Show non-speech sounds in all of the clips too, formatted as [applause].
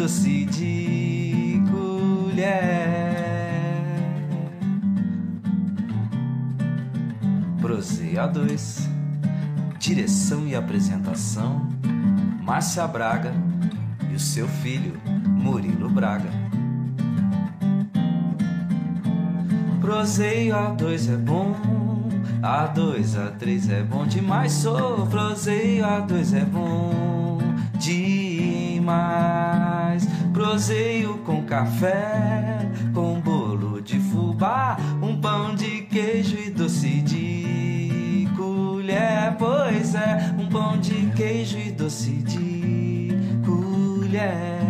doce de colher. Proseia 2 Direção e apresentação: Márcia Braga e o seu filho, Murilo Braga. Proseio A2 é bom, A2, A3 é bom demais. Sou proseio A2 é bom demais. Proseio com café, com bolo de fubá, um pão de queijo e doce de colher. Pois é, um pão de queijo e doce de colher.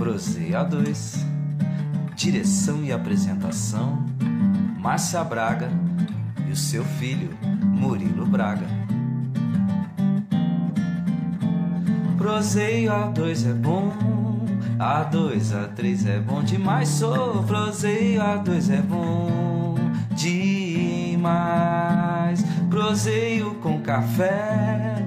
Proseio A2 Direção e apresentação: Márcia Braga e o seu filho, Murilo Braga. Proseio A2 é bom, A2, A3 é bom demais. Sou proseio A2 é bom demais. Proseio com café,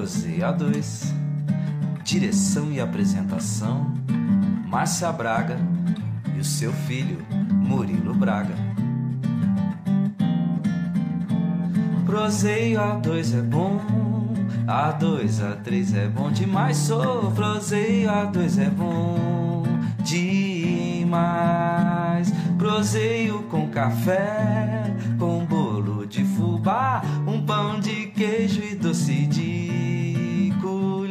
Proseia 2. Direção e apresentação: Márcia Braga e o seu filho, Murilo Braga. Proseio A2 é bom, A2, A3 é bom demais. Sou proseio A2 é bom demais. Proseio com café, com bolo de fubá, um pão de queijo e doce de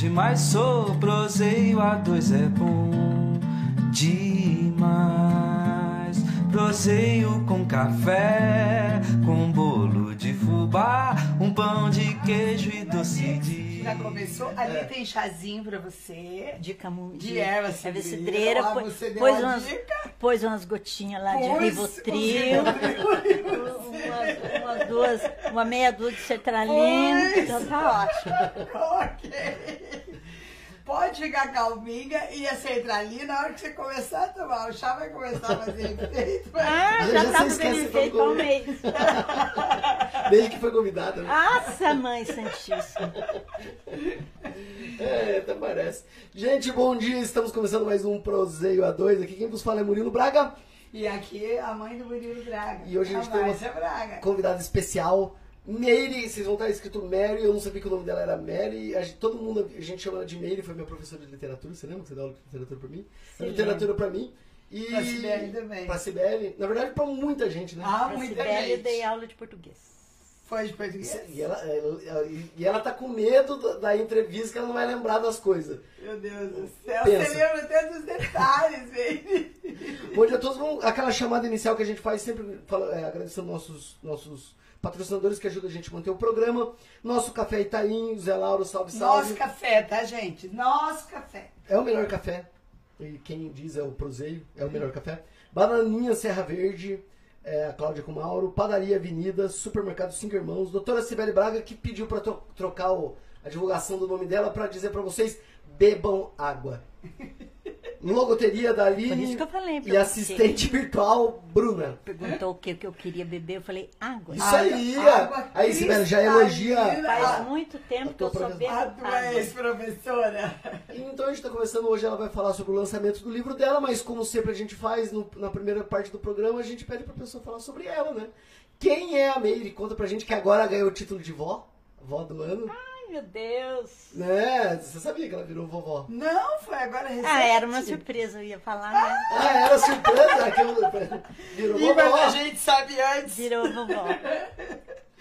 Demais. Sou proseio, A2 é bom demais. Proseio com café, com bolo de fubá, um pão de queijo e doce de. Já começou? Ali tem chazinho pra você. de camu, De erva cidreira. você deu pôs, umas, dica. pôs umas gotinhas lá de Rivotril, [laughs] umas, umas duas, uma meia dúzia de sertralina, então tá ótimo. [laughs] ok. Pode ficar calminha e a centralina, na hora que você começar a tomar, o chá vai começar a fazer [laughs] efeito. Ah, Já- já, já tá fazendo efeito um mês. [laughs] Desde que foi convidada, né? Nossa, mãe santíssima. [laughs] É, até parece. Gente, bom dia. Estamos começando mais um Proseio A2. Aqui quem vos fala é Murilo Braga. E aqui a mãe do Murilo Braga. E hoje a gente tem uma- Braga. Convidada especial. Mary, vocês vão estar escrito Mary, eu não sabia que o nome dela era Mary. A gente- todo mundo, a gente chama ela de Mary, foi minha professora de literatura. Você lembra que você deu aula de literatura pra mim? Sim, literatura pra mim. E Pra Sibeli também. Pra Sibeli. Na verdade, pra muita gente, né? Ah, Pra muita Sibeli eu gente. dei aula de português. Foi de português? E ela, ela- ela- e ela tá com medo da- entrevista que ela não vai lembrar das coisas. Meu Deus do céu, Pensa. você lembra até dos detalhes, [laughs] velho. Bom dia a todos. Aquela chamada inicial que a gente faz sempre fala- é, agradecendo nossos, nossos patrocinadores que ajudam a gente a manter o programa. Nosso Café Itaim, Zé Lauro, salve, salve. Nosso café, tá, gente? Nosso café. É o melhor café. E quem diz é o Proseio, é o melhor café. Bananinha Serra Verde, é, a Cláudia com Mauro, Padaria Avenida, Supermercado Cinco Irmãos, Doutora Sibeli Braga, que pediu para trocar o- a divulgação do nome dela para dizer para vocês, bebam água. [laughs] Logoteria da Aline. Por isso que eu falei E assistente virtual, Bruna. Perguntou o que, que eu queria beber, eu falei água. Isso aí, água aí Sibeli já elogia. Faz muito tempo a que eu A bebo tua água. ex-professora. Então a gente está conversando hoje, ela vai falar sobre o lançamento do livro dela, mas como sempre a gente faz no- na primeira parte do programa, a gente pede pra pessoa falar sobre ela, né? Quem é a Meire? Conta pra gente que agora ganhou o título de vó, vó do ano, Ai, meu Deus. né? Você sabia que ela virou vovó? Não, foi agora recente. Ah, era uma surpresa, eu ia falar, né? Ah, era surpresa, aquilo virou E mas a vovó. gente sabe antes. Virou vovó.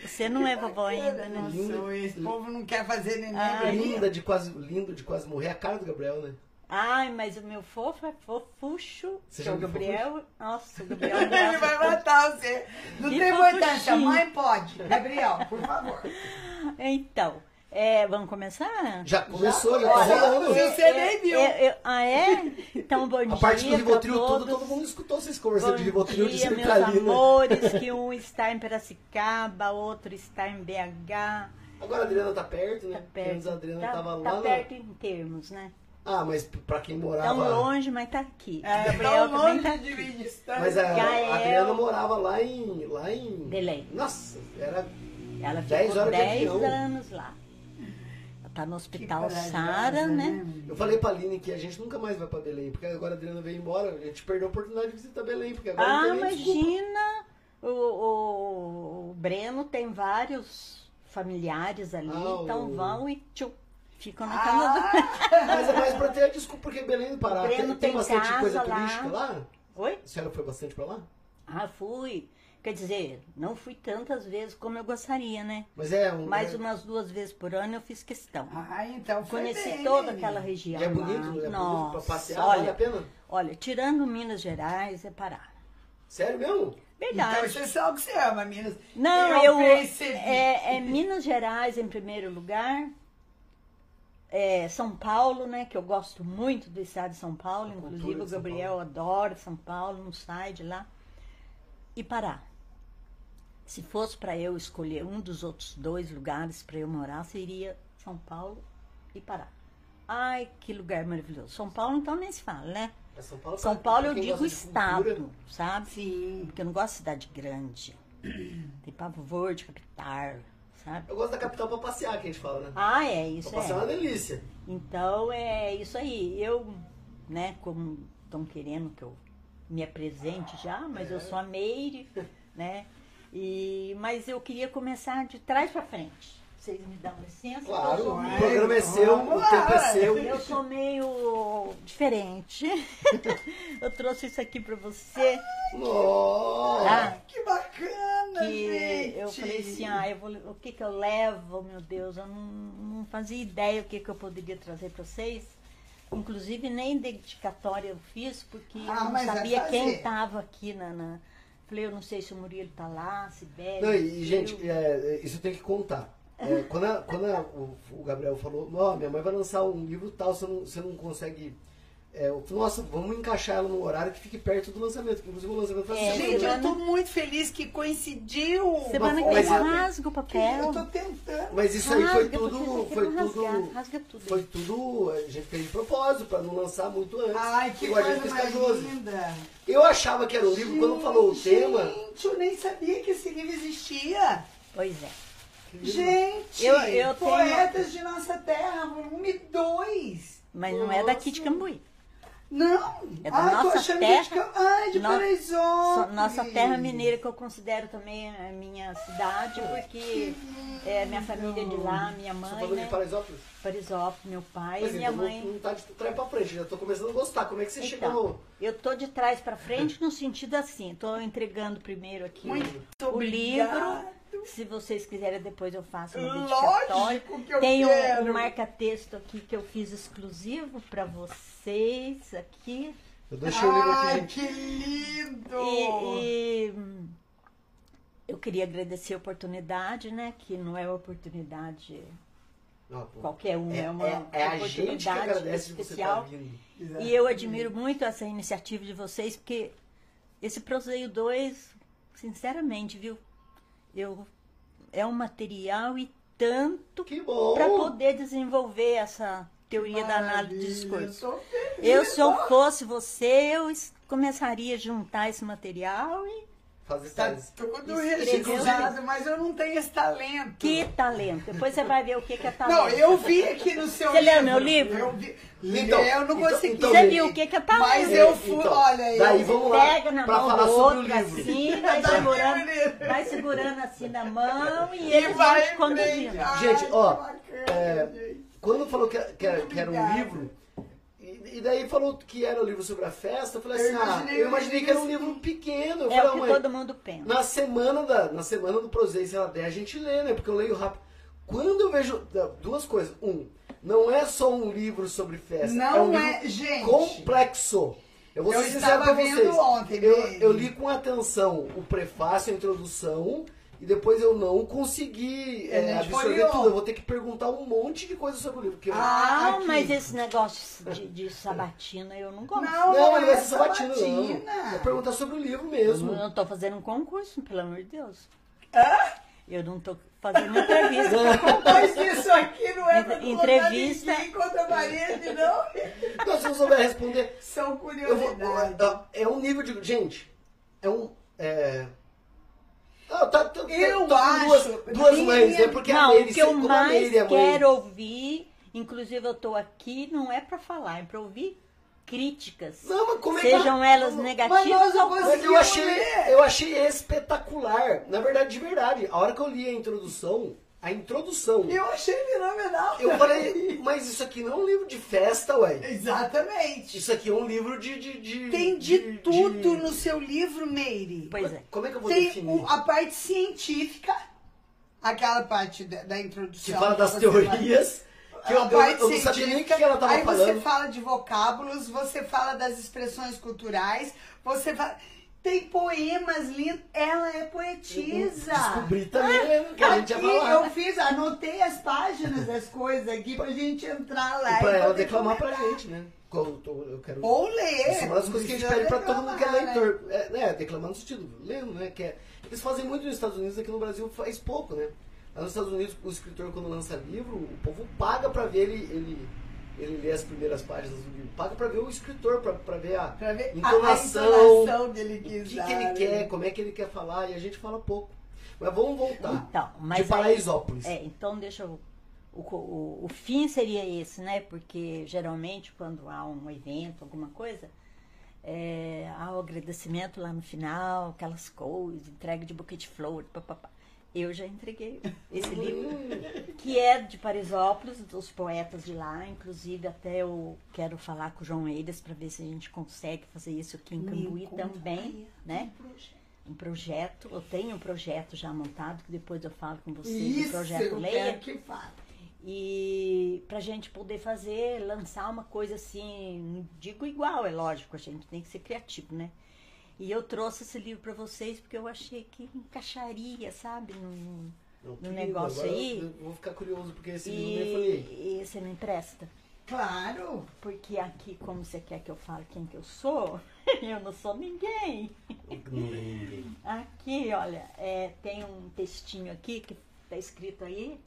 Você não é vovó ainda, Eu não né? sou, esse povo não quer fazer neném. Ah, pra mim. Linda de quase, lindo de quase morrer, a cara do Gabriel, né? Ai, mas o meu fofo é fofucho. Você já é o Gabriel. Nossa, o [laughs] Gabriel Ele vai matar você. Não Que tem importância. Mãe pode. Gabriel, por favor. Então, é, vamos começar? Já começou, já, tá rolando. você- Você nem viu. Eu- eu- ah, é? Então, bom dia A parte do pra Rivotril todo, todo mundo escutou vocês conversando Bom de Rivotril de dia, meus amores, que [laughs] um está em Piracicaba, outro está em BH. Agora a Adriana tá perto, né? Tá perto. a Adriana tá, tava tá lá na- perto em termos, né? Ah, mas pra quem Tão morava... longe, mas tá aqui. É, Gabriel tão também longe tá de aqui. mim distante. Mas a, a Gael. Adriana morava lá em... Lá em... Belém. Nossa, era... Ela 10 ficou horas de 10 avião. anos lá. Tá no Hospital Sara, né? Eu falei pra Aline que a gente nunca mais vai pra Belém, porque agora a Adriana veio embora, a gente perdeu a oportunidade de visitar Belém, porque agora Ah, imagina! O, o- o Breno tem vários familiares ali, Ah, então o- vão e tchum, ficam na casa do... Ah, [laughs] Mas é mais pra ter a desculpa, porque Belém do Pará O Breno tem, tem tem bastante casa coisa lá. turística lá? Oi? A senhora foi bastante pra lá? Ah, fui. Quer dizer, não fui tantas vezes como eu gostaria, né? Mas é um... Mas é, umas duas vezes por ano eu fiz questão. ah, então foi Conheci bem, toda aquela região e é bonito, é bonito Nossa, pra passear, vale a olha, pena? olha, tirando Minas Gerais é Pará. Sério mesmo? Verdade. Então você sabe o que você ama, Minas. Não, eu, percebi. é, é Minas Gerais em primeiro lugar. É São Paulo, né? Que eu gosto muito do estado de São Paulo. A Inclusive o Gabriel adora São Paulo, não sai de lá. E Pará. Se fosse para eu escolher um dos outros dois lugares para eu morar, seria São Paulo e Pará. Ai, que lugar maravilhoso. São Paulo, então, nem se fala, né? É São Paulo, São pra- Paulo eu digo cultura, estado, sabe? Sim. Porque eu não gosto de cidade grande. [clears throat] Tem pavor de capital, sabe? Eu gosto da capital pra passear, que a gente fala, né? Ah, é isso pra passear é uma é. delícia. Então é isso aí. Eu, né, como estão querendo que eu me apresente já, mas eu sou a Meire, né? E, mas eu queria começar de trás para frente. Vocês me dão licença? Claro, o meio- programa é seu, o tempo é seu. Eu sou meio diferente. [laughs] eu trouxe isso aqui para você. Ah, Que bacana, que gente. eu falei assim, ah, eu vou, o que que eu levo, meu Deus, eu não, não fazia ideia o que que eu poderia trazer para vocês. Inclusive nem dedicatória eu fiz, porque Ah, eu não sabia quem estava aqui na, na- Falei, eu não sei se o Murilo tá lá, se Bebe. Não, e, gente, é, isso tem que contar. É, quando a- quando a- o, o Gabriel falou, ó, minha mãe vai lançar um livro tal, você não, você não consegue. É, eu Nossa, vamos encaixar ela num horário que fique perto do lançamento. Inclusive o lançamento vai É, ser Gente, eu semana- tô muito feliz que coincidiu. Semana que vem eu- rasga o papel. Eu tô tentando. Mas isso aí foi Rasga, tudo. Foi tudo. rasgar, rasga tudo. Foi tudo. A gente fez de propósito, pra não lançar muito antes. Ai, que Igual gente coisa mais linda. Eu achava que era um livro, quando falou o tema. Gente, eu nem sabia que esse livro existia. Pois é. Gente, Eu- eu tenho- Poetas de Nossa Terra, volume 2. Mas não é daqui de Nossa. Cambuí. Não. É da Ai, nossa achando terra. é Ai, de No- Paraisópolis. So- Nossa terra mineira, que eu considero também a minha cidade, porque é minha família de lá, minha Você mãe, falou né? de Paraisópolis? Parisópolis, meu pai Mas e minha então mãe. não, não tá de trás pra frente, já tô começando a gostar. Como é que você chegou Então, no. eu tô de trás pra frente no sentido assim, tô entregando primeiro aqui Muito o obrigada. livro. Se vocês quiserem, depois eu faço uma Lógico que eu Tem um, um marca-texto aqui que eu fiz exclusivo pra vocês aqui. Eu deixei o livro aqui, Ai, que lindo. E, e, eu queria agradecer a oportunidade, né? Que não é uma oportunidade Não, qualquer um, é, uma é, é oportunidade especial. vindo. E eu admiro muito essa iniciativa de vocês, porque esse Proseio 2, sinceramente, viu? Eu, é um material e tanto para poder desenvolver essa, teoria da análise de Maravilha, discurso. tô feliz. Eu, se eu fosse você, eu começaria a juntar esse material e Fazer Tá Escreveu registrado, mas eu não tenho esse talento. que talento. Depois você vai ver o que, que é talento. Não, eu vi aqui no seu Você livro. leu meu livro? Eu vi. Então, eu não então- consegui. então- Você viu o que, que é talento? Mas eu fui, Então, olha, daí eu vamos lá Pega na pra mão falar do sobre o outro, livro. assim, vai [laughs] Tá segurando, vai segurando assim na mão e E vão vai conduzindo. Gente, ó, que bacana, é, gente. Quando falou que, que, era- que era um livro, e, e daí falou que era o livro sobre a festa, eu falei Eu assim, ah, imaginei eu imaginei que era um livro pequeno. Eu É falei, o ah, que mãe, todo mundo pensa. na semana da na semana do Prozeis ela der a gente lê, né? Porque eu leio rápido. Quando eu vejo duas coisas, um, não é só um livro sobre festa, Não é um é, livro gente. complexo. Eu vou Eu ser sincero estava pra vendo vocês. ontem eu, eu li com atenção o prefácio, a introdução. E depois eu não consegui é, absorver tudo. Eu vou ter que perguntar um monte de coisa sobre o livro. Eu- Ah, aqui. mas esse negócio [laughs] de, de sabatina eu não gosto. Não, não, não vai é ser sabatina, não. sabatina. É perguntar sobre o livro Eu mesmo. não tô fazendo um concurso, pelo amor de Deus. Hã? Eu não tô fazendo entrevista. [laughs] Mas isso aqui não é pra Entrevista. ninguém contra a Mariane, não. [laughs] Então, se eu souber responder, São eu vou, curiosidades. é um nível de. Gente, é um. É... Ah, tá, tá, Eu tá acho- duas, duas Sim, mães, né? Porque a não, Meire, o que eu a mais é quero ouvir, inclusive eu tô aqui, não é pra falar, é pra ouvir críticas. Não, mas como é que Sejam elas Mas negativas não ou Mas eu achei, eu achei espetacular. Na verdade, de verdade. A hora que eu li a introdução, a introdução, Eu achei fenomenal. eu falei, mas isso aqui não é um livro de festa, ué. Exatamente. Isso aqui é um livro de. de, de Tem de, tudo de- no seu livro, Meire. Pois é. Como é que eu vou Tem definir? a parte científica, aquela parte da, da introdução. Que fala das você teorias. Que eu, a eu, parte eu não sabia nem o que científica, ela tava aí falando. você fala de vocábulos, você fala das expressões culturais, você fala... Tem poemas lindos, ela é poetisa. Descobri também né, que a gente ia falar. eu fiz, anotei as páginas das coisas aqui pra gente entrar lá. E pra ela declamar pra gente, né? Eu, eu quero. Ou ler. Isso é uma das coisas que a gente pede pra todo mundo que é declamar, né? leitor. É, né, declamar no sentido, lendo, né? Que é, eles fazem muito nos Estados Unidos, aqui no Brasil faz pouco, né? Lá nos Estados Unidos, o escritor, quando lança livro, o povo paga pra ver ele, ele, ele ler as primeiras páginas do livro. Paga pra ver o escritor, pra ver a Pra ver a- entonação, a entonação dele o que, que ele né? quer, como é que ele quer falar, e a gente fala pouco. Mas vamos voltar. Então, mas de aí- Paraisópolis. É, então deixa eu. O, o, o fim seria esse, né? Porque geralmente quando há um evento, alguma coisa, é, há o agradecimento lá no final, aquelas coisas, entrega de buquê de flor, papapá. Eu já entreguei esse livro, que é de Parisópolis, dos poetas de lá. Inclusive, até eu quero falar com o João Eiras para ver se a gente consegue fazer isso aqui em Cambuí também, aí, né? um projeto. um eu tenho um projeto já montado, que depois eu falo com vocês Isso, do projeto eu Leia. quero que fale. E pra gente poder fazer, lançar uma coisa assim, não digo igual, é lógico, a gente tem que ser criativo, né? E eu trouxe esse livro pra vocês porque eu achei que encaixaria, sabe? num- Não, no querido, negócio aí. Eu vou ficar curioso, porque esse livro eu falei. E, e você me empresta? Claro. Porque aqui, como você quer que eu fale quem que eu sou, [laughs] eu não sou ninguém. Não é ninguém. Aqui, olha, é, tem um textinho aqui que tá escrito aí,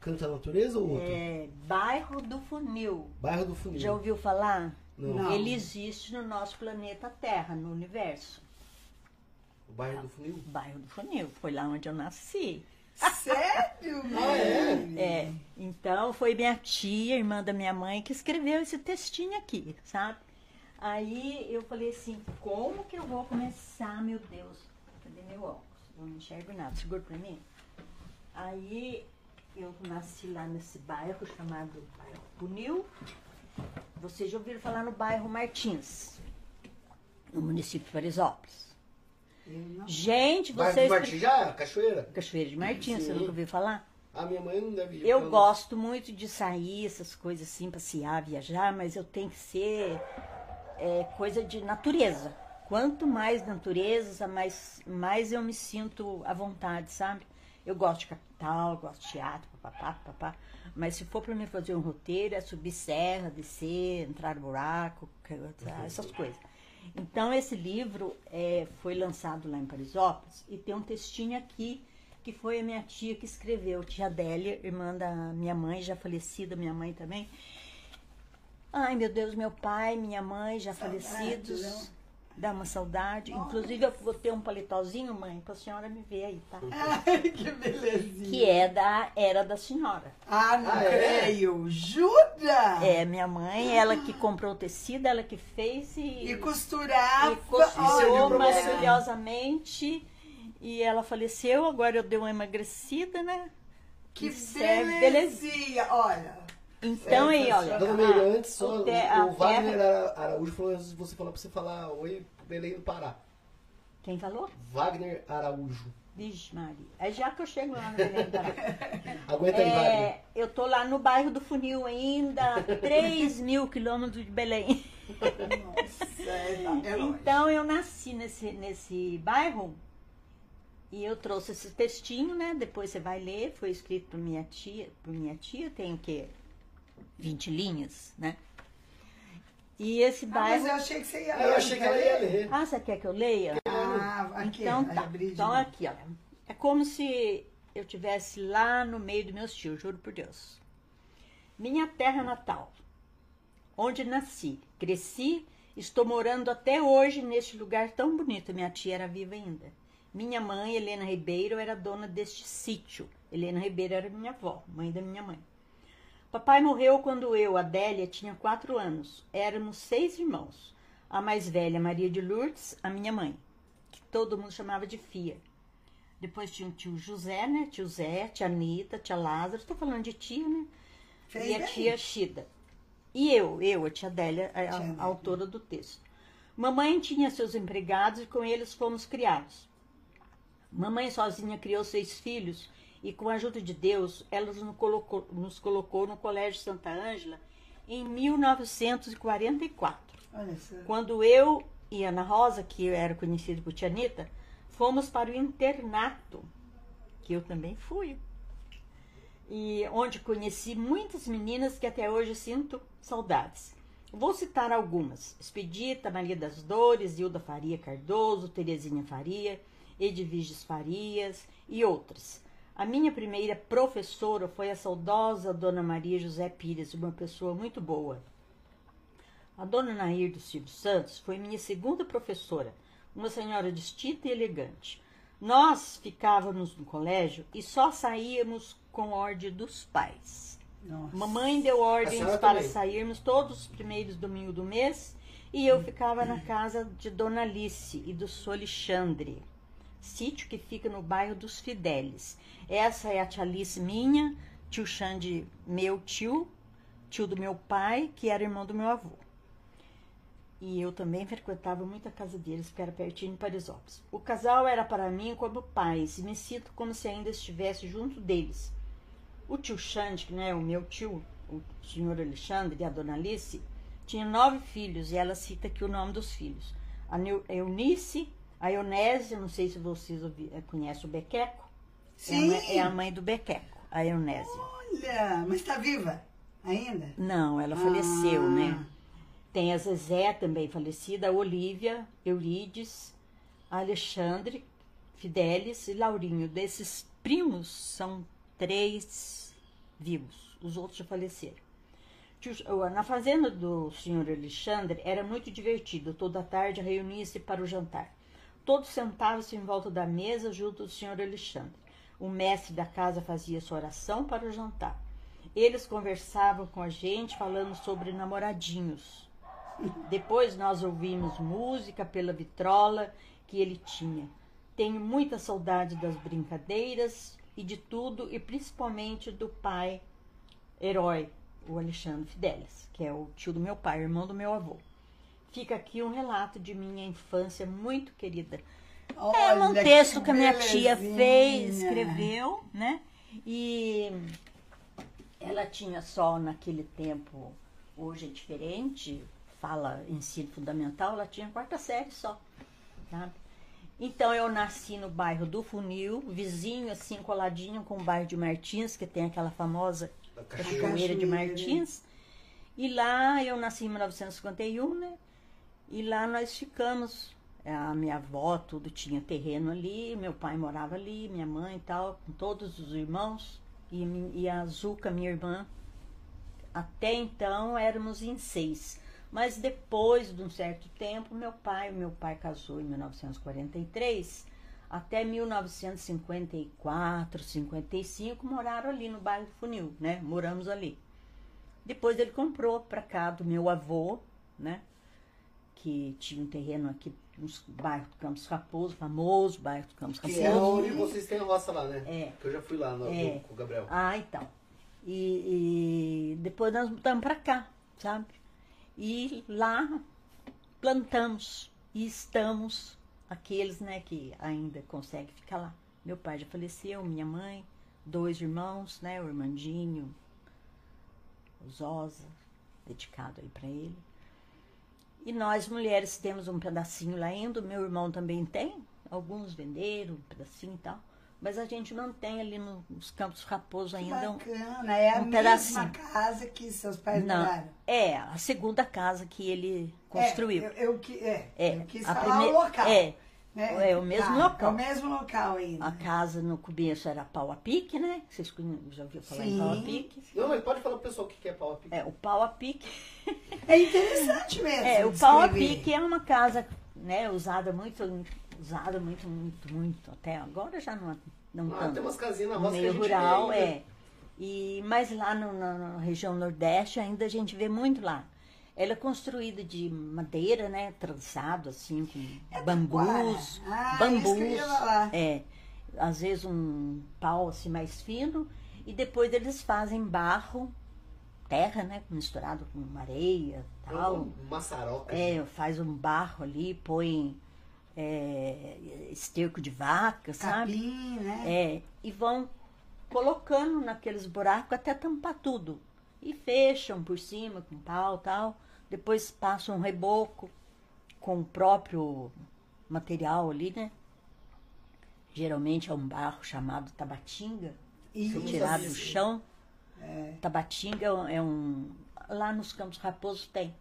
Canta a Natureza ou outro? é, Bairro do Funil. Bairro do Funil. Já ouviu falar? Não. Não. Ele existe no nosso planeta Terra, no universo. O Bairro do Funil? Bairro do Funil, foi lá onde eu nasci. Sério? [laughs] Ah, é? É, então foi minha tia, irmã da minha mãe, que escreveu esse textinho aqui, sabe? Aí eu falei assim, como que eu vou começar, meu Deus? Cadê meu óculos? Não enxergo nada, segura pra mim. Aí eu nasci lá nesse bairro chamado Bairro Funil. Vocês já ouviram falar no bairro Martins, no município de Parisópolis. Gente, Bairro vocês... do Martins já? Cachoeira? Cachoeira de Martins, você Sim. nunca ouviu falar? A minha mãe não deve ir. Eu gosto muito de sair, essas coisas assim, passear, viajar, mas eu tenho que ser é, coisa de natureza. Quanto mais natureza, mais, mais eu me sinto à vontade, sabe? Eu gosto de capital, gosto de teatro, papapá, papapá. Mas se for para mim fazer um roteiro, é subir serra, descer, entrar no buraco, que- essas coisas. Então, esse livro é, foi lançado lá em Parisópolis e tem um textinho aqui que foi a minha tia que escreveu, tia Adélia, irmã da minha mãe, já falecida, minha mãe também. Ai, meu Deus, meu pai, minha mãe já Saudade, falecidos. né? Dá uma saudade. Inclusive, eu vou ter um palitozinho, mãe, pra senhora me ver aí, tá? [laughs] Ai, que belezinha. Que é da era da senhora. Ah, não Ah, é? creio. Jura? É, minha mãe, ela que comprou o tecido, ela que fez e, E costurava. e costurou você. maravilhosamente. E ela faleceu, agora eu dei uma emagrecida, né? Que E serve- belezinha. Olha. Então aí, olha. Dona antes, só, o o, te- a Wagner terra- Ara- Araújo falou antes de você falar pra você falar oi, Belém do Pará. Quem falou? Wagner Araújo. Vixe, Maria. É já que eu chego lá no Belém do Pará. [laughs] Aguenta aí, Wagner. É, eu tô lá no bairro do Funil ainda, 3 [laughs] mil quilômetros de Belém. Nossa, é, é. Então eu nasci nesse, nesse bairro e eu trouxe esse textinho, né? Depois você vai ler, foi escrito por minha tia, por minha tia, tem o quê? 20 linhas, né? E esse Ah, bairro. mas eu achei que você ia Ah, eu achei que ela ia ler. Ah, você quer que eu leia? Ah, aqui, Então a tá. Então aqui, olha. É como se eu tivesse lá no meio dos meus tios, juro por Deus. Minha terra natal, onde nasci, cresci, estou morando até hoje neste lugar tão bonito. Minha tia era viva ainda. Minha mãe, Helena Ribeiro, era dona deste sítio. Helena Ribeiro era minha avó, mãe da minha mãe. Papai morreu quando eu, Adélia, tinha quatro anos. Éramos seis irmãos. A mais velha, Maria de Lourdes, a minha mãe, que todo mundo chamava de Fia. Depois tinha o tio José, né? Tio Zé, tia Anitta, tia Lázaro. Estou falando de tia, né? Fez e a bem. tia Shida. E eu, eu, a tia Adélia, a, Tia a autora do texto. Mamãe tinha seus empregados e com eles fomos criados. Mamãe sozinha criou seis filhos e, com a ajuda de Deus, ela nos colocou, nos colocou no Colégio Santa Ângela em 1944. Olha só. Quando eu e Ana Rosa, que era conhecida por Tia Anitta, fomos para o internato, que eu também fui, e onde conheci muitas meninas que até hoje sinto saudades. Vou citar algumas: Expedita, Maria das Dores, Hilda Faria Cardoso, Terezinha Faria, Edviges Farias e outras. A minha primeira professora foi a saudosa Dona Maria José Pires, uma pessoa muito boa. A dona Nair do Silvio Santos foi minha segunda professora, uma senhora distinta e elegante. Nós ficávamos no colégio e só saíamos com ordem dos pais. Nossa. Mamãe deu ordens para também? sairmos todos os primeiros domingos do mês e eu ficava na casa de Dona Alice e do Sr. Sítio que fica no bairro dos Fidelis. Essa é a tia Alice minha, tio Xande meu tio, tio do meu pai, que era irmão do meu avô. E eu também frequentava muito a casa deles, porque era pertinho de Parisópolis. O casal era para mim como pais, e me sinto como se ainda estivesse junto deles. O tio Xande, que né, o meu tio, o senhor Alexandre e a dona Alice, tinha nove filhos, e ela cita aqui o nome dos filhos. A Eunice, a Eunésia, não sei se vocês eh, conhecem o Bequeco. É a Sim. mãe- É a mãe do Bequeco, a Eunésia. Olha, mas tá viva ainda? Não, ela faleceu, Ah. né? Tem a Zezé também falecida, a Olívia, Eurides, a Alexandre, Fidelis e Laurinho. Desses primos, são três vivos, os outros já faleceram. Na fazenda do senhor Alexandre era muito divertido. Toda tarde reunia-se para o jantar. Todos sentavam-se em volta da mesa junto do senhor Alexandre. O mestre da casa fazia sua oração para o jantar. Eles conversavam com a gente falando sobre namoradinhos. Depois nós ouvimos música pela vitrola que ele tinha. Tenho muita saudade das brincadeiras e de tudo, e principalmente do pai herói, o Alexandre Fidelis, que é o tio do meu pai, irmão do meu avô. Fica aqui um relato de minha infância muito querida. é um Olha, texto que que a minha tia fez, escreveu, né? E ela tinha só naquele tempo, hoje é diferente, fala ensino fundamental, ela tinha quarta série só, sabe? Então eu nasci no bairro do Funil, vizinho assim, coladinho com o bairro de Martins, que tem aquela famosa Cachoeira. de Martins. E lá eu nasci em 1951, né? E lá nós ficamos. A minha avó, tudo tinha terreno ali, meu pai morava ali, minha mãe e tal, com todos os irmãos. E, e a Zuca, minha irmã, Até então éramos em seis. Mas depois de um certo tempo, meu pai, meu pai casou em 1943, até 1954, 55 moraram ali no bairro do Funil, né? Moramos ali. Depois ele comprou para cá do meu avô, né? Que tinha um terreno aqui no bairro do Campos Raposo, famoso bairro do Campos Que é Raposo. onde vocês têm roça lá, né? É. Que eu já fui lá no, É. com o Gabriel. Ah, então. E, e depois nós mudamos para cá, sabe? E lá plantamos e estamos aqueles, né, que ainda conseguem ficar lá. Meu pai já faleceu, minha mãe, dois irmãos, né, o Irmandinho, o Zosa, dedicado aí para ele. E nós mulheres temos um pedacinho lá ainda, meu irmão também tem, alguns venderam um pedacinho e tal, mas a gente mantém ali no- nos Campos Raposo ainda um, Bacana, é a um pedacinho. casa que seus pais Não, moraram. é a segunda casa que ele construiu. É, eu, eu, que- é, É, eu quis a falar prime- o local. é, né? é o mesmo Tá, local. É o mesmo local ainda. A casa no começo era pau a pique, né? Vocês já ouviram falar em Sim. pau a pique? Não, mas pode falar pro pessoal o que é pau a pique. É, o pau a pique. É interessante mesmo. É, o pau a pique é uma casa, né, usada muito, usada muito, muito, muito. Até agora já não, não Ah, tanto. tem umas casinhas na no roça que a meio rural, ainda. é. E, mas lá no- na, na região nordeste ainda a gente vê muito lá. Ela é construída de madeira, né? Trançado, assim, com bambus. Ah, bambus. eu ia falar. É. Às vezes um pau assim mais fino. E depois eles fazem barro, terra, né? Misturado com areia tal. Um maçaroca. É, faz um barro ali, põe é, esterco de vaca, sabe? Capim, né? É, e vão colocando naqueles buracos até tampar tudo. E fecham por cima com pau tal. Depois passam um reboco com o próprio material ali, né? Geralmente é um barro chamado tabatinga, Isso. tirado do chão. É. Tabatinga é um. Lá nos Campos Raposos tem.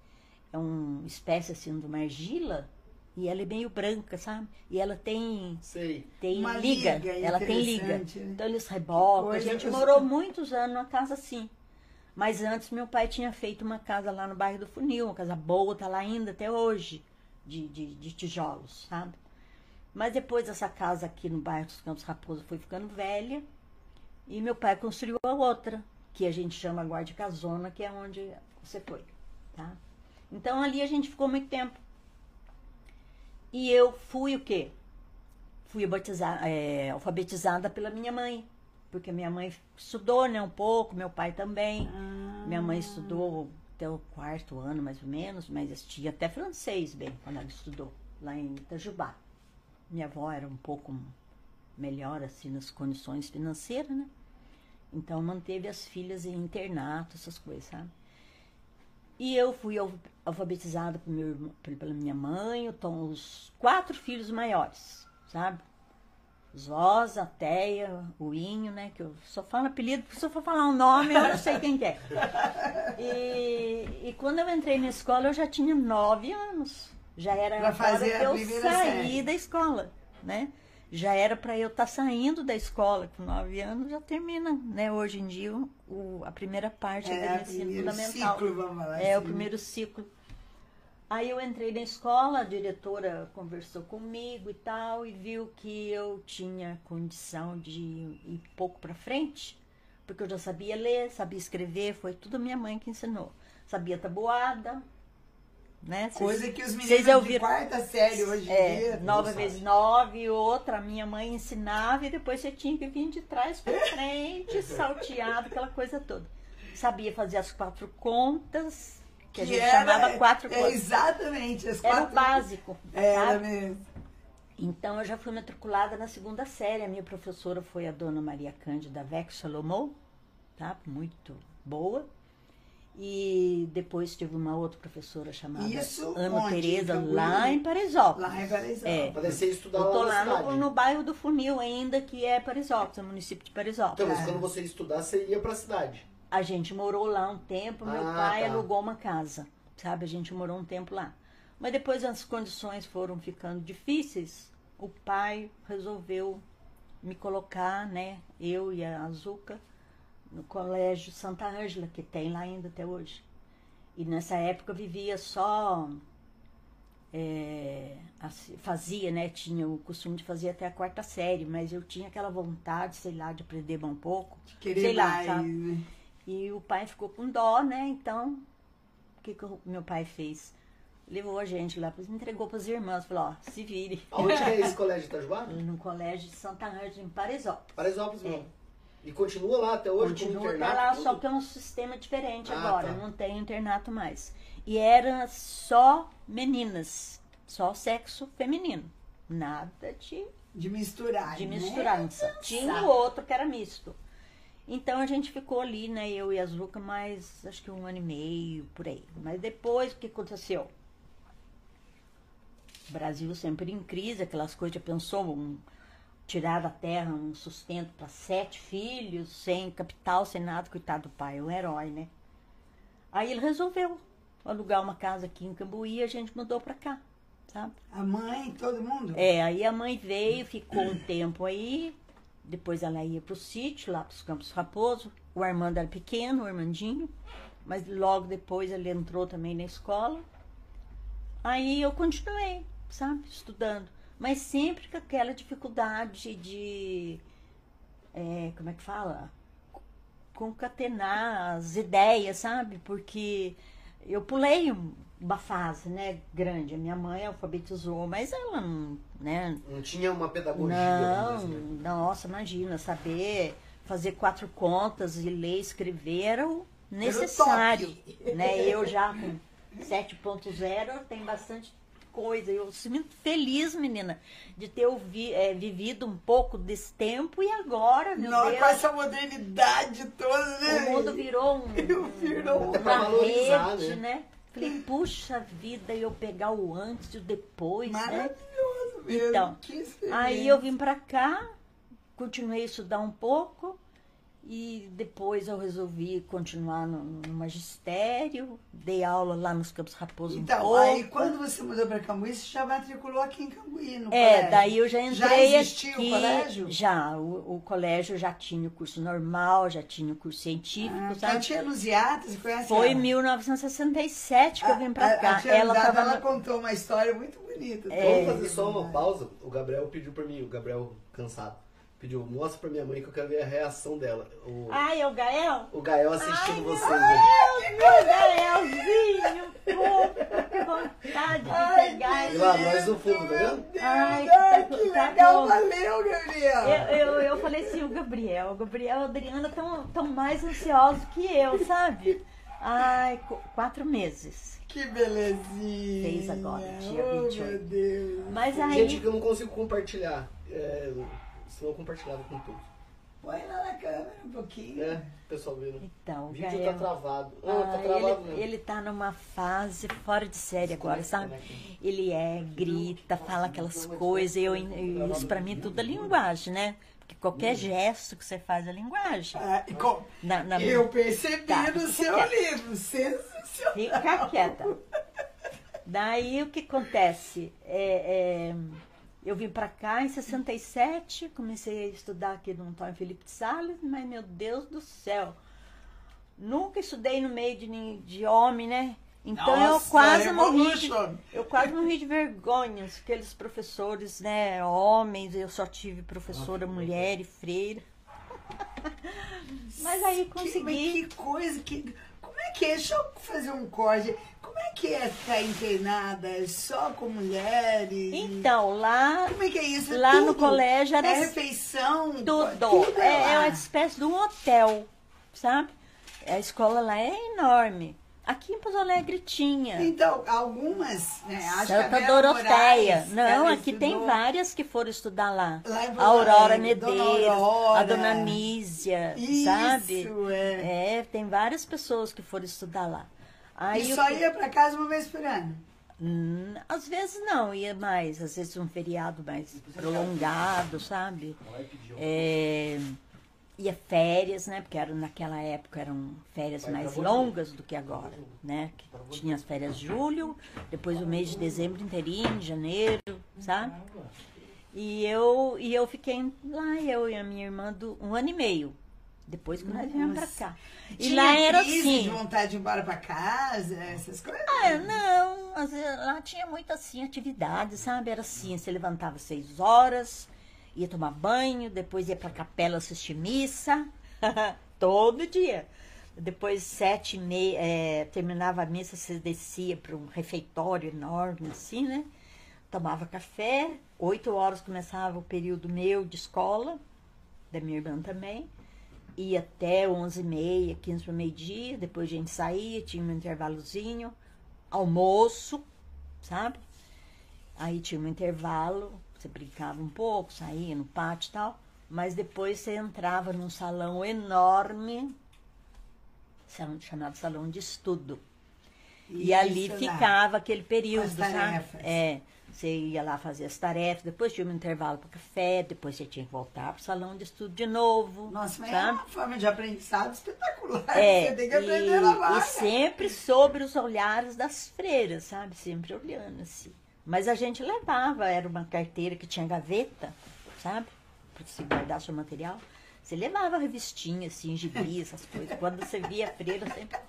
É uma espécie assim de uma argila e ela é meio branca, sabe? E ela tem Sei. tem Uma liga, liga ela tem liga. né? Então eles rebocam. A gente eu- morou muitos anos numa casa assim. Mas antes meu pai tinha feito uma casa lá no bairro do Funil, uma casa boa, tá lá ainda até hoje, de, de, de tijolos, sabe? Mas depois essa casa aqui no bairro dos Campos Raposo foi ficando velha e meu pai construiu a outra, que a gente chama Guarda Casona, que é onde você foi, tá? Então ali a gente ficou muito tempo. E eu fui o quê? Fui batiza- é, alfabetizada pela minha mãe. Porque minha mãe estudou, né, um pouco, meu pai também. Ah. Minha mãe estudou até o quarto ano, mais ou menos, mas tinha até francês, bem, quando ela estudou, lá em Itajubá. Minha avó era um pouco melhor, assim, nas condições financeiras, né? Então manteve as filhas em internato, essas coisas, sabe? E eu fui al- alfabetizada por meu pela minha mãe, então, os quatro filhos maiores, sabe? Zosa, Teia, o Inho, né? Que eu só falo apelido, porque se eu for falar um nome, eu não sei quem que é. E, e quando eu entrei na escola, eu já tinha nove anos. Já era Pra hora que a eu saí da escola, né? Já era para eu estar saindo da escola com nove anos, já termina, né? Hoje em dia, o, a primeira parte É, do o ensino fundamental. ciclo, vamos falar É, o assim. primeiro ciclo. Aí eu entrei na escola, a diretora conversou comigo e tal, e viu que eu tinha condição de ir pouco para frente, porque eu já sabia ler, sabia escrever, foi tudo minha mãe que ensinou. Sabia tabuada, né? Vocês- Coisa que os meninos de ouviram- quarta série hoje em é, dia. nove vezes nove, outra, minha mãe ensinava e depois você tinha que vir de trás para [laughs] frente, salteado, aquela coisa toda. Sabia fazer as quatro contas, que, a gente era- chamava quatro é, contas. Exatamente, as Era quatro. o básico, Era sabe? mesmo. Então eu já fui matriculada na segunda série. A minha professora foi a dona Maria Cândida Vex Salomão, tá? Muito boa. E depois tive uma outra professora chamada Isso Ana? Tereza, Campo lá em Paraisópolis. Lá em Paraisópolis. É. Estudar Eu tô lá lá no, no bairro do Funil ainda, que é Paraisópolis, é o município de Paraisópolis. Então, mas É. quando você ia estudar, você ia pra cidade. A gente morou lá um tempo, meu Ah, pai tá. alugou uma casa, sabe? A gente morou um tempo lá. Mas depois as condições foram ficando difíceis, o pai resolveu me colocar, né, eu e a Azuca, no colégio Santa Ângela, que tem lá ainda até hoje. E nessa época eu vivia só. é, fazia, né? Tinha o costume de fazer até a quarta série, mas eu tinha aquela vontade, sei lá, de aprender um pouco. Querer sei lá, mais. sabe? Né? E o pai ficou com dó, né? Então, o que, que o meu pai fez? Levou a gente lá, entregou para as irmãs, falou, ó, se vire. Aonde que é [laughs] esse colégio Itajubá? No colégio de Santa Ângela, em Paraisópolis. Paraisópolis É. E continua lá até hoje Continua até lá, tudo? só que é um sistema diferente Ah, agora, tá. não tem internato mais. E era só meninas, só sexo feminino. Nada de, De misturar. de né? misturança. Tinha Sabe. o outro que era misto. Então a gente ficou ali, né, eu e a Zuca, mais acho que um ano e meio, por aí. Mas depois, o que aconteceu? O Brasil sempre em crise, aquelas coisas, já pensou, um, tirar da terra um sustento para sete filhos, sem capital, sem nada, coitado do pai, um herói, né? Aí ele resolveu alugar uma casa aqui em Cambuí e a gente mudou para cá, sabe? A mãe, todo mundo? É, aí a mãe veio, ficou um tempo aí, depois ela ia pro sítio, lá pros Campos Raposo. O Armando era pequeno, o Armandinho, mas logo depois ele entrou também na escola. Aí eu continuei, sabe, estudando. Mas sempre com aquela dificuldade de. é, como é que fala? Concatenar as ideias, sabe? Porque eu pulei uma fase, né, grande. A minha mãe alfabetizou, mas ela não, né, Não tinha uma pedagogia. não, assim. nossa, imagina, saber fazer quatro contas e ler e escrever era o necessário. top. Né? [laughs] Eu já com 7.0 tem bastante coisa. Eu sou muito feliz, menina, de ter ouvi, é, vivido um pouco desse tempo e agora, meu Nossa, Deus, com essa modernidade toda, né? o mundo virou um, [laughs] Virou uma rede, né? né? Falei, puxa vida, eu pegar o antes e o depois, né? Maravilhoso mesmo. Então. Aí eu vim pra cá, continuei a estudar um pouco e depois eu resolvi continuar no, no magistério, dei aula lá nos Campos Raposo um Então, pouco. aí quando você mudou pra Cambuí, você já matriculou aqui em Cambuí, no É, colégio. daí eu já entrei Já existia aqui. o colégio? Já, o, o colégio já tinha o curso normal, já tinha o curso científico, Ah, a sabe? tia Luziata, você conhece Foi em ela? 1967 que eu vim pra A- a- cá. A tia ela tava ela contou uma história muito bonita. É. Vamos fazer só uma pausa. O Gabriel pediu pra mim, o Gabriel cansado. Pediu, mostra pra minha mãe que eu quero ver a reação dela. O, Ai, é o Gael? o Gael assistindo Ai, vocês. meu né? Deus, meu Gaelzinho, que vontade de Ai, pegar E lá, nós no fundo, tá vendo? Ai, Ai, que que tá legal, bom. valeu, Gabriel. Eu, eu, eu falei assim, o Gabriel, o Gabriel e a Adriana estão tão mais ansiosos que eu, sabe? Ai, qu- quatro meses. Que belezinha. Fez agora, dia oh, 28. meu Deus. Mas aí. Gente, que eu não consigo compartilhar. É, senão eu compartilhava com todos. Põe lá na câmera um pouquinho. É, pessoal vendo. Então, O vídeo Gael. tá travado. Ah, Ah, tá travado ele, mesmo. ele tá numa fase fora de série agora, sabe? desconecta. Ele é, grita, fala aquelas coisas. Eu, eu- isso pra mim tudo é linguagem, né? Porque qualquer gesto que você faz é linguagem. Ah, e com- Na- na- Eu percebi Tá, no seu quieta. livro. Sensacional. Fica quieta. Daí o que acontece? É, é, eu vim pra cá em 67, comecei a estudar aqui no Antônio Felipe de Salles, mas meu Deus do céu, nunca estudei no meio de, de homem, né? Então eu Nossa, quase morri de, eu quase morri de vergonha, aqueles professores, né, homens, eu só tive professora mulher e freira. Mas [laughs] aí Que, consegui. mas que coisa, que, como é que é? Deixa eu fazer um corte. Como é que é ficar internada só com mulheres? Então, lá Como é que é isso? É Lá no tudo? colégio era É refeição? Tudo. é, É, é lá. uma espécie de um hotel, sabe? A escola lá é enorme. Aqui em Pouso Alegre tinha. Então, algumas, né? Acho Santa Doroteia. Moraes, Não, aqui tem estudou- várias que foram estudar lá. Lá em A Aurora Medeiros, a. Dona Nízia, Isso, sabe? é. É, tem várias pessoas que foram estudar lá. Aí E só que- ia pra casa uma vez por ano. Hum, às vezes não, ia mais, às vezes um feriado mais prolongado, sabe? É, ia férias, né? Porque era, naquela época eram férias mais longas do que agora, né? Que tinha as férias de julho, depois o mês de dezembro inteirinho, janeiro, sabe? E eu, e eu fiquei lá, eu e a minha irmã, do, um ano e meio. Depois que nós viemos pra cá. E lá era assim. de vontade de ir embora pra casa, essas coisas? Ah, não, às vezes lá tinha muita assim, atividade, sabe? Era assim, você levantava seis horas, ia tomar banho, depois ia pra capela assistir missa, [laughs] todo dia. Depois, sete e meia, é, terminava a missa, você descia para um refeitório enorme, assim, né? Tomava café, oito horas começava o período meu de escola, da minha irmã também. Ia até onze e meia, quinze para meio-dia, depois a gente saía, tinha um intervalozinho, almoço, sabe? Aí tinha um intervalo, você brincava um pouco, saía no pátio e tal, mas depois você entrava num salão enorme, chamado salão de estudo. E ali Isso, ficava aquele período, sabe? É, você ia lá fazer as tarefas, depois tinha um intervalo para café, depois você tinha que voltar para o salão de estudo de novo, Nossa, mas é sabe? uma forma de aprendizado espetacular. É, Você tem que aprender e, e sempre sobre os olhares das freiras, sabe? Sempre olhando assim. Mas a gente levava, era uma carteira que tinha gaveta, sabe? Para você guardar seu material. Você levava revistinha, assim, gibi, essas coisas. Quando você via a freira, sempre.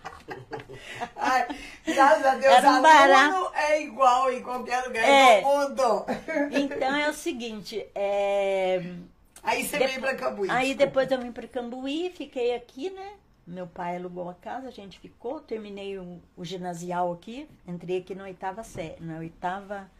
Ai, graças a Deus, Era um barato. é igual em qualquer lugar É. do mundo. Então é o seguinte, é... Aí você Depo- veio pra Cambuí. Aí depois eu vim para Cambuí, fiquei aqui, né? Meu pai alugou a casa, a gente ficou, terminei o, o ginasial aqui, entrei aqui na oitava série, na oitava,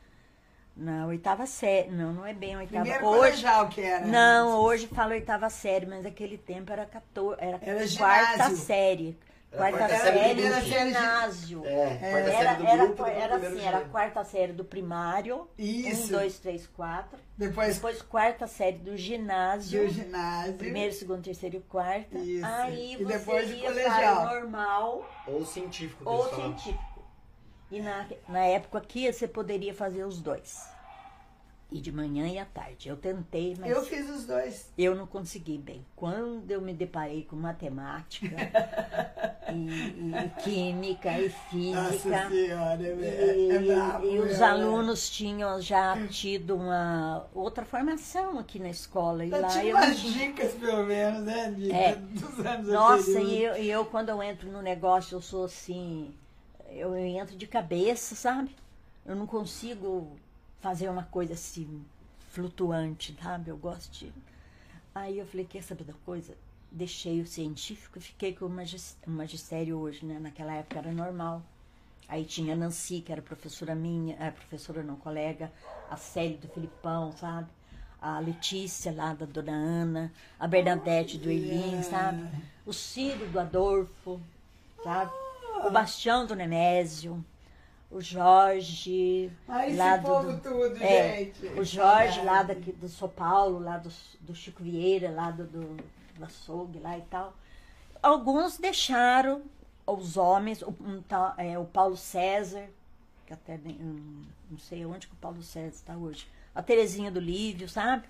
na oitava série, não, não é bem a oitava. Primeiro hoje, colegial que era. não, hoje fala oitava série, mas naquele tempo era 14, era, Era quarta ginásio. série. Era a Quarta, quarta série, série ginásio. É, quarta Era, série do era, grupo, depois era primeiro assim, era quarta série do primário. Isso. Um, dois, três, quatro. Depois Depois quarta série do ginásio. do ginásio. Primeiro, segundo, terceiro e quarta. Isso. Aí E você depois de ia colegial. para o normal Ou científico. ou falam. científico. E na, na época aqui você poderia fazer os dois. E de manhã e à tarde. Eu tentei, mas Eu eu, fiz os dois. não consegui bem. Quando eu me deparei com matemática [laughs] e, e química e Nossa física. senhora, E, é, é brabo, e os é. alunos tinham já tido uma outra formação aqui na escola. E Eu lá tinha eu umas dicas, pelo menos, né? De, É. Dos anos Nossa, anteriores. e eu, e eu quando eu entro no negócio, eu sou assim, eu entro de cabeça, sabe? Eu não consigo fazer uma coisa assim, flutuante, sabe? Eu gosto de. Aí eu falei, quer saber da coisa? Deixei o científico e fiquei com o magistério hoje, né? Naquela época era normal. Aí tinha a Nancy, que era professora minha, é, professora não, colega, a Célia do Filipão, sabe? A Letícia lá da Dona Ana, a Bernadette do Elim, sabe? O Ciro do Adolfo, sabe? O Bastião do Nemésio, o Jorge. Ai, esse lá do- tudo, é, gente. O Jorge lá daqui, do São Paulo, lá do, do Chico Vieira, lá do, do, do açougue lá e tal. Alguns deixaram os homens, o, um tal- é, o Paulo César, que até hum, não sei onde que o Paulo César está hoje. A Terezinha do Lívio, sabe?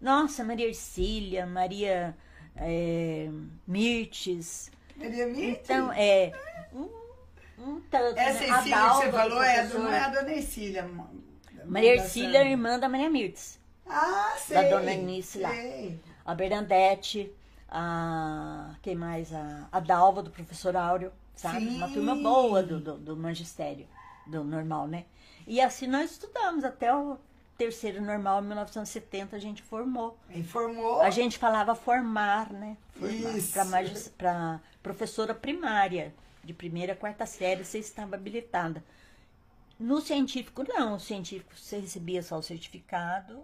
Nossa, Maria Ercília, Maria é, Mirtes. Maria Mirtes? Então, é. Um, um tanto. Essa né? A Ercília que você falou é, do, não é a dona Ercília. Maria Ercília é irmã da Maria Mirtes. Ah, sei. da dona Eunice lá. sei. a Bernadette, a quem mais? A, a Dalva do professor Áureo, sabe? Sim. Uma turma boa do, do, do magistério, do normal, né? E assim nós estudamos até o terceiro normal, em 1970 a gente formou. Informou. A gente falava formar, né? Isso. Para professora primária, de primeira a quarta série, você estava habilitada. No científico, não. O científico, você recebia só o certificado.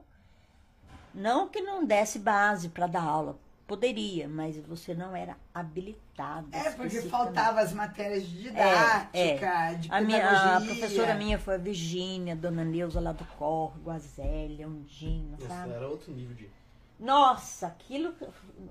Não que não desse base para dar aula. Poderia, mas você não era habilitada. É, porque faltava as matérias de didática, É, de A, minha, a pedagogia. professora minha foi a Virgínia, Dona Neuza lá do Córrego, a Zélia, Undina, Nossa, sabe? era outro nível de. Nossa, aquilo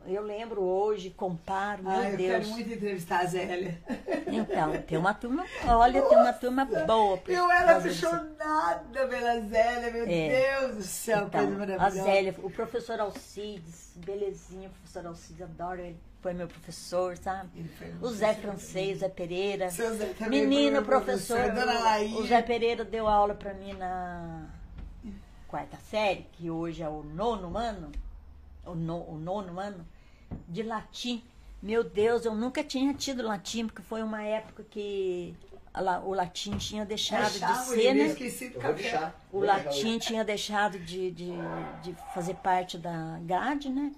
eu lembro hoje, comparo, meu Ah, eu Deus. quero muito entrevistar a Zélia. Então, tem uma turma, olha, tem uma turma boa. pra Eu era apaixonada pela Zélia, meu É. Deus do céu, Então, coisa a maravilhosa. Zélia, o professor Alcides, belezinha, o professor Alcides, adoro ele, foi meu professor, sabe? O Zé professor. Francês, o Zé Pereira. Seu Zé também Menino professor, Laís. o Zé Pereira deu aula pra mim na quarta série, que hoje é o nono ano, o, no- o nono ano, de latim. Meu Deus, eu nunca tinha tido latim, porque foi uma época que o latim tinha deixado de Achava, ser, eu né? esqueci café. O vou latim tinha deixado de, de, de fazer parte da grade, né?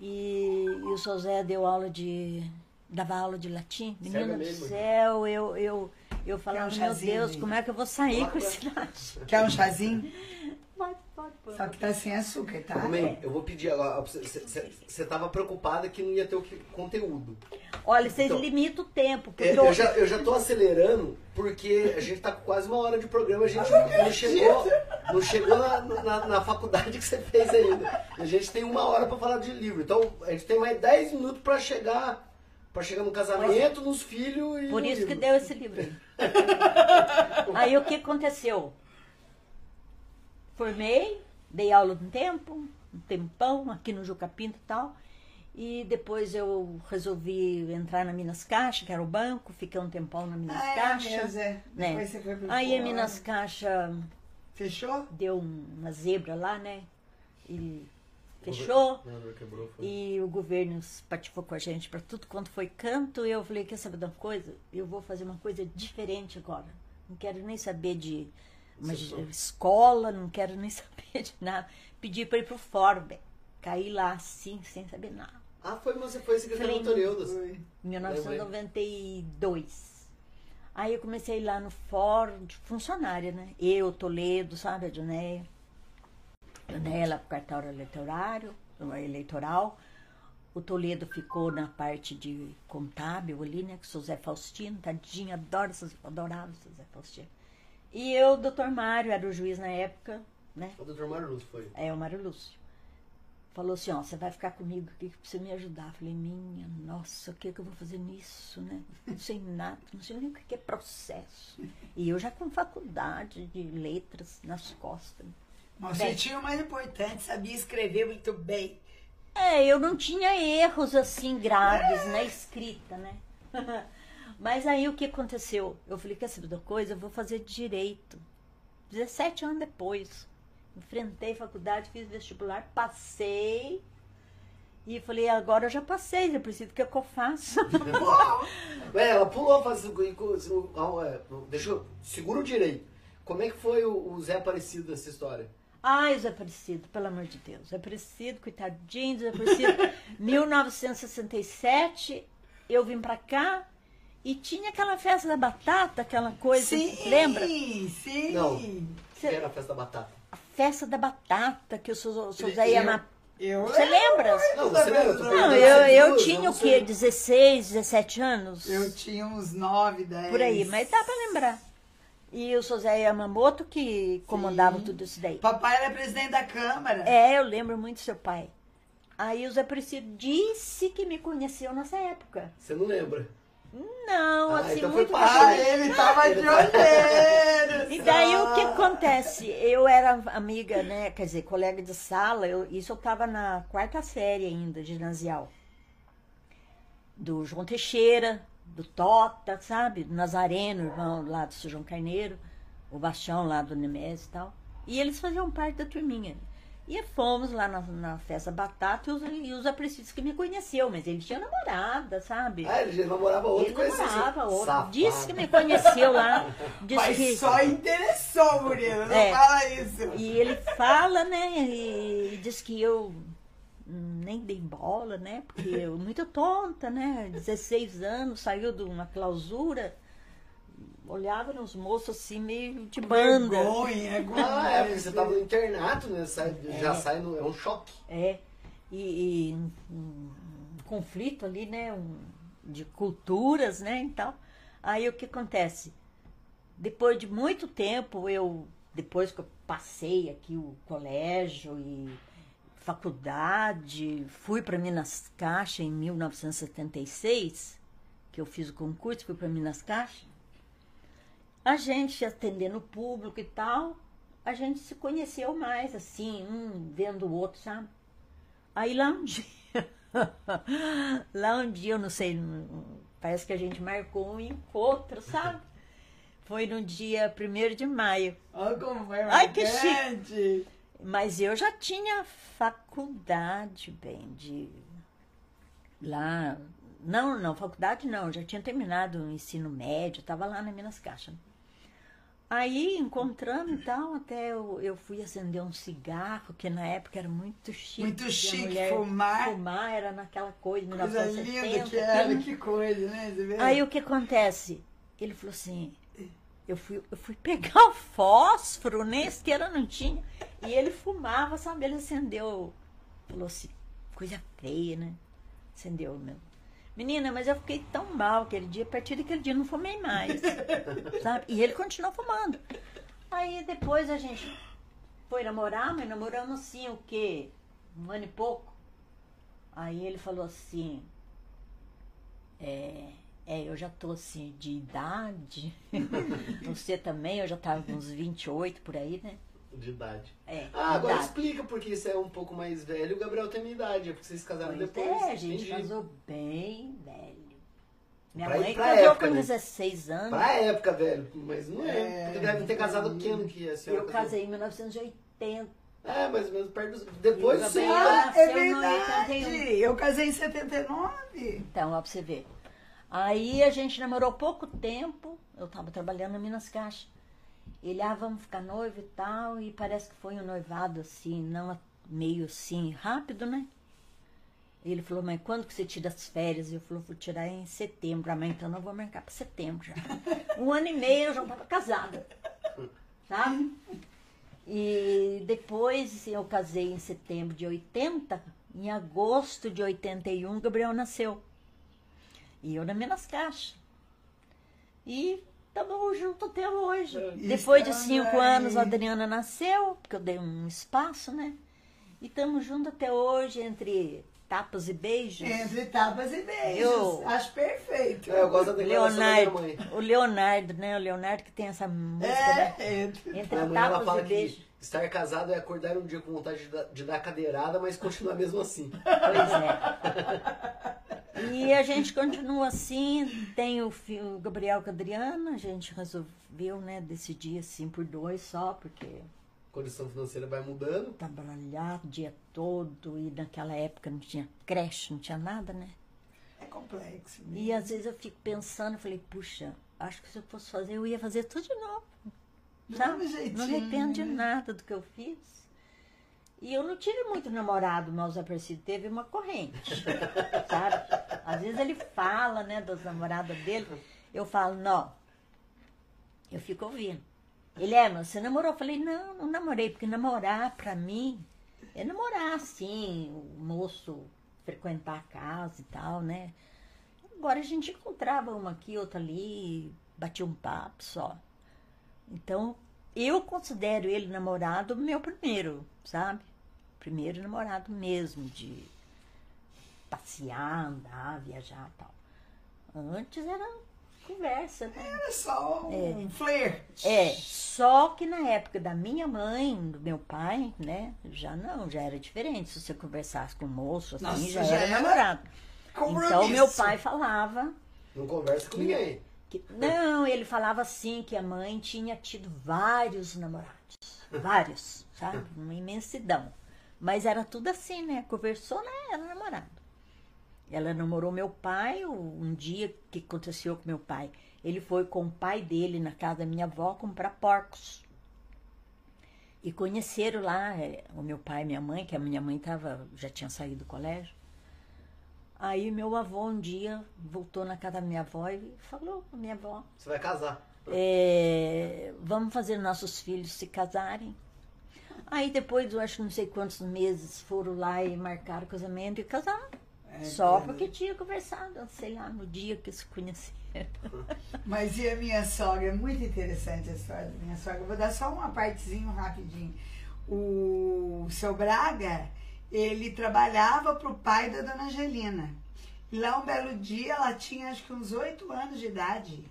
E, e o José deu aula de. dava aula de latim. Menina do céu, eu, eu, eu falava, um meu Deus, como é que eu vou sair Coloca com esse latim? Quer um chazinho? Pode, pode, pode. Só que tá sem açúcar, tá? Mãe, eu vou pedir agora. Você tava preocupada que não ia ter o que- conteúdo. Olha, vocês Então, limitam o tempo. Porque É, eu- já, eu já tô acelerando porque a gente tá com quase uma hora de programa, a gente não chegou, não chegou na, na, na faculdade que você fez ainda. A gente tem uma hora pra falar de livro. Então a gente tem mais 10 minutos pra chegar. Pra chegar no casamento, nos filhos e. Por isso que livro. deu esse livro aí [laughs] o que aconteceu? Formei, dei aula um tempo, um tempão, aqui no Jucapinto e tal. E depois eu resolvi entrar na Minas Caixa, que era o banco, fiquei um tempão na Minas Ah, é Caixa. mesmo, é. né? Depois você foi pro Aí a. Minas Caixa Fechou? deu um- uma zebra lá, né? E fechou. Quebrou. E o governo patifou com a gente para tudo quanto foi canto. E eu falei: quer saber de uma coisa? Eu vou fazer uma coisa diferente agora. Não quero nem saber de foi? escola, não quero nem [laughs] saber de nada. Pedi para ir pro Forbe. Caí lá assim, sem saber nada. Ah, foi você foi secretário Falei, do. Em 1992. Aí eu comecei lá no de funcionária, né? Eu, Toledo, sabe, a. Jonéia lá pro cartório eleitorário, eleitoral. O Toledo ficou na parte de contábil ali, né? Com o Zé Faustino, tadinho, adoro, adorava o Zé Faustino. E eu, doutor Mário, era o juiz na época, né? O doutor Mário Lúcio foi. É, o Mário Lúcio. Falou assim, ó, você vai ficar comigo aqui pra você me ajudar. Falei, minha, nossa, o que, que eu vou fazer nisso, né? Não sei nada, não sei nem o que é processo. E eu já com faculdade de letras nas costas. Mas você tinha o mais importante, sabia escrever muito bem. É, eu não tinha erros assim graves na escrita, né? [laughs] Mas aí o que aconteceu? Eu falei, quer saber da coisa? Eu vou fazer direito. 17 anos depois. Enfrentei faculdade, fiz vestibular, passei. E falei, agora eu já passei, já preciso que, é que eu faço? [laughs] É, ela pulou, faz, é, deixa eu, segura o direito. Como é que foi o, o Zé Aparecido dessa história? Ai, Zé Aparecido, pelo amor de Deus. Zé Aparecido, coitadinho, Zé Aparecido. [laughs] 1967, eu vim pra cá e tinha aquela festa da batata, aquela coisa, Sim, lembra? sim. Não. Que era a festa da batata. A festa da batata, que o seu, Zé Eu- ia na... Eu Você lembra? Não, você lembra? Eu Não, eu, tinha o quê? 16, 17 anos? Eu tinha uns 9, 10. Por aí, mas dá pra lembrar. E o Zé Yamamoto que comandava tudo isso daí. Papai era presidente da Câmara. É, eu lembro muito do seu pai. Aí o Zé Aparecido disse que me conheceu nessa época. Você não lembra? Não, Ah, assim, então muito Ah, ele tava de Ele tá- olheiro. E daí o que só. acontece? Eu era amiga, né? Quer dizer, colega de sala, eu, isso eu tava na quarta série ainda, ginasial. Do João Teixeira, do Tota, sabe? Do Nazareno, irmão lá do seu João Carneiro, o Bastião lá do Nemésio e tal. E eles faziam parte da turminha. E fomos lá na, na festa Batata e os, e os apreciados que me conheceu, mas ele tinha namorada, sabe? Ah, ele já namorava outro ele conhecia namorava outro. Safado. Disse que me conheceu lá. [laughs] Mas que... só interessou, Murilo. Não É. fala isso. E ele fala, né? E diz que eu nem dei bola, né? Porque eu muito tonta, né? 16 anos, saiu de uma clausura, olhava nos moços assim, meio de banda. Vergonha, Ah, é, porque você tava no internato, né? Sai- Já sai no. É um choque. É. E, e um, um conflito ali, né? Um, de culturas, né? Então, aí o que acontece? Depois de muito tempo, eu, depois que eu passei aqui o colégio e faculdade, fui para Minas Caixa em 1976, que eu fiz o concurso, fui para Minas Caixa. A gente atendendo o público e tal, a gente se conheceu mais, assim, um vendo o outro, sabe? Aí lá um [laughs] dia, lá um dia, eu não sei, parece que a gente marcou um encontro, sabe? Foi no dia 1 de maio. Olha como foi Ai, que lá. Não, não, faculdade não, já tinha terminado o ensino médio, estava lá na Minas Caixa. Aí encontramos e tal, até eu, eu fui acender um cigarro, que na época era muito chique. Muito chique, fumar. Fumar era naquela coisa, Coisa 1970. linda que era, que coisa, né? Aí o que acontece? Ele falou assim, eu fui, eu fui pegar o fósforo, nem isqueira não tinha. E ele fumava, sabe? Ele acendeu, falou assim, coisa feia, né? Acendeu meu. Menina, mas eu fiquei tão mal aquele dia, a partir daquele dia eu não fumei mais. [laughs] sabe? E ele continuou fumando. Aí depois a gente foi namorar, mas namoramos assim, o quê? Um ano e pouco. Aí ele falou assim, é, é, eu já tô assim de idade. [laughs] Você também, eu já tava com uns 28 por aí, né? De idade. É, Ah, agora idade. explica porque você é um pouco mais velho e o Gabriel tem minha idade. É porque vocês se casaram Pois depois. é, a gente entendi. casou bem velho. Minha Pra- mãe pra casou época, com né? 16 anos. Pra época, velho. Mas não é. É, porque deve ter casado que ano que a senhora Eu casou? casei em 1980. É, mais ou menos perto dos... Depois E do senhor. Gabriel- Ah, é verdade. 81. Eu casei em 79. Então, ó, pra você ver. Aí a gente namorou pouco tempo. Eu tava trabalhando na Minas Caixa. Ele, ah, vamos ficar noivo e tal. E parece que foi um noivado assim, não meio assim, rápido, né? Ele falou, mãe, quando que você tira as férias? Eu falei, vou tirar em setembro. A mãe, então não vou marcar para setembro já. [laughs] Um ano e meio eu já estava casada. Tá? E depois eu casei em setembro de 80. Em agosto de 81, Gabriel nasceu. E eu na Minas Caixa. E estamos juntos até hoje. Depois de cinco aí. anos, a Adriana nasceu, porque eu dei um espaço, né? E estamos juntos até hoje, entre tapas e beijos. Entre tapas e beijos. Eu- Acho perfeito. É, eu gosto da da Leonardo, mãe. o Leonardo, né? O Leonardo que tem essa música, né? É, entre... Entre ela tapas e que beijos. Estar casado é acordar um dia com vontade de dar, de dar cadeirada, mas continuar mesmo assim. Pois [laughs] é. E a gente continua assim, tem o, fi- o Gabriel com a Adriana, a gente resolveu, né, decidir assim por dois só, porque Condição financeira vai mudando. trabalhar o dia todo e naquela época não tinha creche, não tinha nada, né? É complexo. E às vezes eu fico pensando, eu falei, puxa, acho que se eu fosse fazer, eu ia fazer tudo de novo. Mesmo jeitinho, Não arrependo de né? nada do que eu fiz. E eu não tive muito namorado, mas o Zé Percido teve uma corrente. [laughs] sabe? Às vezes ele fala, né, das namoradas dele. Eu falo, não. Eu fico ouvindo. Ele é, mas você namorou? Eu falei, não, não namorei, porque namorar pra mim é namorar, assim, o moço frequentar a casa e tal, né? Agora a gente encontrava uma aqui, outra ali, batia um papo só. Então, eu considero ele namorado meu primeiro, sabe? Primeiro namorado mesmo, de passear, andar, viajar e tal. Antes era conversa, né? É só um flerte. É, só que na época da minha mãe, do meu pai, né? Já não, já era diferente. Se você conversasse com o moço, assim, Nossa, já, já era era namorado. Então, meu pai falava Não conversa com ninguém. Que- não, ele falava assim que a mãe tinha tido vários namorados. Vários, sabe? Uma imensidão. Mas era tudo assim, né? Conversou, né? Era namorado. Ela namorou meu pai, um dia que aconteceu com meu pai. Ele foi com o pai dele na casa da minha avó comprar porcos. E conheceram lá eh, o meu pai e minha mãe, que a minha mãe tava, já tinha saído do colégio. Aí meu avô um dia voltou na casa da minha avó e falou com a minha avó, Você vai casar. é, vamos fazer nossos filhos se casarem. Aí depois, eu acho que não sei quantos meses, foram lá e marcaram o casamento e casaram. É, Só é. porque tinha conversado, sei lá, no dia que se conheceram. [laughs] Mas e a minha sogra? É muito interessante a história da minha sogra. Eu vou dar só uma partezinho rapidinho. O seu Braga, ele trabalhava pro pai da dona Angelina. E lá um belo dia, ela tinha acho que uns oito anos de idade.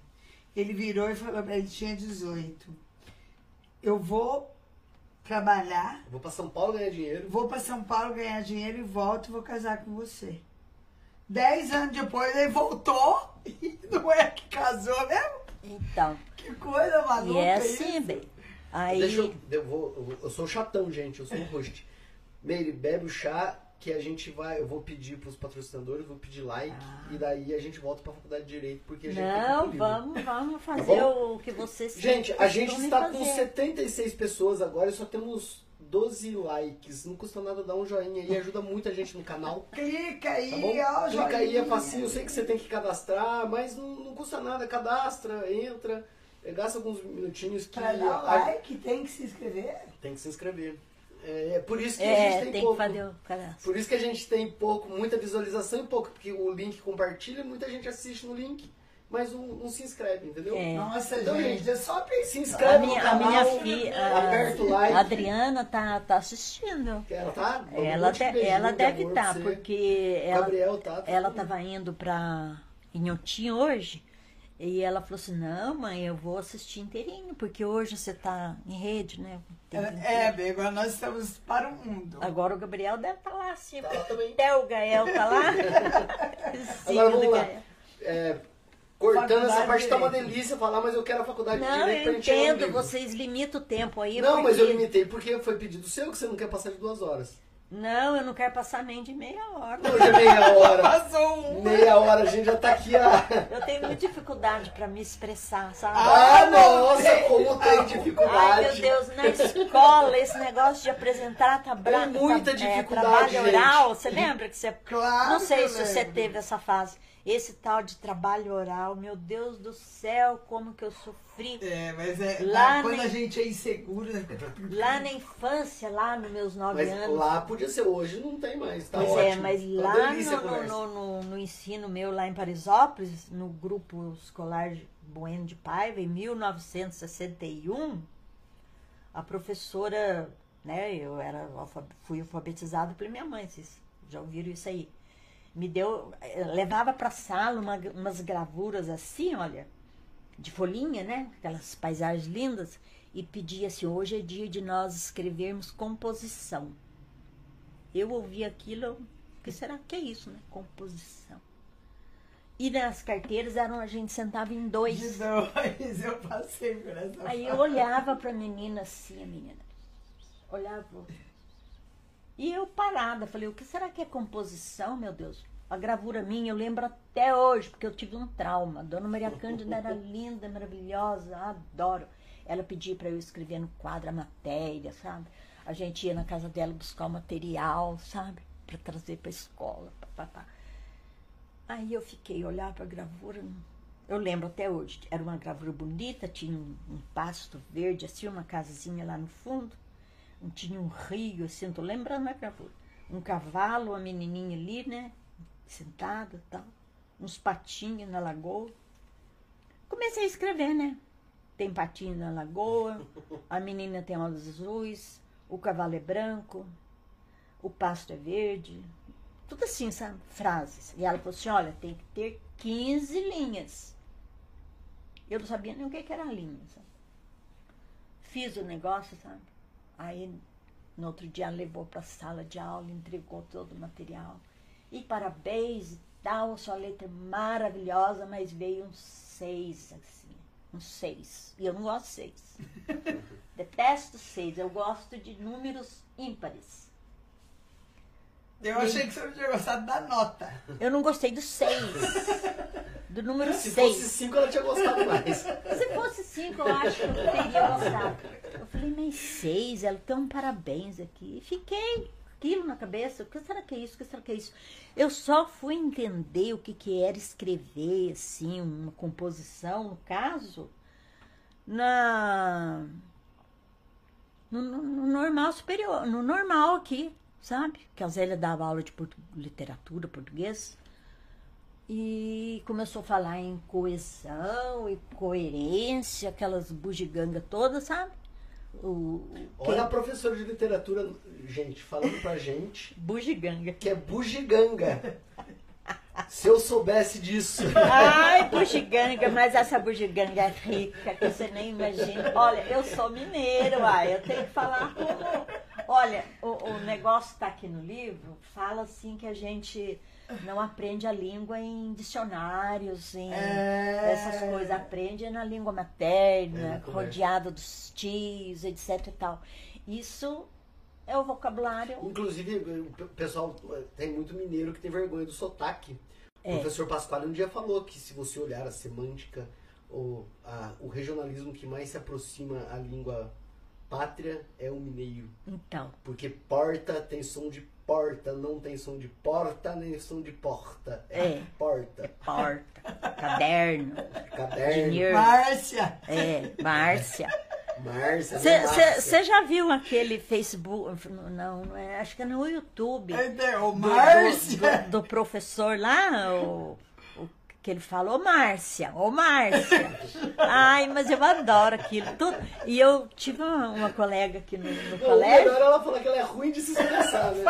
Ele virou e falou pra ele, tinha 18. Eu vou trabalhar, vou pra São Paulo ganhar dinheiro. vou pra São Paulo ganhar dinheiro e volto e vou casar com você. Dez anos depois ele voltou [laughs] e não é que casou mesmo? Então, Que coisa maluca e é isso. assim, bem. Aí, Deixa eu, eu, vou, eu sou chatão, gente. Eu sou um host. Meire, bebe o chá que a gente vai, eu vou pedir pros patrocinadores, vou pedir like e daí a gente volta pra faculdade de direito porque a gente Não, pro livro. vamos, vamos fazer bom? o que vocês Gente, a gente está com fazer. 76 pessoas agora e só temos 12 likes. Não custa nada dar um joinha aí, ajuda muita gente no canal. Clica aí, Tá bom? ó, Clica aí, é joinha. facinho. Eu sei que você tem que cadastrar, mas não, não custa nada. Cadastra, entra, gasta alguns minutinhos que Pra dar a- like, tem que se inscrever. tem que se inscrever. É, é por isso que a É, gente tem, tem, que pouco. fazer o cadastro. Por isso que a gente tem pouco, muita visualização e pouco, porque o link compartilha, muita gente assiste no link, mas não, não se inscreve, entendeu? É. Nossa, Então, gente, gente, é só. Se inscreve A minha, no a canal, minha filha, aperta o a like. Adriana tá, tá assistindo. Ela tá? Um Ela, de beijinho ela de deve estar, você. porque ela, Gabriel tá. tá ela tudo. tava indo pra Inhotim hoje. E ela falou assim, não mãe, eu vou assistir inteirinho, porque hoje você tá em rede, né? É, bem, agora nós estamos para o mundo. Agora o Gabriel deve estar lá. Tá lá também. Até o Gael tá lá. [laughs] Sim, Agora vamos lá. É, cortando essa parte de tá uma Direito. delícia falar, mas eu quero a faculdade de Não, direito pra eu entendo, vocês limitam o tempo aí. Não, mas porque- eu limitei porque foi pedido seu que você não quer passar de duas horas. Não, eu não quero passar nem de meia hora. Hoje é meia hora. [laughs] Passou um. Meia hora, a gente já tá aqui a. Eu tenho muita dificuldade pra me expressar, sabe? Ah, nossa, tem. como tem dificuldade. Ai, meu Deus, na escola, esse negócio de apresentar trabalho. Tem muita é, dificuldade, trabalho gente. oral, você lembra que você. Claro Não sei se você lembro. teve essa fase. Esse tal de trabalho oral, meu Deus do céu, como que eu sofri. É, mas é, Lá quando nem- a gente é inseguro, né? [laughs] Lá na infância, lá nos meus nove Mas anos. lá podia ser hoje, não tem mais. Tá Pois ótimo. é, mas Tá lá no, no, no- no ensino meu, lá em Parisópolis, no grupo escolar de Bueno de Paiva, em 1961, a professora, né, eu era, fui alfabetizada pela minha mãe, vocês já ouviram isso aí. Me deu, eh, levava para sala uma- umas gravuras assim, olha, de folhinha, né, aquelas paisagens lindas, e pedia assim, hoje é dia de nós escrevermos composição. Eu ouvi aquilo, o que será que é isso, né? Composição. E nas carteiras eram, a gente sentava em De dois. dois, eu passei por essa Aí eu olhava pra menina assim, a menina. Olhava. E eu parada, falei, o que será que é composição, meu Deus? A gravura minha, eu lembro até hoje, porque eu tive um trauma. Dona Maria Cândida era [laughs] linda, maravilhosa, adoro. Ela pedia para eu escrever no quadro a matéria, sabe? A gente ia na casa dela buscar o material, sabe? Para trazer para escola. Pá, pá, pá. Aí eu fiquei olhar para a gravura. Eu lembro até hoje. Era uma gravura bonita, tinha um, um pasto verde, assim, uma casinha lá no fundo. Tinha um rio, assim, tô lembrando a gravura. Um cavalo, uma menininha ali, né? Sentada e tal. Uns patinhos na lagoa. Comecei a escrever, né? Tem patinho na lagoa, a menina tem olhos azuis, o cavalo é branco, o pasto é verde. Tudo assim, sabe? Frases. E ela falou assim: olha, tem que ter 15 linhas. Eu não sabia nem o que que era linha, sabe? Fiz o negócio, sabe? Aí, no outro dia, levou para a sala de aula, entregou todo o material. E parabéns e tal, sua letra é maravilhosa, mas veio um seis, assim. Um seis. E eu não gosto de seis. [laughs] Detesto seis. Eu gosto de números ímpares. Eu achei que você não tinha gostado da nota. Eu não gostei do seis. Do número Se seis. fosse cinco, ela tinha gostado mais. Se fosse cinco, eu acho que eu teria gostado. Eu falei, mas seis, ela tem um parabéns aqui. E fiquei aquilo na cabeça. O que será que é isso? O que será que é isso? Eu só fui entender o que, que era escrever, assim, uma composição, no caso, na. No, no- no normal superior, no normal aqui, sabe? Que a Zélia dava aula de portu- literatura, português. E começou a falar em coesão e coerência, aquelas bugigangas todas, sabe? O, Olha a professora de literatura, gente, falando pra gente bugiganga. que é bugiganga. Se eu soubesse disso. Ai, bugiganga, mas essa bugiganga é rica, que você nem imagina. Olha, eu sou mineiro, uai, eu tenho que falar como. Olha, o, o negócio tá aqui no livro, fala assim que a gente não aprende a língua em dicionários, em É. essas coisas, aprende na língua materna, É, rodeada dos tios, etc e tal. Isso É o vocabulário. Inclusive, o pe- pessoal eh, tem muito mineiro que tem vergonha do sotaque. É. O professor Pasquale um dia falou que se você olhar a semântica, ou a- o regionalismo que mais se aproxima à língua pátria é o mineiro. Então, Porque porta tem som de porta, não tem som de porta, nem som de porta. É. porta. porta, caderno, Caderno. dinheiro. Márcia! É, Márcia. Né. Você já viu aquele Facebook? Não, não é, acho que é no YouTube. É, O do- Márcia! Do, do professor lá, o, o que ele falou, ô Márcia, ô Márcia. Ai, mas eu adoro aquilo. Tudo. E eu tive uma, uma colega aqui no, no Não, o colégio. melhor é ela falar que ela é ruim de se expressar, né?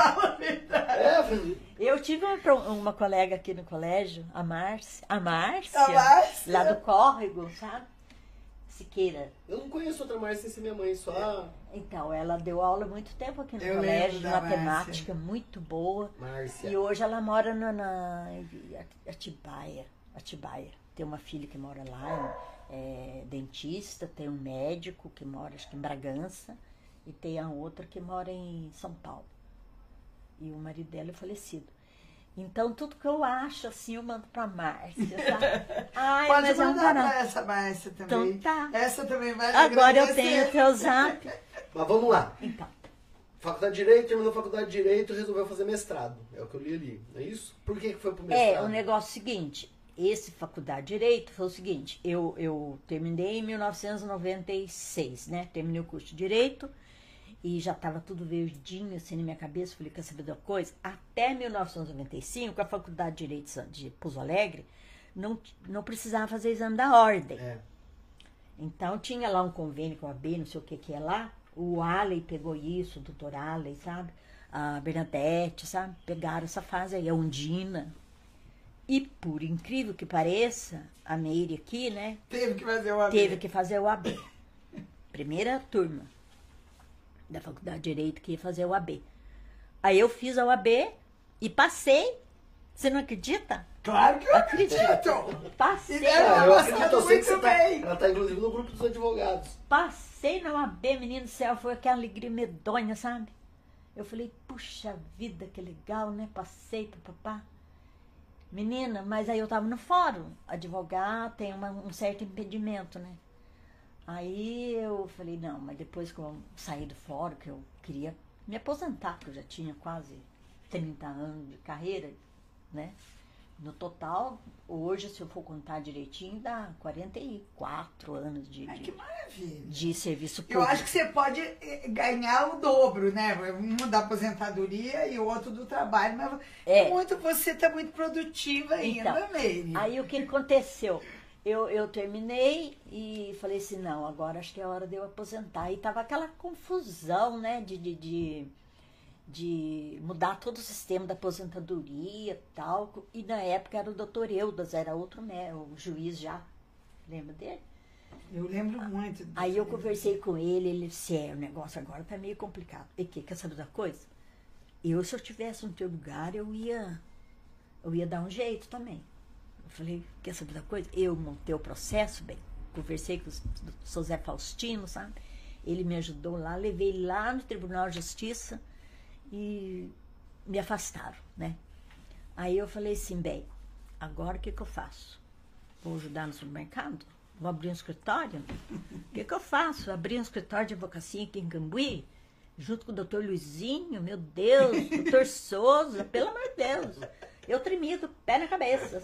é, Felipe. Eu tive uma, uma colega aqui no colégio, a Márcia. A Márcia. A Márcia. Lá do córrego, sabe? Siqueira. eu não conheço outra Márcia sem minha mãe, só Então, ela deu aula muito tempo aqui no Eu colégio, de matemática, muito boa. Márcia. E hoje ela mora na, na Atibaia, Atibaia. Tem uma filha que mora lá, é dentista, tem um médico que mora, acho que em Bragança, e tem a outra que mora em São Paulo. E o marido dela é falecido. Então, tudo que eu acho, assim, eu mando pra Márcia, sabe? [laughs] Ai, Pode mas é um mandar pra barato. essa Márcia também. Então tá. Essa também vai Agora eu tenho o teu zap. [laughs] Mas vamos lá. Então, Faculdade de Direito, terminou a faculdade de Direito, resolveu fazer mestrado. É o que eu li ali, não é isso? Por que que foi pro mestrado? É, o negócio é o seguinte, esse faculdade de Direito foi o seguinte, eu, eu terminei em 1996, né? Terminei o curso de Direito e já estava tudo verdinho assim na minha cabeça, falei, quer saber de uma coisa? Até 1995, a Faculdade de Direito de Pouso Alegre não, não precisava fazer exame da ordem. É. Então tinha lá um convênio com a B, não sei o que que é lá. O Alley pegou isso, o doutor Alley, sabe? A Bernadette, sabe? Pegaram essa fase aí, a Undina. E por incrível que pareça, a Meire aqui, né? Teve que fazer uma Teve que fazer o AB. Primeira turma da Faculdade de Direito que ia fazer o AB. Aí eu fiz a OAB e passei. Você não acredita? Claro que eu Acredito. acredito. Passei. E Ah, eu acredito, eu sei que você tá, ela tá inclusive no grupo dos advogados. Passei na OAB, menino do céu, foi aquela alegria medonha, sabe? Eu falei, puxa vida, que legal, né? Passei, papapá. Menina, mas aí eu tava no fórum. Advogar tem uma- um certo impedimento, né? Aí eu falei, não, mas depois que eu saí do fórum, que eu queria me aposentar, porque eu já tinha quase 30 anos de carreira, né? No total, hoje, se eu for contar direitinho, dá 44 anos de, Ai, de- que maravilha. de serviço Eu público. acho que você pode eh, ganhar o dobro, né? Um da aposentadoria e o outro do trabalho, mas É. muito, você está muito produtiva ainda, Então. Aí o que aconteceu? Eu, eu terminei e falei assim, não, agora acho que é hora de eu aposentar. E tava aquela confusão, né, de, de, de, de mudar todo o sistema da aposentadoria e tal. E na época era o doutor Eudas, era outro, né, o juiz já. Lembra dele? Eu lembro muito. disso. Aí eu conversei com ele, ele disse, é, o negócio agora tá meio complicado. E que, quer saber da coisa? Eu, se eu tivesse no teu lugar, eu ia, eu ia dar um jeito também. Falei, quer saber da coisa? Eu montei o processo, bem, conversei com o. Zé Faustino, sabe? Ele me ajudou lá, levei lá no Tribunal de Justiça e me afastaram, né? Aí eu falei assim, bem, agora o que, que eu faço? Vou ajudar no supermercado? Vou abrir um escritório? O que, que eu faço? Abrir um escritório de advocacia aqui em Cambuí? Junto com o doutor Luizinho, meu Deus, doutor Souza, pelo amor de Deus. Eu tremia do pé na cabeça.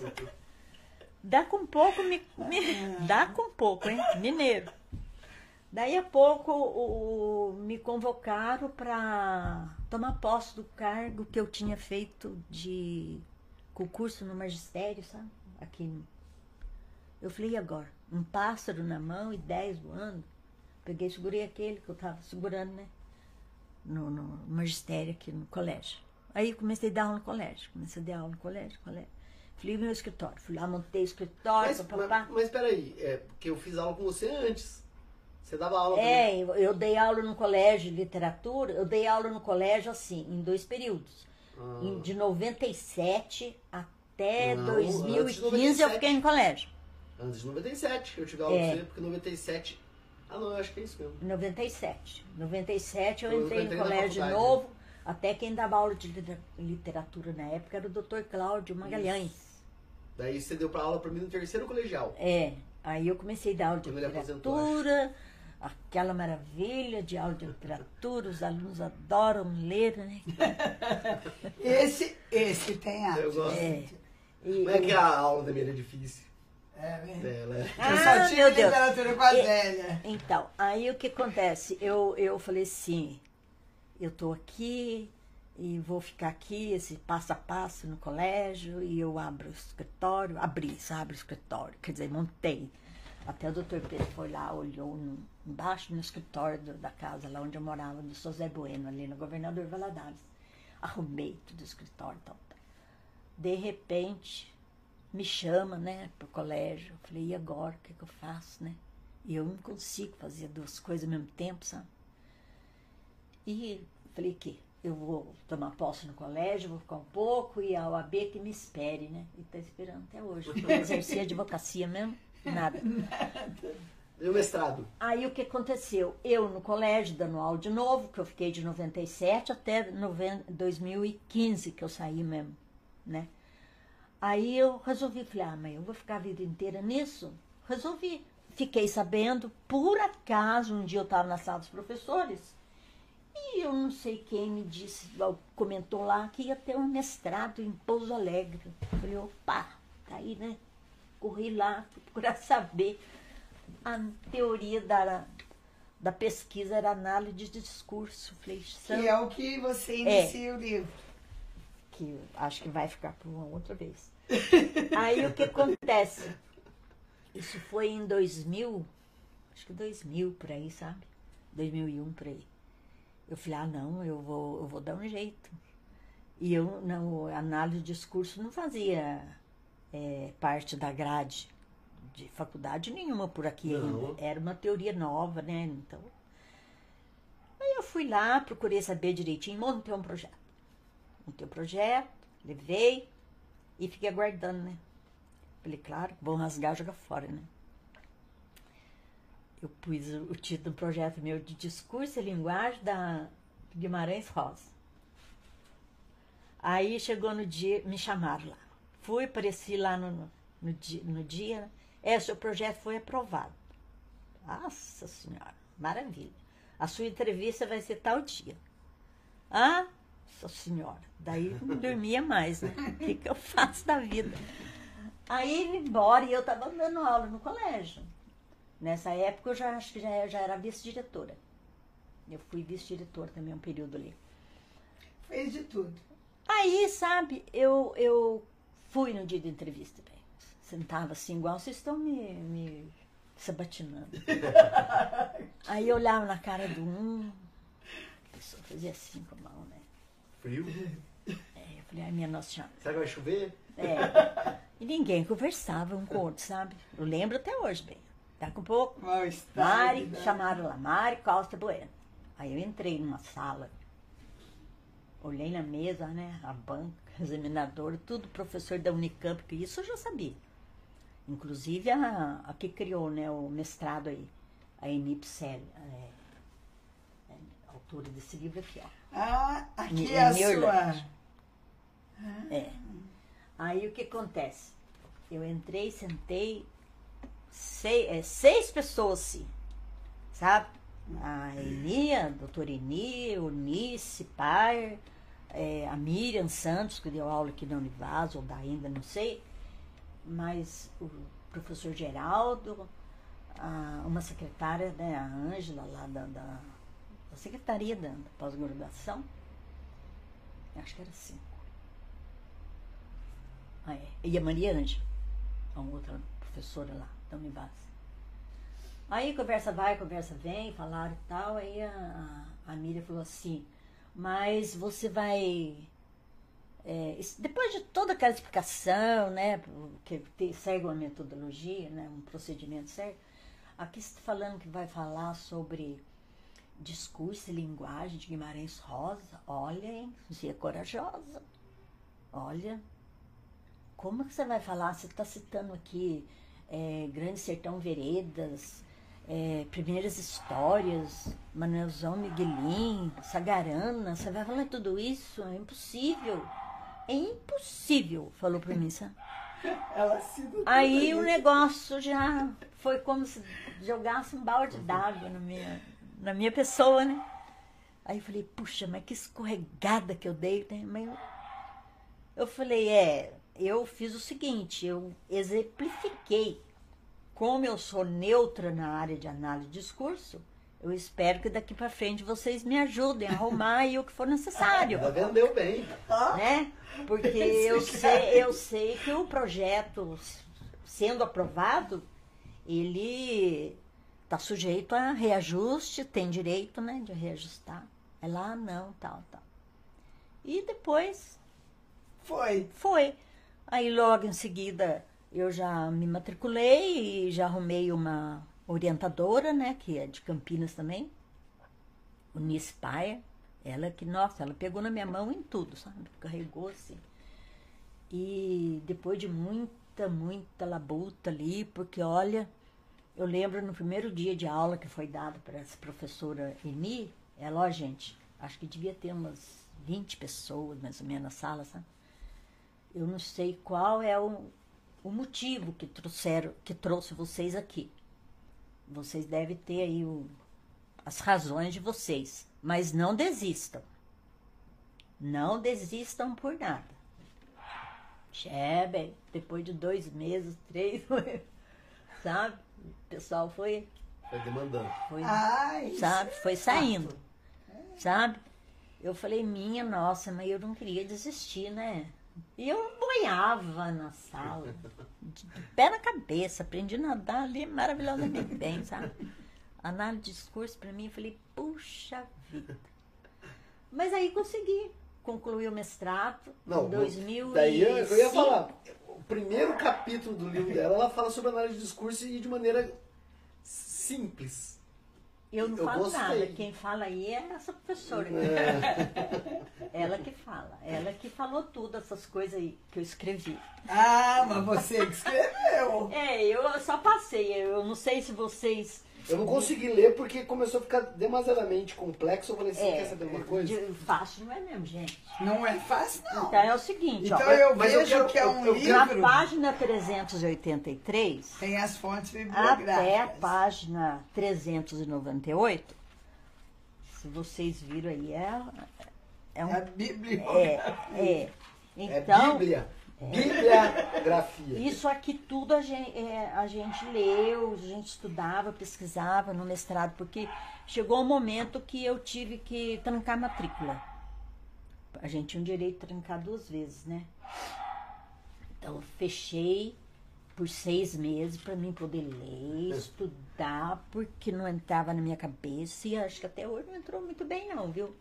Dá com pouco, me, me- dá com pouco, hein? Mineiro. Daí a pouco o- o- me convocaram para tomar posse do cargo que eu tinha feito de concurso no magistério, sabe? Aqui. Eu falei, e agora? Um pássaro na mão e dez voando. Peguei, segurei aquele que eu tava segurando, né? No, no magistério aqui no colégio. Aí comecei a dar aula no colégio. Comecei a dar aula no colégio, colégio. Fui no meu escritório. Fui lá, montei o escritório, Mas, papapá. mas, mas peraí, é, porque eu fiz aula com você antes. Você dava aula. É, eu, eu dei aula no colégio de literatura, eu dei aula no colégio assim, em dois períodos. Ah. Em- de 97 até Não, antes de 2015 eu 97. fiquei no colégio. Antes de 97, eu tive aula É. com você, porque em 97 Ah, não, eu acho que é isso mesmo. 97. 97 eu Eu entrei entrei no colégio de novo, até quem dava aula de litera- literatura na época era o Dr. Cláudio Magalhães. Daí você deu pra aula pra mim no terceiro colegial. É, aí eu comecei a dar aula de literatura, aquela maravilha de aula de literatura, os alunos adoram ler, né? [laughs] Esse, esse tem arte. Eu gosto. É. E- Como é que a aula da minha era difícil? É, mesmo. É. Eu [laughs] Ah, só Deus. literatura com a E- Zélia. Então, aí o que acontece? Eu, eu falei assim, eu tô aqui e vou ficar aqui, esse passo a passo no colégio, e eu abro o escritório, abri, sabe, o escritório, quer dizer, montei. Até o doutor Pedro foi lá, olhou no- embaixo no escritório do- da casa, lá onde eu morava, do José Bueno, ali no Governador Valadares. Arrumei tudo o escritório e tal. De repente, me chama, né, pro colégio. Eu falei, e agora, o que, que eu faço, né? E eu não consigo fazer duas coisas ao mesmo tempo, sabe? E falei que eu vou tomar posse no colégio, vou ficar um pouco, e a OAB que me espere, né? E tá esperando até hoje. Eu exerci [laughs] advocacia mesmo, nada. E o mestrado? Aí o que aconteceu? Eu no colégio, dando aula de novo, que eu fiquei de 97 até noven- 2015, que eu saí mesmo, né? Aí eu resolvi, falei, ah, mas eu vou ficar a vida inteira nisso? Resolvi. Fiquei sabendo, por acaso, um dia eu estava na sala dos professores, e eu não sei quem me disse, comentou lá que ia ter um mestrado em Pouso Alegre. Eu falei, opa, tá aí, né? Corri lá, fui procurar [laughs] saber. A teoria da, da pesquisa era análise de discurso. Falei, Que "Santo é o que você inicia o livro. que acho que vai ficar por uma outra vez. [laughs] Aí o que acontece? Isso foi em 2000, acho que 2000 por aí, sabe? 2001 por aí. Eu falei, ah, não, eu vou, eu vou dar um jeito. E eu, não, análise de discurso não fazia é, parte da grade de faculdade nenhuma por aqui Não. ainda. Era uma teoria nova, né? Então. Aí eu fui lá, procurei saber direitinho, montei um projeto. Montei o projeto, levei e fiquei aguardando, né? Falei, claro, vão rasgar, jogar fora, né? Eu pus o, título do projeto meu de Discurso e Linguagem da Guimarães Rosa. Aí chegou no dia, me chamaram lá. Fui, apareci lá no, no, dia, no dia, né? É, seu projeto foi aprovado. Nossa Senhora, maravilha. A sua entrevista vai ser tal dia. Ah, nossa senhora. Daí não dormia mais, né? O que, que eu faço da vida? Aí embora e eu estava dando aula no colégio. Nessa época eu já acho que já, já era vice-diretora. Eu fui vice-diretora também um período ali. Fez de tudo. Aí, sabe, eu, eu fui no dia da entrevista, bem. Sentava assim, igual vocês estão me, me sabatinando. [laughs] Aí eu olhava na cara do um, a pessoa fazia assim com a mão, né? Frio? É, eu falei, ai minha Nossa Senhora. Será que vai chover? É. E ninguém conversava um com o outro, sabe? Eu lembro até hoje, bem. Daqui a pouco, Mal. Mari, né? chamaram lá, Mari Costa Bueno. Aí eu entrei numa sala, olhei na mesa, né? A banca, examinador, tudo professor da Unicamp, que isso eu já sabia. Inclusive a, a que criou né, o mestrado aí, a Enipsel, é, é, autora desse livro aqui, ó. Ah, aqui é a em sua. Irlande. É. Aí o que acontece? Eu entrei, sentei, sei- é, seis pessoas, sim, sabe? A Eni, a doutora Eni, o Nice, Par, é, a Miriam Santos, que deu aula aqui na Univaz, ou da ainda, não sei, mas o professor Geraldo, a- uma secretária, né, a Ângela, lá da, da, da Secretaria da, da Pós-Graduação, acho que era cinco. Ah, é. E a Maria Ângela, a outra professora lá da Univaz. Aí conversa vai, conversa vem, falaram e tal. Aí a, a, a Miriam falou assim, mas você vai. é, depois de toda aquela explicação, né? Que te- segue uma metodologia, né, um procedimento certo, aqui está falando que vai falar sobre discurso e linguagem de Guimarães Rosa. Olha, hein? Você é corajosa. Olha, como que você vai falar? Você está citando aqui é, Grande Sertão Veredas, é, primeiras histórias, Manuelzão Miguelin, Sagarana, você vai falar tudo isso? É impossível. É impossível, falou pra mim, sabe? [laughs] Ela se Aí o negócio já foi como se jogasse um balde d'água na minha, na minha pessoa, né? Aí eu falei, puxa, mas que escorregada que eu dei, né? Mas eu, eu falei, é, eu fiz o seguinte, eu exemplifiquei como eu sou neutra na área de análise de discurso, eu espero que daqui para frente vocês me ajudem a arrumar aí o que for necessário Ela vendeu bem. né? Porque [laughs] eu sei, eu sei que o projeto, sendo aprovado, ele está sujeito a reajuste, tem direito né, de reajustar. É lá, não, tal, tal. E depois Foi. foi. Aí logo em seguida eu já me matriculei e já arrumei uma orientadora, né, que é de Campinas também, Unice Paia. Ela que, nossa, ela pegou na minha mão em tudo, sabe? Carregou assim. E depois de muita, muita labuta ali, porque olha, eu lembro no primeiro dia de aula que foi dado para essa professora Eni, ela, ó, gente, acho que devia ter umas 20 pessoas mais ou menos na sala, sabe? Eu não sei qual é o, o motivo que trouxeram, que trouxe vocês aqui. Vocês devem ter aí o, as razões de vocês, mas não desistam. Não desistam por nada. Chebe, depois de dois meses, [laughs] três, sabe? O pessoal foi, Foi demandando. foi Ai, sabe? Foi é saindo, fato. sabe? Eu falei, minha nossa, mas eu não queria desistir, né? E eu boiava na sala, de, pé na cabeça, aprendi a nadar ali maravilhosamente bem, sabe? Análise de discurso para mim, eu falei, puxa vida. Mas aí consegui concluir o mestrado Não, em 2005. daí eu, eu ia falar. O primeiro capítulo do livro dela, ela fala sobre análise de discurso e de maneira simples. Eu não eu falo gostei. nada, quem fala aí é essa professora. É, [laughs] Ela que fala, ela que falou tudo, essas coisas aí que eu escrevi. Ah, mas você que escreveu. É, eu só passei, eu não sei se vocês. Eu não consegui ler porque começou a ficar demasiadamente complexo. Eu falei, você É, quer saber uma coisa? de- fácil não é mesmo, gente. Não é fácil, não. Então é o seguinte, Então ó. eu mas eu vejo quero- que é um eu- eu Na livro. página 383, Tem as fontes até a bibliográficas. página 398, se vocês viram aí, é, é um. É a Bíblia. É, é. É Então, Bíblia. Bibliografia. Isso aqui tudo a gente, a gente leu, a gente estudava, pesquisava no mestrado, porque chegou um momento que eu tive que trancar a matrícula. A gente tinha o direito de trancar duas vezes, né? Então eu fechei por seis meses para mim poder ler, estudar, porque não entrava na minha cabeça e acho que até hoje não entrou muito bem não, viu?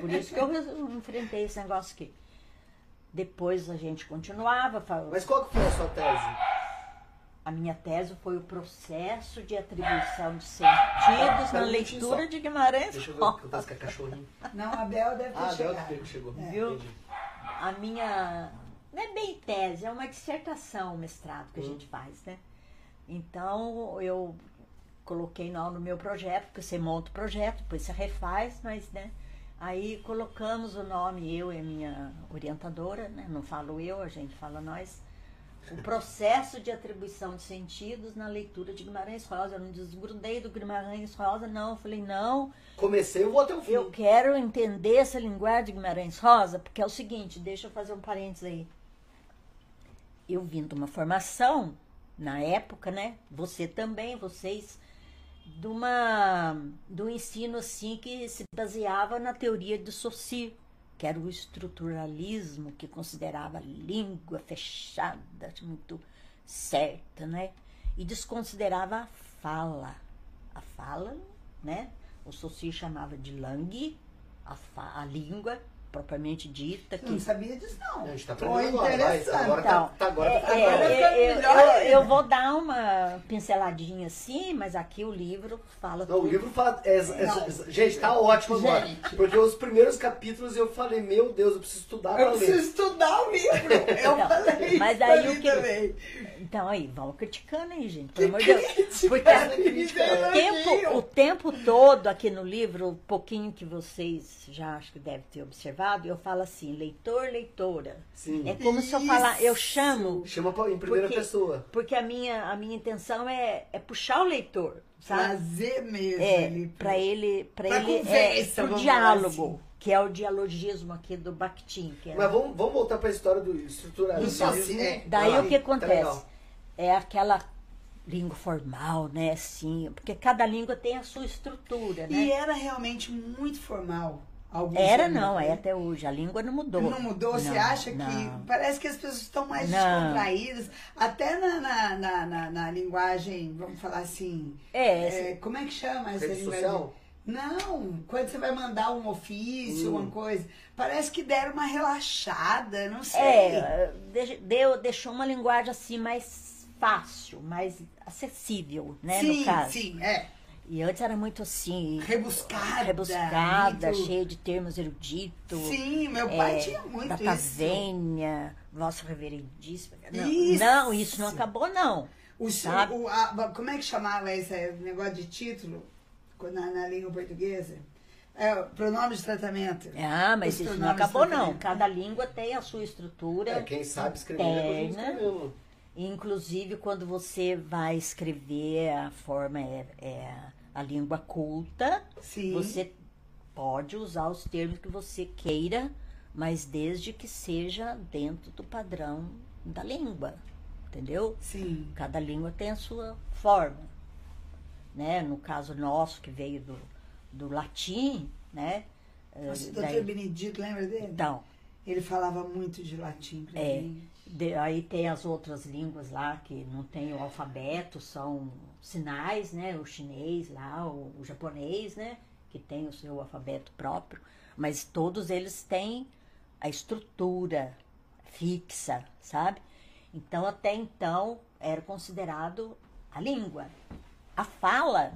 Por isso que eu enfrentei esse negócio aqui. Depois a gente continuava, fa- Mas qual que foi a sua tese? a minha tese foi o processo de atribuição de sentidos na [laughs] leitura de Guimarães Deixa eu ver Rosa. que eu tava com a cachorrinha. Não, a Bel deve ter Ah, Bel chegado. que chegou. Viu? Entendi. A minha. Não é bem tese, é uma dissertação, mestrado que a Hum. gente faz, né? Então eu coloquei lá no meu projeto, porque você monta o projeto, depois você refaz, mas, né? Aí colocamos o nome, eu e a minha orientadora, né? Não falo eu, a gente fala nós. O processo de atribuição de sentidos na leitura de Guimarães Rosa. Eu não desgrudei do Guimarães Rosa, não. Eu falei, não, Comecei, eu vou até o fim. eu quero entender essa linguagem de Guimarães Rosa, porque é o seguinte, deixa eu fazer um parênteses aí. Eu vim de uma formação, na época, né? Você também, vocês, de uma do ensino assim que se baseava na teoria de Saussure, que era o estruturalismo, que considerava a língua fechada, muito certa, né? E desconsiderava a fala. A fala, né? O Saussure chamava de langue, a, a língua, propriamente dita. Eu não Que, sabia disso, não. A gente tá aprendendo agora, agora tá, Então, tá, agora tá é, ficando é. Agora eu, vou dar uma pinceladinha assim, mas aqui o livro fala Não, o livro fala. é, é, gente, tá ótimo agora. Gente. Porque os primeiros capítulos eu falei, meu Deus, eu preciso estudar pra Eu preciso ler. estudar o livro. [laughs] Eu Não, falei mas isso aí o que- também. Então aí, vamos criticando aí, gente. Que Pelo amor de Deus. Porque o tempo, o tempo todo aqui no livro, o pouquinho que vocês já acho que devem ter observado, eu falo assim, leitor, leitora. Sim. É como se eu falar, eu Isso. chamo, Chama em primeira Porque- pessoa. porque a minha, a minha intenção é, é puxar o leitor, sabe? Trazer mesmo É, ali. para ele, para pra ele é, conversa, pro vamos diálogo, assim. que é o dialogismo aqui do Bakhtin. Que é, Mas vamos, vamos voltar pra história do estruturalismo. Soci- é. Daí Vai o que tá acontece? legal. é aquela língua formal, né? Assim, porque cada língua tem a sua estrutura, né? E era realmente muito formal. Alguns Era anos não, é até hoje. A língua não mudou. Não mudou? Você Não, acha não. que. Parece que as pessoas estão mais Não. descontraídas. Até na, na, na, na- na linguagem, vamos falar assim. É, é, como é que chama essa Rede linguagem? social? Não, quando você vai mandar um ofício, Hum. uma coisa, parece que deram uma relaxada, não sei. é, de- deu, deixou uma linguagem assim mais fácil, mais acessível, né? sim, no caso. sim, é. E antes era muito assim, Rebuscada. rebuscada, muito- cheia de termos eruditos. Sim, meu pai é, tinha muito data isso. vênia, vosso reverendíssimo. Não, Isso. não, isso não acabou, não. O, Sabe? o- a- como é que chamava esse negócio de título na, na língua portuguesa? É, pronome de tratamento. Ah, mas Os isso não acabou, não. Cada língua tem a sua estrutura. É, quem sabe escrever, Interna. escrevemos. Inclusive, quando você vai escrever, a forma é, é a língua culta, Sim. você pode usar os termos que você queira, mas desde que seja dentro do padrão da língua, entendeu? Sim. Cada língua tem a sua forma, né? No caso nosso, que veio do, do latim, né? Nossa, Eh, o doutor daí- Benedito, lembra dele? então, Ele falava muito de latim pra É. De- aí tem as outras línguas lá que não tem o alfabeto, são sinais, né? O chinês lá, o, o japonês, né? Que tem o seu alfabeto próprio, mas todos eles têm a estrutura fixa, sabe? Então até então era considerado a língua. A fala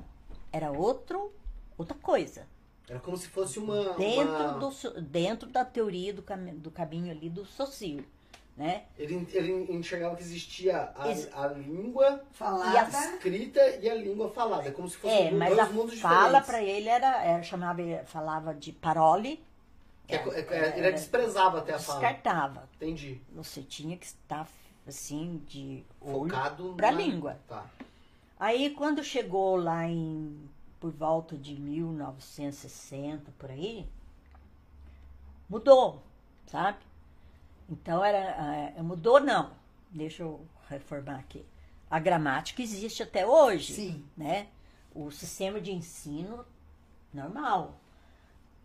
era outro, outra coisa. Era como se fosse uma. Dentro, uma- do, dentro da teoria do, cami- do caminho ali do socio, né? Ele, ele enxergava que existia a, Ex- a língua Falava. escrita e a língua falada. É como se fossem É, dois mas a mundos fala para ele era, era chamava, falava de parole, é- é- era- ele desprezava até a fala. descartava. Entendi. Você tinha que estar assim de. Focado pra na língua. Tá. Aí quando chegou lá em por volta de 1960 por aí, mudou, sabe? Então era ah, mudou não. Deixa eu reformar aqui. A gramática existe até hoje, Sim. né? O sistema de ensino normal.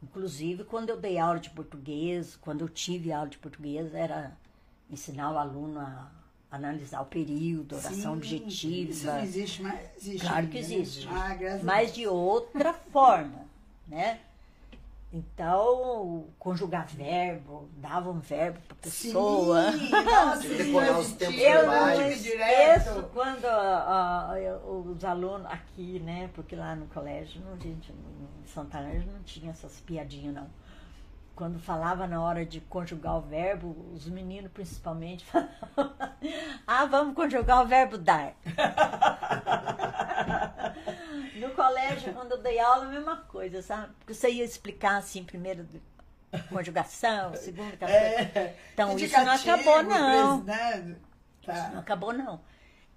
Inclusive, quando eu dei aula de português, quando eu tive aula de português, era ensinar o aluno a analisar o período, oração Sim, objetiva. Isso não existe mais. Existe Claro que né? existe. Ah, mas de outra forma, né? Então, conjugar verbo, dava um verbo para pessoa. Sim, [laughs] nossa, decorar os sim, tempos eu não verbais. tive esqueço direto. quando ah, eu- os alunos aqui, né? Porque lá no colégio, não, gente, em Santa Ângela não tinha essas piadinhas, não. Quando falava na hora de conjugar o verbo, os meninos principalmente [laughs] falavam, ah, vamos conjugar o verbo dar. [laughs] No colégio, quando eu dei aula, a mesma coisa, sabe? Porque você ia explicar assim, primeiro conjugação, [laughs] segundo, terceiro. É, Então, isso não acabou, não. presidente. Isso não Tá. acabou, não.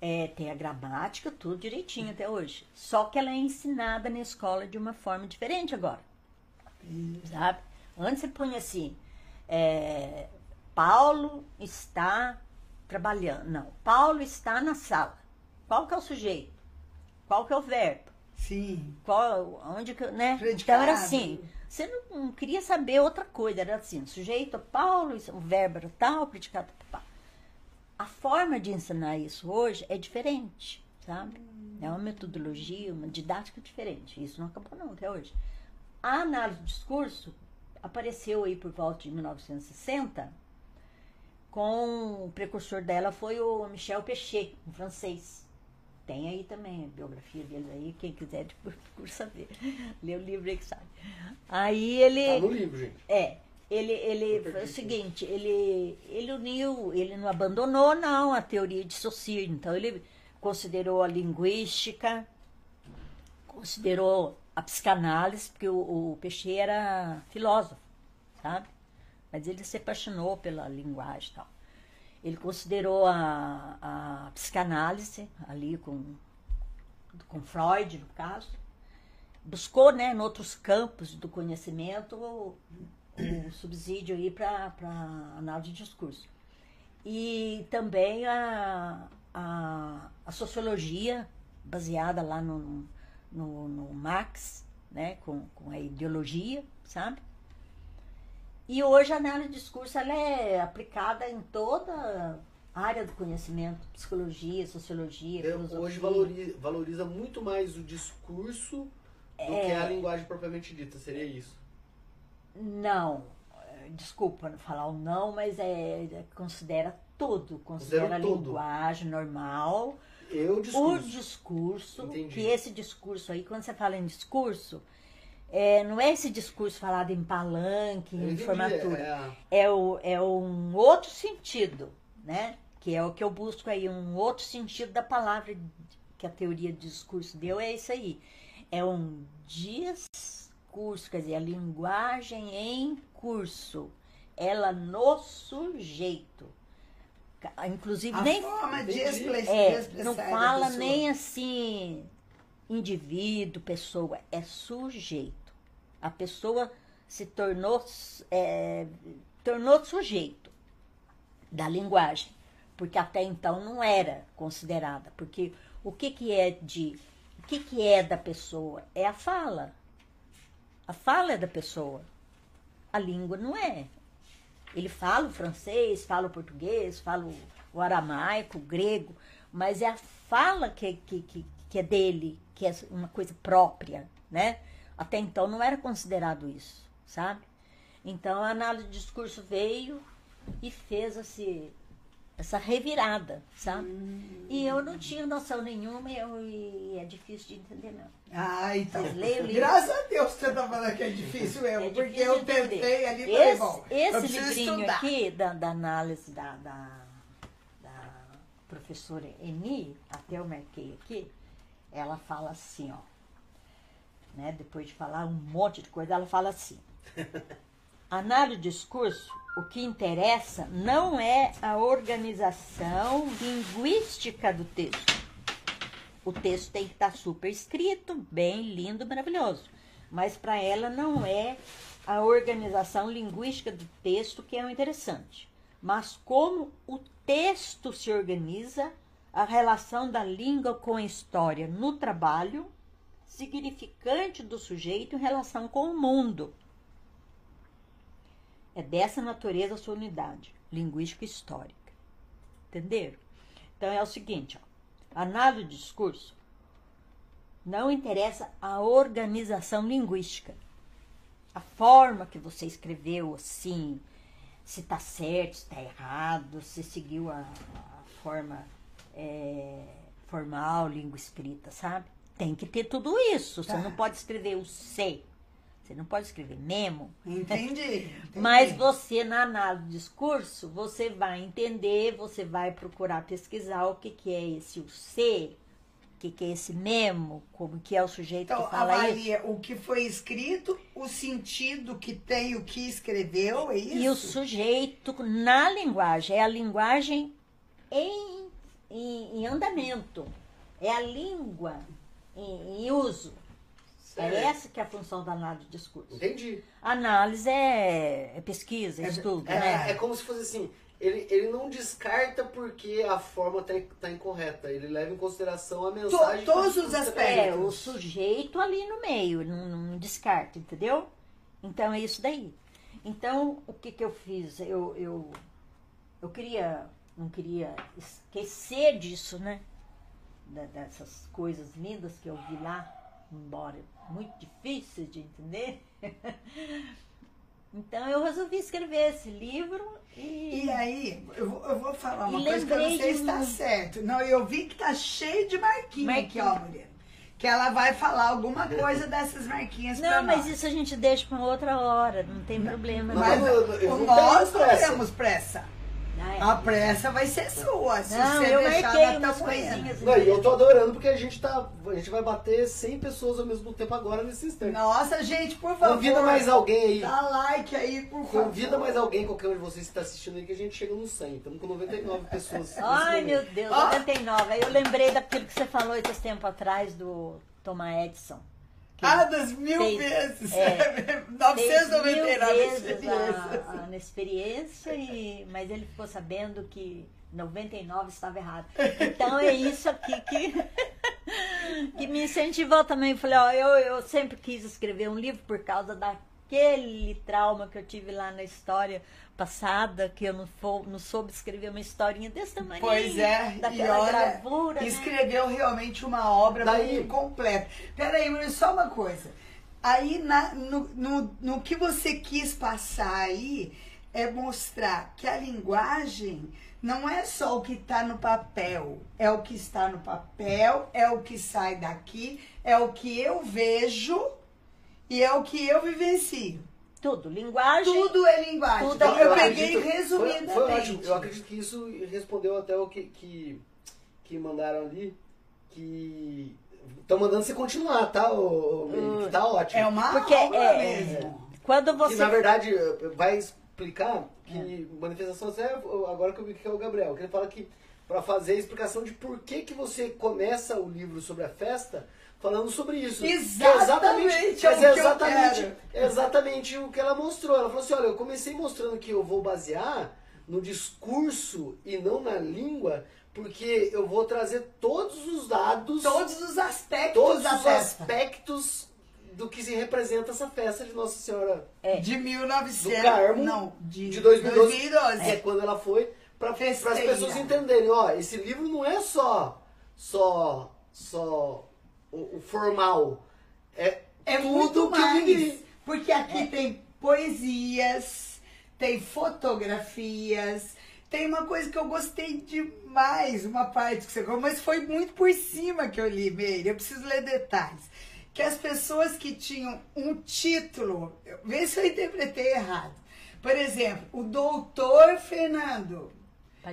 É, tem a gramática, tudo direitinho até hoje. Só que ela é ensinada na escola de uma forma diferente agora. Sabe? Antes você punha assim, é, Paulo está trabalhando. Não, Paulo está na sala. Qual que é o sujeito? Qual que é o verbo? Sim. Qual, onde que, né? Predicado. Então era assim. Você não, não queria saber outra coisa, era assim, sujeito Paulo, o verbo era tal, predicado pá. A forma de ensinar isso hoje é diferente, sabe? É uma metodologia, uma didática diferente. Isso não acabou não até hoje. A análise do discurso apareceu aí por volta de 1960, com o precursor dela foi o Michel Pechet, um francês. Tem aí também a biografia dele aí, quem quiser depois [laughs] saber. Lê o livro aí que sabe. Aí ele. Tá no livro, gente. É. Ele, ele foi o seguinte, ele, ele uniu, ele não abandonou não a teoria de Saussure, então ele considerou a linguística, considerou a psicanálise, porque o, o Peixe era filósofo, sabe? Mas ele se apaixonou pela linguagem e tal. Ele considerou a, a psicanálise ali com, com Freud, no caso. Buscou, né, em outros campos do conhecimento, o, subsídio aí para análise de discurso. E também a, a, a sociologia, baseada lá no, no, no Marx, né, com, com a ideologia, sabe? E hoje a análise de discurso ela é aplicada em toda a área do conhecimento, psicologia, sociologia, Eu, filosofia. hoje valoriza, valoriza muito mais o discurso do É. que a linguagem propriamente dita, seria isso. Não, desculpa não falar o não, mas é, é- considera tudo, considera a linguagem normal, Eu o discurso. discurso, Entendi. que esse discurso aí, quando você fala em discurso, é, não é esse discurso falado em palanque, em formatura. é é, o, é um outro sentido, né? Que é o que eu busco aí, um outro sentido da palavra que a teoria de discurso deu, é isso aí. É um discurso, quer dizer, a linguagem em curso, ela no sujeito. Inclusive, A nem forma de, de é, expressar não da fala nem assim indivíduo, pessoa, é sujeito. A pessoa se tornou, é, tornou sujeito da linguagem, porque até então não era considerada. Porque o que, que é de. O que, que é da pessoa? É a fala. A fala é da pessoa. A língua não é. Ele fala o francês, fala o português, fala o, aramaico, o grego, mas é a fala que, que, que, que é dele, que é uma coisa própria, né? Até então não era considerado isso, sabe? Então a análise de discurso veio e fez esse, essa revirada, sabe? E eu não tinha noção nenhuma e, eu- e é difícil de entender, não. Ah, então. Graças a Deus que você tá falando que é difícil mesmo, É porque eu de entender. tentei ali e falei, Esse, bom, eu esse preciso livrinho estudar. aqui da, da análise da, da, da professora Eni, até eu marquei aqui, ela fala assim, ó. Né, depois de falar um monte de coisa, ela fala assim. [laughs] Análise do discurso, o que interessa não é a organização linguística do texto. O texto tem que estar super escrito, bem lindo, maravilhoso. Mas para ela não é a organização linguística do texto que é o interessante, mas como o texto se organiza, a relação da língua com a história no trabalho, significante do sujeito em relação com o mundo. É dessa natureza a sua unidade, linguística histórica. Entenderam? Então é o seguinte, ó. Análise do discurso não interessa a organização linguística. A forma que você escreveu, assim, se está certo, se está errado, se seguiu a, a forma é, formal, língua escrita, sabe? Tem que ter tudo isso. Você Tá. não pode escrever o C. Você não pode escrever memo. Entendi. [laughs] entendi. Mas você, na análise do discurso, você vai entender, você vai procurar pesquisar o que, que é esse o C, o que, que é esse memo, como que é o sujeito Então, que fala isso. avalia o que foi escrito, o sentido que tem o que escreveu, é isso? E o sujeito na linguagem, é a linguagem em, em, em andamento, é a língua em, em uso. É Certo. essa que é a função da análise de discurso. Entendi. Análise é, é pesquisa, é estudo, É, né? é como se fosse assim, ele, ele não descarta porque a forma tá, tá incorreta, ele leva em consideração a mensagem. todos que os tá aspectos. É, o sujeito ali no meio, não, não descarta, entendeu? Então é isso daí. Então, o que que eu fiz? Eu, eu, eu queria, não queria esquecer disso, né? Dessas coisas lindas que eu vi lá, embora muito difíceis de entender. [laughs] Então eu resolvi escrever esse livro e. E aí, eu, vou- eu vou falar uma coisa que eu não sei se tá um- certo. Não, eu vi que tá cheio de marquinha aqui, ó, mulher. Que ela vai falar alguma coisa dessas marquinhas pra Não, mas nós. isso a gente deixa para outra hora, não tem problema. Não, Mas não. eu- eu nós tenho não pressa. temos pressa. É. A pressa vai ser sua. Se Não, você eu deixar marquei umas tá amanhã. coisinhas. Não, e eu tô adorando porque a gente tá. A gente vai bater 100 pessoas ao mesmo tempo agora nesse instante. Nossa, gente, por favor. Convida mais alguém aí. Dá like aí, por favor. Convida mais alguém, qualquer um de vocês que está assistindo aí, que a gente chega no 100. Estamos com 99 [laughs] pessoas. Ai, meu. Deus, Ó. 99. Aí eu lembrei daquilo que você falou esses tempos atrás do Thomas Edison. Ah, das mil fez- vezes. é, [laughs] fez mil 999 vezes experiências. a, a, na experiência, e, mas ele ficou sabendo que 99 estava errado. Então é isso aqui que, [laughs] que me incentivou também. Falei, ó, eu, eu sempre quis escrever um livro por causa daquele trauma que eu tive lá na história passada, que eu não, fo- não soube escrever uma historinha desse tamanho. Pois é, e daquela olha, gravura. né? escreveu realmente uma obra Daí- muito completa. Peraí, mas só uma coisa. Aí, na- no, no, no que você quis passar aí, é mostrar que a linguagem não é só o que está no papel, é o que está no papel, é o que sai daqui, é o que eu vejo e é o que eu vivencio. Tudo, linguagem. Tudo é linguagem. Tudo então, é eu linguagem. peguei acredito- resumidamente. Foi, foi ótimo. Eu acredito que isso respondeu até o que, que, que mandaram ali. Que. Estão mandando você continuar, tá, ô, ô, Meire? Que tá ótimo. É uma Porque aula é- mesmo. Quando Que você. na verdade vai explicar que manifestação até agora que eu vi que é o Gabriel, que ele fala que para fazer a explicação de por que que você começa o livro sobre a festa falando sobre isso. Que é Exatamente, é que é eu exatamente, quero. é exatamente o que ela mostrou. Ela falou assim: "Olha, eu comecei mostrando que eu vou basear no discurso e não na língua, porque eu vou trazer todos os dados, Todos os aspectos todos da os festa. aspectos do que se representa essa festa de Nossa Senhora É. De 1900. do Carmo Não, de, de 2012, 2012. que é quando ela foi para as pessoas entenderem, ó, esse livro não é só só só o, o formal, é, É tudo muito que mais. vivi. Porque aqui tem poesias, tem fotografias, tem uma coisa que eu gostei demais, uma parte que você falou, mas foi muito por cima que eu li, Meire. Eu preciso ler detalhes. Que as pessoas que tinham um título, vê se eu interpretei errado. Por exemplo, o doutor Fernando.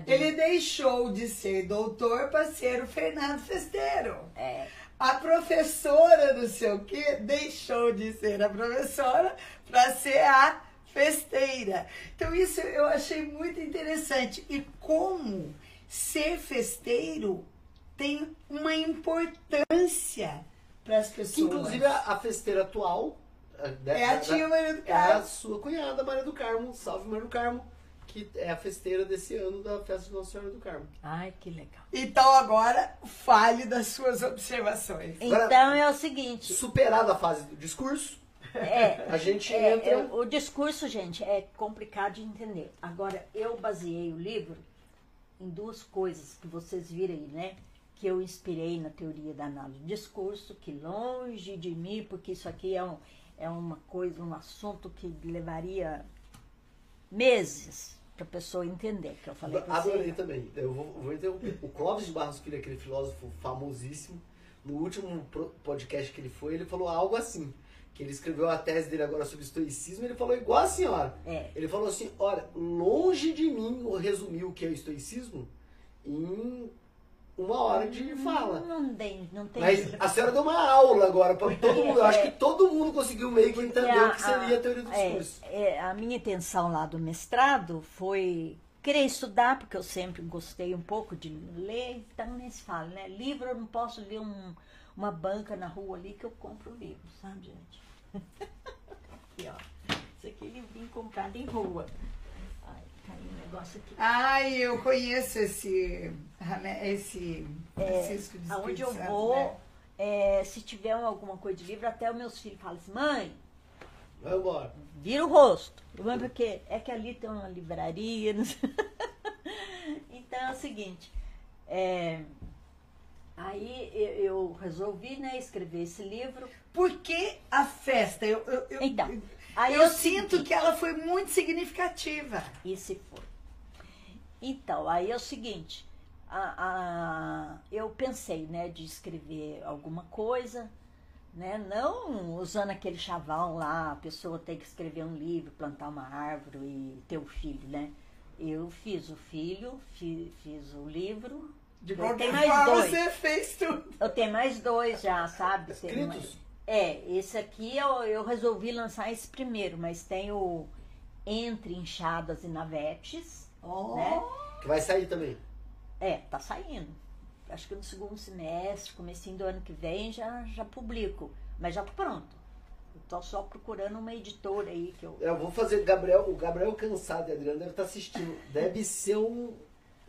Ele deixou de ser doutor para ser o Fernando Festeiro. É. A professora não sei o que deixou de ser a professora para ser a festeira. Então isso eu achei muito interessante. E como ser festeiro tem uma importância para as pessoas. Que inclusive a, festeira atual a- da- é a tia Maria do é a Carmo. sua cunhada Maria do Carmo, salve Maria do Carmo, que é a festeira desse ano da festa de Nossa Senhora do Carmo. Ai, que legal. Então agora fale das suas observações. Agora- Então é o seguinte. Superada a fase do discurso, É, [laughs] a gente é, entra é, o discurso, gente, é complicado de entender. Agora, eu baseei o livro em duas coisas que vocês viram aí, né? Que eu inspirei na teoria da análise do discurso, que longe de mim, porque isso aqui é, um, é uma coisa, um assunto que levaria meses para a pessoa entender, que eu falei Adorei você. também. Eu vou, vou interromper. O Clóvis de Barros Filho, aquele filósofo famosíssimo, no último podcast que ele foi, ele falou algo assim. Que ele escreveu a tese dele agora sobre estoicismo, ele falou igual a senhora. É. Ele falou assim, olha, longe de mim resumir o que é o estoicismo em uma hora de fala. Não tem, não tem. Mas a senhora deu uma aula agora para todo [laughs] mundo. Eu acho que todo mundo conseguiu meio que entender É, o que seria a teoria do é, discurso. é, a minha intenção lá do mestrado foi querer estudar, porque eu sempre gostei um pouco de ler, então nem se fala, né? Livro eu não posso ver um- uma banca na rua ali que eu compro livro, sabe, gente? [laughs] aqui, ó. Isso aqui é livrinho comprado em rua. Ai, caiu um negócio aqui. Ai, eu conheço esse, esse Francisco de É, Aonde eu Santo, vou, né? é, se tiver alguma coisa de livro, até os meus filhos falam assim, mãe, Vai embora. vira o rosto. Mas porque é que ali tem uma livraria. não sei. [laughs] então é o seguinte. é, aí eu, eu resolvi né, escrever esse livro. Por que a festa? Eu, eu, eu- Então, Aí eu o sinto que ela foi muito significativa. E se for? Então, aí é o seguinte, a, a- eu pensei, né, de escrever alguma coisa, né, não usando aquele chavão lá, a pessoa tem que escrever um livro, plantar uma árvore e ter um filho, né? Eu fiz o filho, fi- fiz o livro, De Eu qualquer forma, você fez tudo. eu tenho mais dois já, sabe? Escritos? É, esse aqui eu, eu resolvi lançar esse primeiro, mas tem o Entre Inchadas e Navetes, Oh, né? Que vai sair também. É, tá saindo. Acho que no segundo semestre, comecinho do ano que vem, já, já publico. Mas já tô pronto. Eu tô só procurando uma editora aí que eu. Eu vou fazer Gabriel, o Gabriel cansado e a Adriana deve estar assistindo. Deve ser um,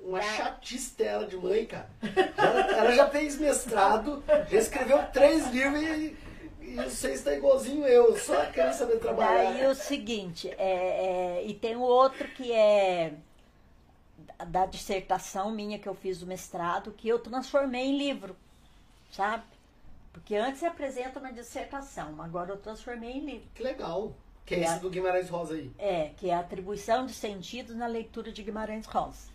uma É. chatice dela de mãe, cara. Ela, ela já fez mestrado, já escreveu três livros e, e você está igualzinho eu, só querendo saber trabalhar. Daí o seguinte, é, é, e tem o outro que é da- da dissertação minha que eu fiz do mestrado, que eu transformei em livro, sabe? Porque antes eu apresento na dissertação, agora eu transformei em livro. Que legal. Que é É. esse do Guimarães Rosa aí. É, que é a atribuição de sentidos na leitura de Guimarães Rosa.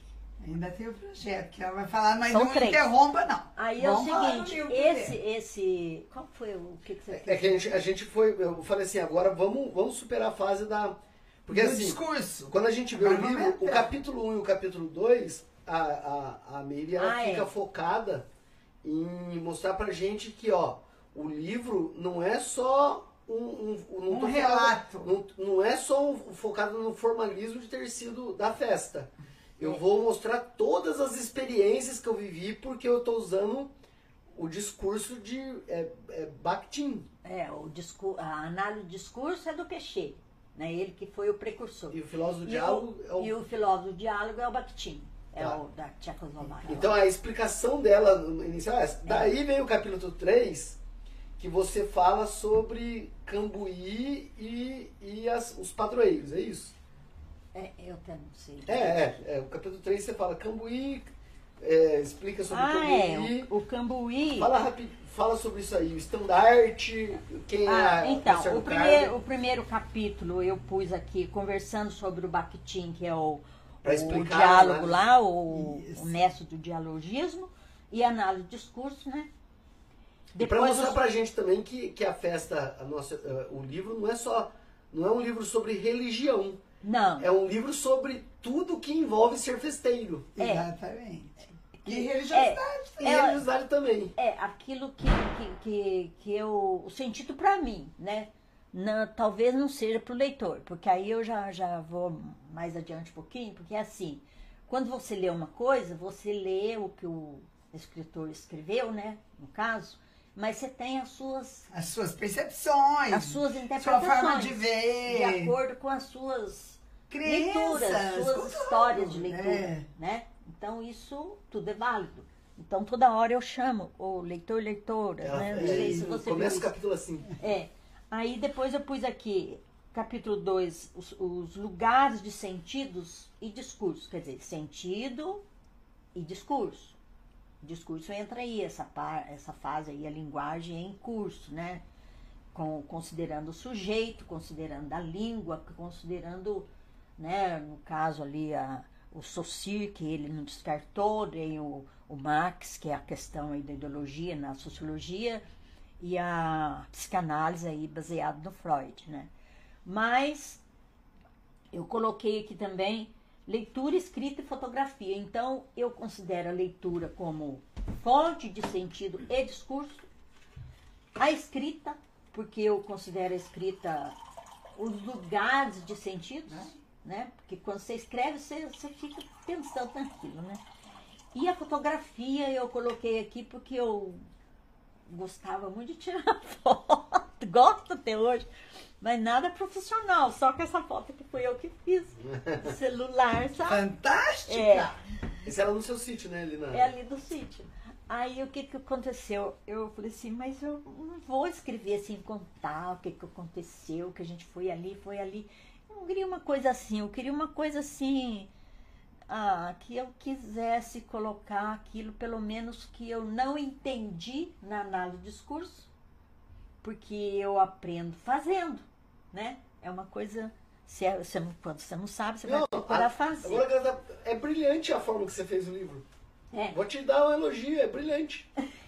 Ainda tem o projeto, que ela vai falar, mas São não três. interrompa, não. Aí é o Vamos falar do seguinte, esse, esse. Qual foi o que, que você fez? É que a gente, a gente foi, eu falei assim, agora vamos, vamos superar a fase da. Porque Do assim, discurso. quando a gente vê o livro, o capítulo 1 e o capítulo 2, a, a, a ela Ah, fica é. focada em mostrar pra gente que, ó, o livro não é só um, um, Um falando- relato. não, não é só um- focado no formalismo de ter sido da festa. Eu É. vou mostrar todas as experiências que eu vivi porque eu tô usando o discurso de é, é, Bakhtin. É, o discur a análise do discurso é do Peixe, né? Ele que foi o precursor. E o filósofo do diálogo é o E o filósofo do diálogo é o Bakhtin, é Tá. o da Tchecoslováquia. Então a explicação dela no inicial é essa. Daí vem o capítulo 3, que você fala sobre Cambuí e, e as- os padroeiros, é isso? É, eu até não sei. É, é, é. O capítulo 3 você fala Cambuí, é, explica sobre Ah, é. Cambuí. O, o Cambuí. Fala, rapi- fala sobre isso aí, o estandarte, quem Ah, é então, o primeiro, o primeiro capítulo eu pus aqui conversando sobre o Bakhtin, que é o, o diálogo análise. lá, o, o mestre do dialogismo e análise do discurso, né? E pra mostrar os- pra gente também que, que a festa, a nossa, eh, o livro não é só, não é um livro sobre religião, Não, é um livro sobre tudo que envolve ser festeiro. É. Exatamente. E religiosidade. E É, religiosidade também. é aquilo que, que, que, que eu. O sentido para mim, né? Não, talvez não seja para o leitor, porque aí eu já, já vou mais adiante um pouquinho, porque é assim: quando você lê uma coisa, você lê o que o escritor escreveu, né? No caso, mas você tem as suas, As suas percepções. as suas sua interpretações forma de ver. de acordo com as suas Crenças, leituras, suas tudo, histórias de leitura, é. né? Então isso tudo é válido. Então toda hora eu chamo o leitor, leitora, né? Não é, sei se você começa o capítulo assim. É. Aí depois eu pus aqui, capítulo 2, os, os lugares de sentidos e discurso. Quer dizer, sentido e discurso. Discurso entra aí, essa, par, essa fase aí, a linguagem em curso, né? Com, considerando o sujeito, considerando a língua, considerando, né, no caso ali, a, o Saussure, que ele não descartou, nem o, o Marx, que é a questão aí da ideologia na sociologia, e a psicanálise aí baseada no Freud, né? Mas eu coloquei aqui também leitura, escrita e fotografia. Então, eu considero a leitura como fonte de sentido e discurso. A escrita, porque eu considero a escrita os lugares de sentidos, né? Porque quando você escreve, você, você fica pensando naquilo, né? E a fotografia eu coloquei aqui porque eu gostava muito de tirar [laughs] foto, gosto até hoje, mas nada profissional, só que essa foto que foi eu que fiz, [laughs] celular, sabe? Fantástica. É. Esse era no seu sítio, né, ali na... É ali do sítio. Aí o que que aconteceu? Eu falei assim, mas eu não vou escrever assim, contar o que que aconteceu, que a gente foi ali, foi ali. Eu não queria uma coisa assim, eu queria uma coisa assim, ah, que eu quisesse colocar aquilo, pelo menos que eu não entendi na análise do discurso, porque eu aprendo fazendo, né? É uma coisa. Se é, você não, quando você não sabe, você vai Não, procurar a- fazer. Agora, é brilhante a forma que você fez o livro. É. Vou te dar um elogio, é brilhante. [laughs]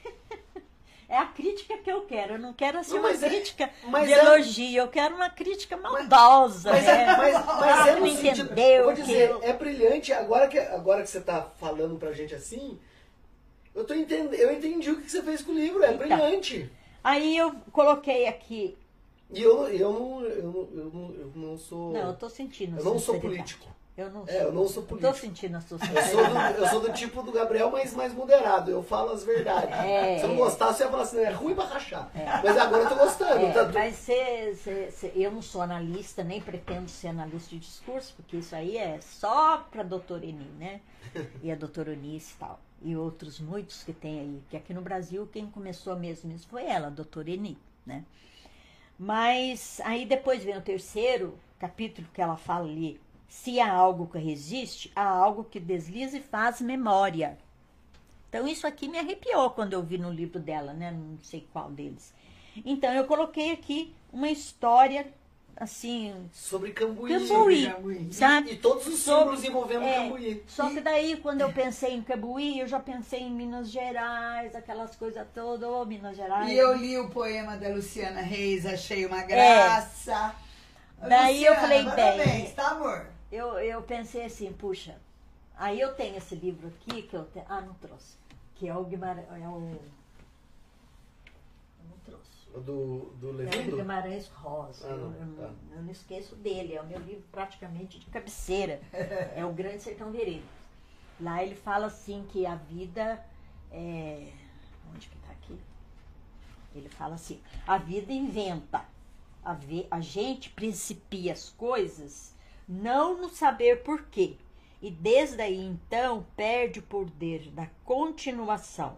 É a crítica que eu quero. Eu não quero assim Não, uma mas é- crítica mas de é- elogio. Eu quero uma crítica maldosa. Mas, né? é, mas, mas é no Não sentido, entendeu eu vou que dizer, eu- é brilhante. Agora que, agora que você tá falando pra gente assim, eu, tô entendendo, eu entendi o que você fez com o livro, é Então. brilhante. Aí eu coloquei aqui. E eu, eu, não, eu, não, eu, não, eu não sou... Não, eu tô sentindo. Eu não sou político. Eu não É, eu não sou político. sentindo a sua Eu sou, do, eu sou do tipo do Gabriel, mas mais moderado. Eu falo as verdades. É, Se eu não é. gostar, você ia falar assim, é ruim pra rachar. Mas agora eu tô gostando. É, tá- mas cê- cê- cê- eu não sou analista, nem pretendo ser analista de discurso, porque isso aí é só para doutora Eni, né? [laughs] E a doutora Eunice e tal. E outros muitos que tem aí. Que aqui no Brasil, quem começou mesmo isso foi ela, a doutora Eni, né? Mas aí depois vem o terceiro capítulo que ela fala ali. Se há algo que resiste, há algo que desliza e faz memória. Então isso aqui me arrepiou quando eu vi no livro dela, né? Não sei qual deles. Então eu coloquei aqui uma história assim, Sobre Cambuí. Cambuí, Cambuí. sabe? E todos os símbolos envolvendo É, Cambuí. Só que daí, quando eu pensei em Cambuí, eu já pensei em Minas Gerais, aquelas coisas todas, ô Minas Gerais. E eu li o poema da Luciana Reis, achei uma graça. É. Daí eu falei, parabéns, bem. tá, amor? Eu, eu pensei assim, puxa, aí eu tenho esse livro aqui que eu tenho. Ah, não trouxe. Que é o Guimarães. É o. Eu não trouxe. Do, do É o? Guimarães Rosa. Ah, eu, não, eu tá. eu não esqueço dele. É o meu livro praticamente de cabeceira. é o Grande Sertão Veredas. Lá ele fala assim que a vida é. Onde que tá aqui? Ele fala assim: a vida inventa. A, ve- a gente principia as coisas não no saber porquê. E desde aí então perde o poder da continuação.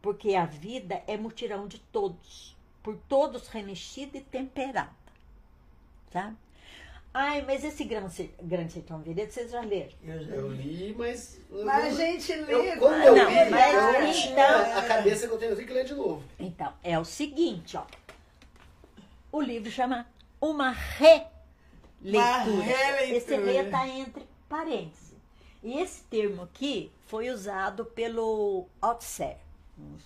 Porque a vida é mutirão de todos, por todos remexida e temperada. Sabe? Ai, mas esse Grande Grande Sertão Veredas, vocês já leram? Eu li, mas. eu Mas a gente eu, lê. quando Ah, eu não, li, mas eu então- tinha a cabeça que eu tenho, eu tenho que ler de novo. Então, é o seguinte, ó. O livro chama Uma Releitura. Uma releitura. Esse re está entre parênteses. E esse termo aqui foi usado pelo Althusser, um,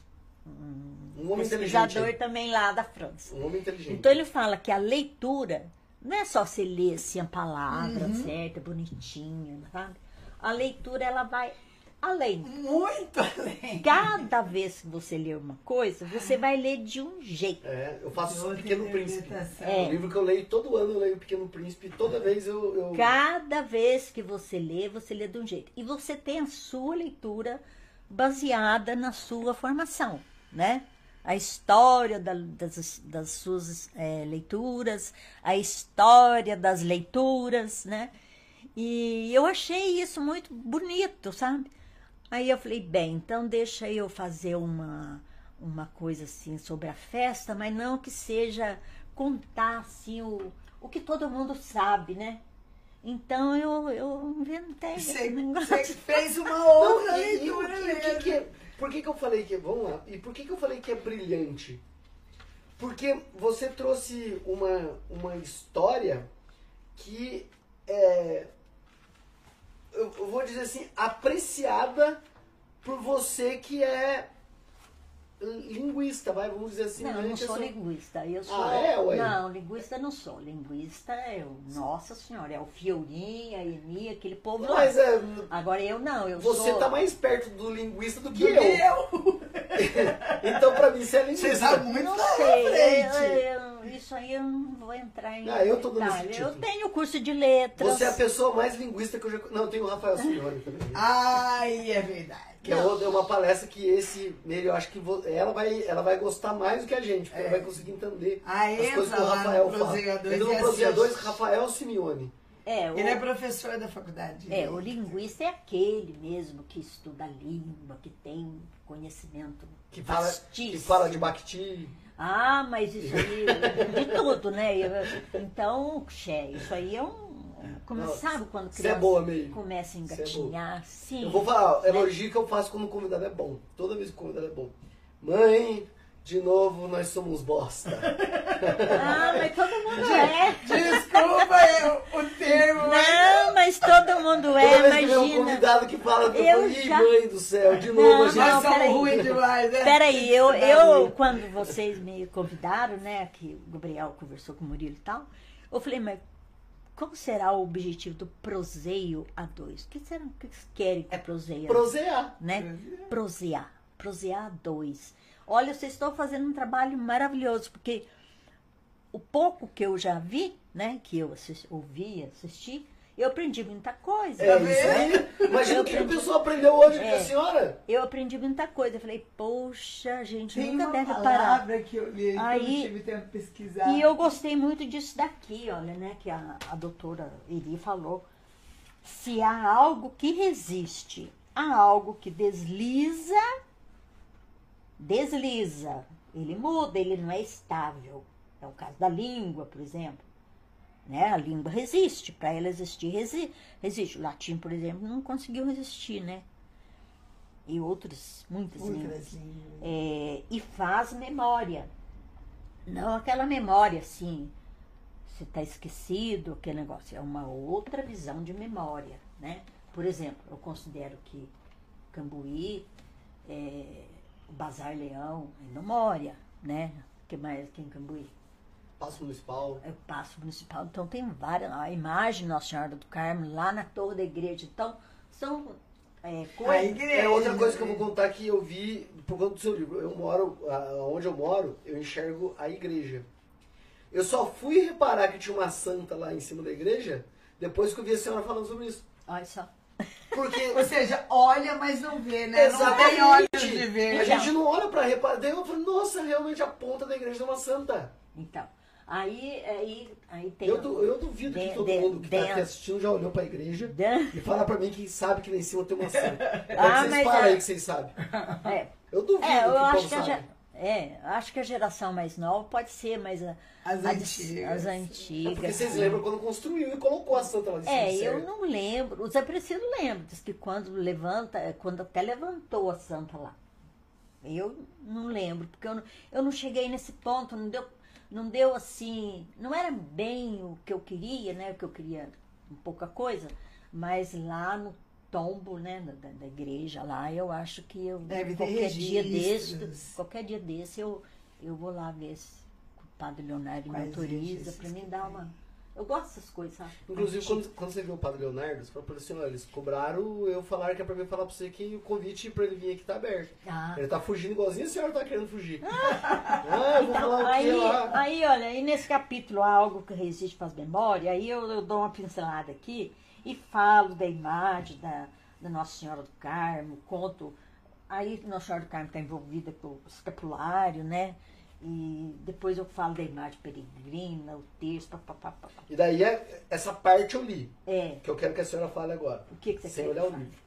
Um homem pesquisador também lá da França. Um homem inteligente. Então ele fala que a leitura não é só você ler assim a palavra Uhum. certa, bonitinha, sabe? A leitura ela vai além. Muito além. Cada vez que você lê uma coisa, você vai ler de um jeito. É, eu faço o Outra Pequeno Príncipe. É. O livro que eu leio todo ano, eu leio o Pequeno Príncipe. Toda vez eu. eu... Cada vez que você lê, você lê de um jeito. E você tem a sua leitura baseada na sua formação, né? A história da- das, das suas é, leituras, a história das leituras, né? E eu achei isso muito bonito, sabe? Aí eu falei, bem, então deixa eu fazer uma, uma coisa assim sobre a festa, mas não que seja contar assim o, o que todo mundo sabe, né? Então eu, eu inventei Você, você fez [laughs] uma Não, outra e, e leitura que, que é, por que, que eu falei que. Vamos lá. E por que, que eu falei que é brilhante? Porque você trouxe uma, uma história que é. Eu, vou dizer assim, apreciada por você que é linguista, vai, vamos dizer assim. Não, eu não sou sou- linguista. Eu sou. Ah, é, ué? Não, linguista não sou. Linguista é o. Nossa Senhora, é o Fiorinha, a Eni, aquele povo lá. Mas é, Agora eu não, eu você sou. tá mais perto do linguista do que Do eu. que eu. [laughs] Então, pra mim, você é Você sabe muito Não sei, frente. eu- eu- isso aí eu não vou entrar em Ah, eu tô dando esse título. Eu tenho curso de letras. Você é a pessoa mais linguista que eu já. Não, tem o Rafael Signori também. Ai, é verdade. Que é outra- é uma palestra que esse meio, eu acho que ela vai, ela vai gostar mais do que a gente, porque ela vai conseguir entender Ah, as coisas que o Rafael fala. Prosegadores Entra e no Prosegadores, assiste. Rafael Simeone. É, o, Ele é professor da faculdade. é, o linguista é aquele mesmo que estuda a língua, que tem conhecimento Que fala, que fala de Bakhti. Ah, mas isso aí, de tudo, né? Então, Xé, isso aí é um. Como, Não, sabe quando é criança boa, Meire. começa a é engatinhar? Sim. Eu vou falar, né? elogio que eu faço quando o convidado é bom. Toda vez que o convidado é bom. Mãe, De novo, nós somos bosta. [laughs] Ah, mas todo mundo é. Desculpa eu- o termo, Não, mas todo mundo Toda é, vez que vem um imagina. convidado que fala, eu Eu falo, já- mãe do céu, de novo Não, a gente... não, somos ruins demais, né? Peraí, eu, eu, ruim. quando vocês me convidaram, né, que o Gabriel conversou com o Murilo e tal, eu falei, mas qual será o objetivo do proseio A2? O que será que eles querem com o proseio? Prosear. né? Prosear. Prosear 2. Olha, vocês estão fazendo um trabalho maravilhoso, porque o pouco que eu já vi, né, que eu assisti, ouvi, assisti, eu aprendi muita coisa. É aí. Imagina o que a aprendi. pessoa aprendeu hoje com É. a senhora. Eu aprendi muita coisa. Eu falei, poxa, a gente Tem nunca deve parar. palavra que eu li, que eu Aí- não tive tempo de pesquisar. E eu gostei muito disso daqui, olha, né? Que a, a doutora Eri falou. Se há algo que resiste, há algo que desliza, desliza. Ele muda, ele não é estável. É o caso da língua, por exemplo. Né? A língua resiste, para ela existir, resi resiste. O latim, por exemplo, não conseguiu resistir, né? E outras, muitas línguas Outras línguas. é, e faz memória. Não aquela memória assim, você está esquecido, aquele negócio. É uma outra visão de memória, né? Por exemplo, eu considero que Cambuí, é, Bazar Leão é memória, né? O que mais aqui em Cambuí? Passo municipal. É o Paço Municipal. Então tem várias. A imagem Nossa Senhora do Carmo lá na torre da igreja. Então, são é, A igreja. É outra coisa que eu vou contar que eu vi por conta do seu livro. Eu moro, onde eu moro, eu enxergo a igreja. Eu só fui reparar que tinha uma santa lá em cima da igreja depois que eu vi a senhora falando sobre isso. Olha só. Porque Ou seja, olha, mas não vê, né? Não tem Exatamente. olhos de a ver. gente não olha pra reparar. Daí eu falei, nossa, realmente a ponta da igreja é uma santa. Então, aí, aí, aí tem. Eu, du- eu duvido que De- todo de- mundo que tá de- aqui assistindo já olhou pra igreja Dan- e fala pra mim que sabe que lá em cima tem uma santa. [laughs] Quero Ah, que vocês mas falem é- aí que vocês sabem. É, Eu duvido é, que eu o acho que, a, sabe. ge- é, acho que a geração mais nova pode ser, mas a, As a- antigas. as É porque antigas. vocês sim. lembram quando construiu e colocou a santa lá cima. É, eu certo? não lembro. O Zé Preciso lembra, diz que quando levanta, é, quando até levantou a santa lá. Eu não lembro, porque eu não, eu não cheguei nesse ponto, não deu, não deu assim, não era bem o que eu queria, né? O que eu queria, pouca coisa, mas lá no tombo, né, da, da- igreja lá, eu acho que eu Deve ter qualquer dia desse, qualquer dia desse eu, eu vou lá ver se o padre Leonardo me Quais autoriza registros para mim que dar uma. Eu gosto dessas coisas, sabe? Inclusive, quando, quando você viu o Padre Leonardo, você falou pra ele assim, olha, eles cobraram eu falar que é pra mim falar pra você que o convite pra ele vir aqui tá aberto. Ah. Ele tá fugindo igualzinho a senhora tá querendo fugir. [laughs] ah, eu vou falar o que Aí, lá. aí, olha, aí nesse capítulo há algo que resiste para as memórias, aí eu, eu dou uma pincelada aqui e falo da imagem da, da Nossa Senhora do Carmo, conto. Aí Nossa Senhora do Carmo está envolvida com o escapulário, né? E depois eu falo da imagem peregrina, o texto, papapá. E daí, é- essa parte eu li, É, que eu quero que a senhora fale agora. o que, que você sem quer? olhar que o livro.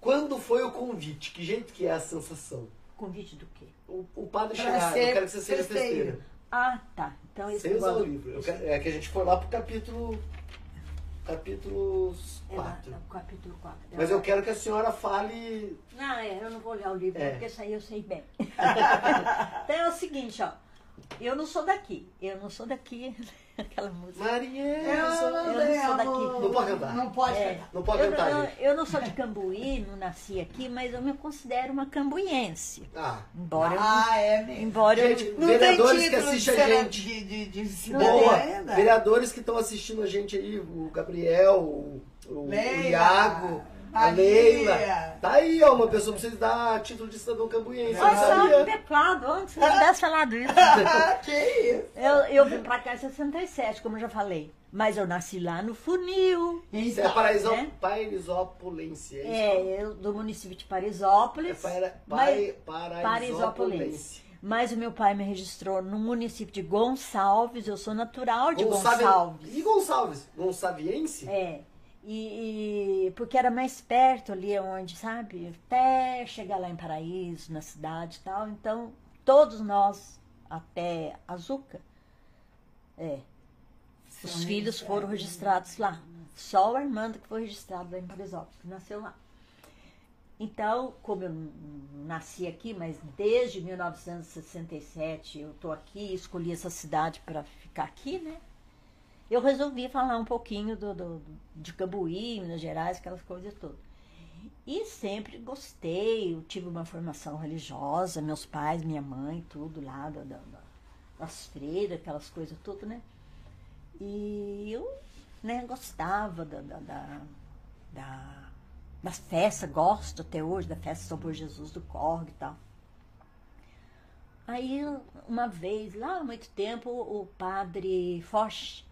Quando foi o convite? Que jeito que é a sensação? Convite do quê? O, o padre chegar, eu quero que você seja festeiro. festeira. Ah, tá. Então esse Sem usar o livro. Quero- é que a gente for lá pro capítulo. Capítulo É lá, 4. é capítulo 4. Mas eu quero que a senhora fale. Não, é, eu não vou olhar o livro, É. porque isso aí eu sei bem. [laughs] então é o seguinte, ó. Eu não sou daqui. Eu não sou daqui. [laughs] Aquela música. Mariela. Eu não sou daqui. Não pode cantar. Não pode É. cantar. Não pode eu, cantar, eu, gente. eu não sou de Cambuí, não nasci aqui, mas eu me considero uma cambuiense. Ah, Embora eu. Ah, é mesmo. Embora eu. Gente, Não Vereadores que assistem a gente. De, de, de Não boa. ainda. Vereadores que estão assistindo a gente aí, o Gabriel, o, o Iago, a. Leila. Tá aí, ó, uma pessoa pra vocês dar título de cidadão cambuiense. Olha só, teclado, antes não tivesse falado isso. [laughs] que isso? Eu, eu vim pra cá em 67, como eu já falei. Mas eu nasci lá no Funil. Isso é Paraisó, né? É? É, eu do município de Parisópolis. É para, mas- pai, Parisópolis. Mas o meu pai me registrou no município de Gonçalves. Eu sou natural de Gonçalves. Gonçalves. E Gonçalves? Gonçaviense? É. E, e- porque era mais perto ali onde, sabe? Até chegar lá em Paraíso, na cidade e tal. Então, todos nós, até Azuca, é, os filhos foram registrados. lá. Só o Armando que foi registrado lá em Paraisópolis, que nasceu lá. Então, como eu nasci aqui, mas desde 1967 eu tô aqui, escolhi essa cidade para ficar aqui, né? Eu resolvi falar um pouquinho do, do- de Cambuí, Minas Gerais, aquelas coisas todas. E sempre gostei, eu tive uma formação religiosa, meus pais, minha mãe, tudo lá, da, da- da- das freiras, aquelas coisas tudo, né? E eu né, gostava da, da, da, da, das festas, gosto até hoje da festa São Jesus do Corgue e tal. Aí, uma vez, lá há muito tempo, o padre Foch,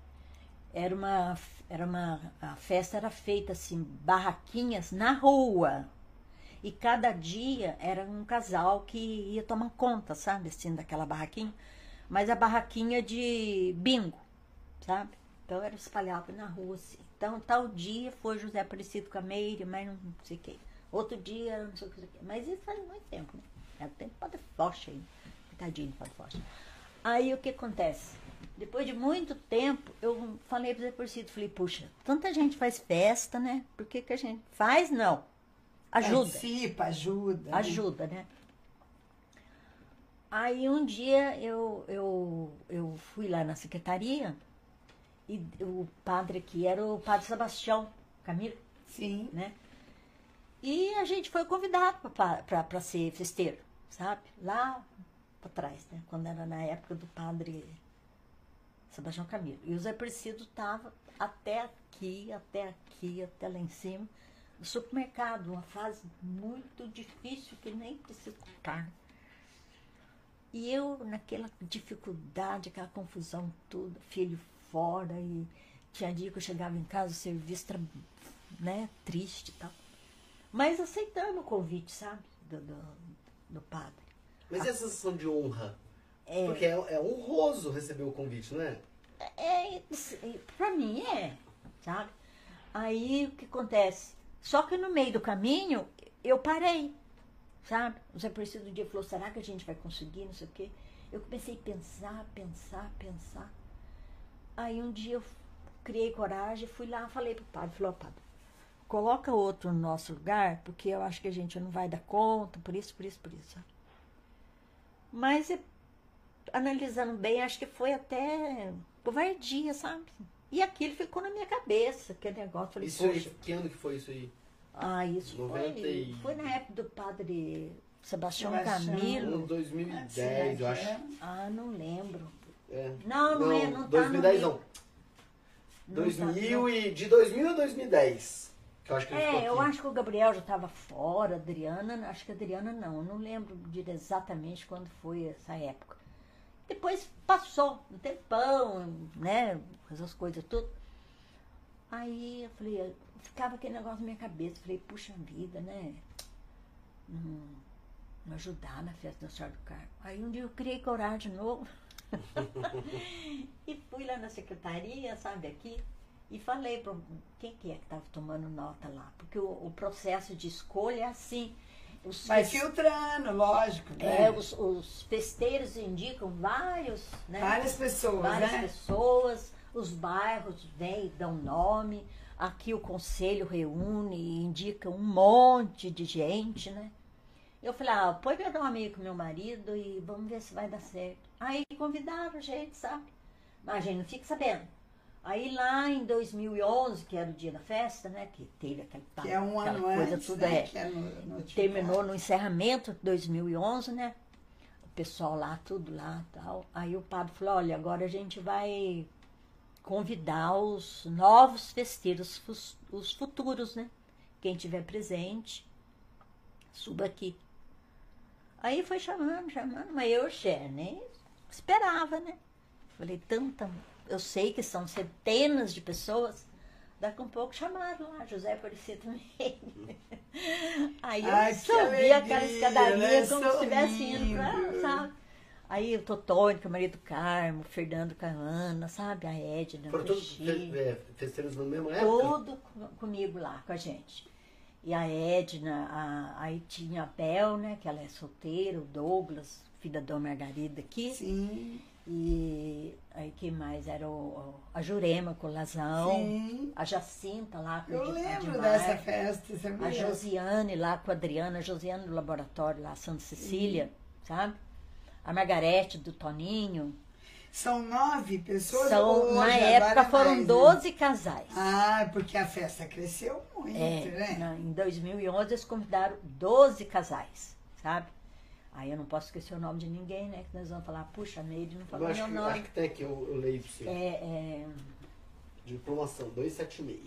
era uma, era uma, a festa era feita assim, barraquinhas na rua. E cada dia era um casal que ia tomar conta, sabe, assim, daquela barraquinha. Mas a barraquinha de bingo, sabe? Então era espalhado na rua, assim. Então, tal dia foi José Aparecido com a Meire, mas não sei o quê. Outro dia não sei o que. Mas isso faz muito tempo, né? Era o tempo do Padre aí. Tadinho do Padre. Aí o que acontece? Depois de muito tempo, eu falei para o Zé falei, puxa, tanta gente faz festa, né? Por que, que a gente faz? Não. Ajuda. Participa, ajuda. né? Ajuda, né? Aí um dia eu, eu, eu fui lá na secretaria e o padre aqui era o padre Sebastião Camilo, Sim. né? E a gente foi convidado para ser festeiro, sabe? Lá para trás, né? Quando era na época do padre Sebastião Camilo. E o Zé Preciso estava até aqui, até aqui, até lá em cima, no supermercado, uma fase muito difícil que nem precisa contar. E eu, naquela dificuldade, aquela confusão toda, filho fora, e tinha dia que eu chegava em casa, o serviço era né, triste e tal. Mas aceitando o convite, sabe, do, do, do padre. Mas e a sensação de honra? É. Porque é, é honroso receber o convite, não é? É, pra mim é, sabe? Aí o que acontece? Só que no meio do caminho eu parei, sabe? O Zé Preciso um dia falou: será que a gente vai conseguir? Não sei o quê. Eu comecei a pensar, pensar, pensar. Aí um dia eu criei coragem, fui lá, falei pro padre: falou, padre, coloca outro no nosso lugar, porque eu acho que a gente não vai dar conta, por isso, por isso, por isso. Mas é, analisando bem, acho que foi até covardia, sabe? E aquilo ficou na minha cabeça, aquele negócio. Falei, Isso aí, poxa, que ano que foi isso aí? ah, isso 90 foi, e- foi na época do padre Sebastião, Sebastião. Camilo. Ano 2010, Será eu que acho. Ah, não lembro. É. Não, não é, não tá 2010 no não. Não tá- 2000 e, de 2000 a 2010. Que eu acho que É, eu acho que o Gabriel já estava fora, a Adriana, acho que a Adriana não, eu não lembro de exatamente quando foi essa época. Depois passou um tempão, né, essas coisas tudo. Aí eu falei, ficava aquele negócio na minha cabeça, falei, puxa vida, né, não, não ajudar na festa da Senhora do Carmo. Aí um dia eu criei coragem de novo [laughs] e fui lá na secretaria, sabe, aqui, e falei para quem que é que estava tomando nota lá, porque o, o processo de escolha é assim. Os Vai filtrando, lógico. né? é, os, os festeiros indicam vários, né? Várias pessoas, várias né? pessoas, os bairros vêm, dão nome, aqui o conselho reúne e indica um monte de gente, né? Eu falei, ah, põe meu nome aí com meu marido e vamos ver se vai dar certo. Aí convidaram gente, sabe? Mas a gente não fica sabendo. Aí lá em 2011, que era o dia da festa, né? Que teve aquele Que é um aquela ano coisa antes, tudo né? é é no, notificado. terminou no encerramento de 2011, né? O pessoal lá, tudo lá tal. Aí o padre falou: olha, agora a gente vai convidar os novos festeiros, os futuros, né? Quem tiver presente, suba aqui. Aí foi chamando, chamando, mas eu, Xé, nem esperava, né? Falei, tanta. Eu sei que são centenas de pessoas. Daqui a um pouco chamaram lá, José Aparecido [laughs] Meire. Aí eu Ai, subi aquela alegria, escadaria né? como se estivesse indo pra, Sorrindo. sabe? Aí o Totônio, que é o marido do Carmo, o Fernando Caana, sabe? A Edna, Foram o todos é, festeiros na mesma época? Tudo com- comigo lá, com a gente. E a Edna, a- aí tinha a Bel, né? Que ela é solteira, o Douglas, filho da Dona Margarida aqui. Sim. E aí quem mais? Era o, a Jurema com o Lazão. Sim. A Jacinta lá com Eu lembro dessa festa, você A Josiane lá com a Adriana, a Josiane do laboratório lá, Santa Cecília, sabe? A Margarete do Toninho. São nove pessoas? São, ou na hoje época é foram mais, né? 12 casais. Ah, porque a festa cresceu muito, É, né? na- em 2011 eles convidaram 12 casais, sabe? Aí eu não posso esquecer o nome de ninguém, né? Que nós vamos falar, puxa, Neide não falou meu que, nome. acho que tem aqui, eu, eu leio pra você. É, é De promoção, 276.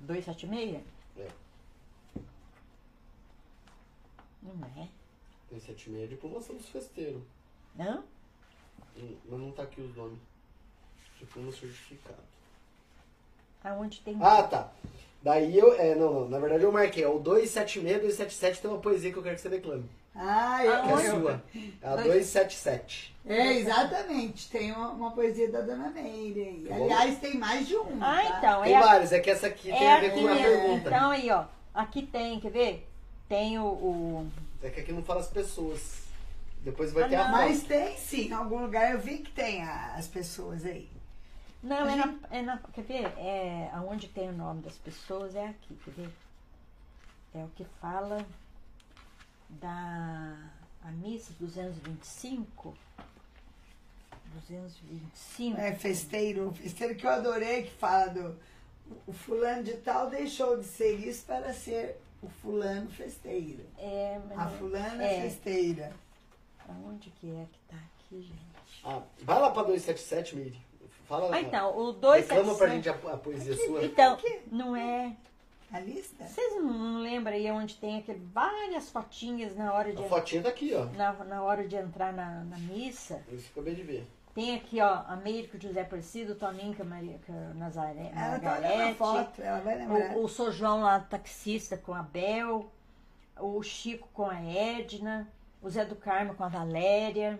276? É. Não é? 276 é de promoção dos festeiros. Não? Hum, Mas não tá aqui os nomes. Diploma certificado. Aonde tem. Ah, tá. Daí eu. É, não, não. Na verdade eu marquei. É o 276, 277 tem uma poesia que eu quero que você declame. Ah, eu, Ah, Que é a eu- sua. É a Dois- 277. É, exatamente. Tem uma, uma poesia da Dona Meire. aí. Tá. Aliás, tem mais de uma. Ah, tá? então. Tem é a- vários, é que essa aqui tem É a ver com a pergunta. Então aí, ó. Aqui tem, quer ver? Tem o. o- É que aqui não fala as pessoas. Depois vai Ah, ter a não. foto. Mas tem sim, em algum lugar eu vi que tem a- as pessoas aí. Não, é na, é na- Quer ver? É, aonde tem o nome das pessoas é aqui, quer ver? É o que fala da a missa 225. 225. É festeiro, festeiro que eu adorei, que fala do o fulano de tal deixou de ser isso para ser o fulano festeiro. É, mas A não- fulana é. festeira. Aonde que é que tá aqui, gente? Ah, vai lá pra 277, Miri. Fala. Ah, então, o Reclama pra 277. gente a, a poesia sua. Então, não é. A lista? Vocês não lembram aí onde tem aquele, várias fotinhas na hora de A fotinha tá aqui, ó. na, na hora de entrar na, na missa? Isso que eu acabei de ver. Tem aqui, ó, Américo José Aparecido, Toninho Maria com a Nazaré, Ela tá olhando foto, ela vai lembrar. o, o São João lá, taxista com a Bel, o Chico com a Edna, o Zé do Carmo com a Valéria.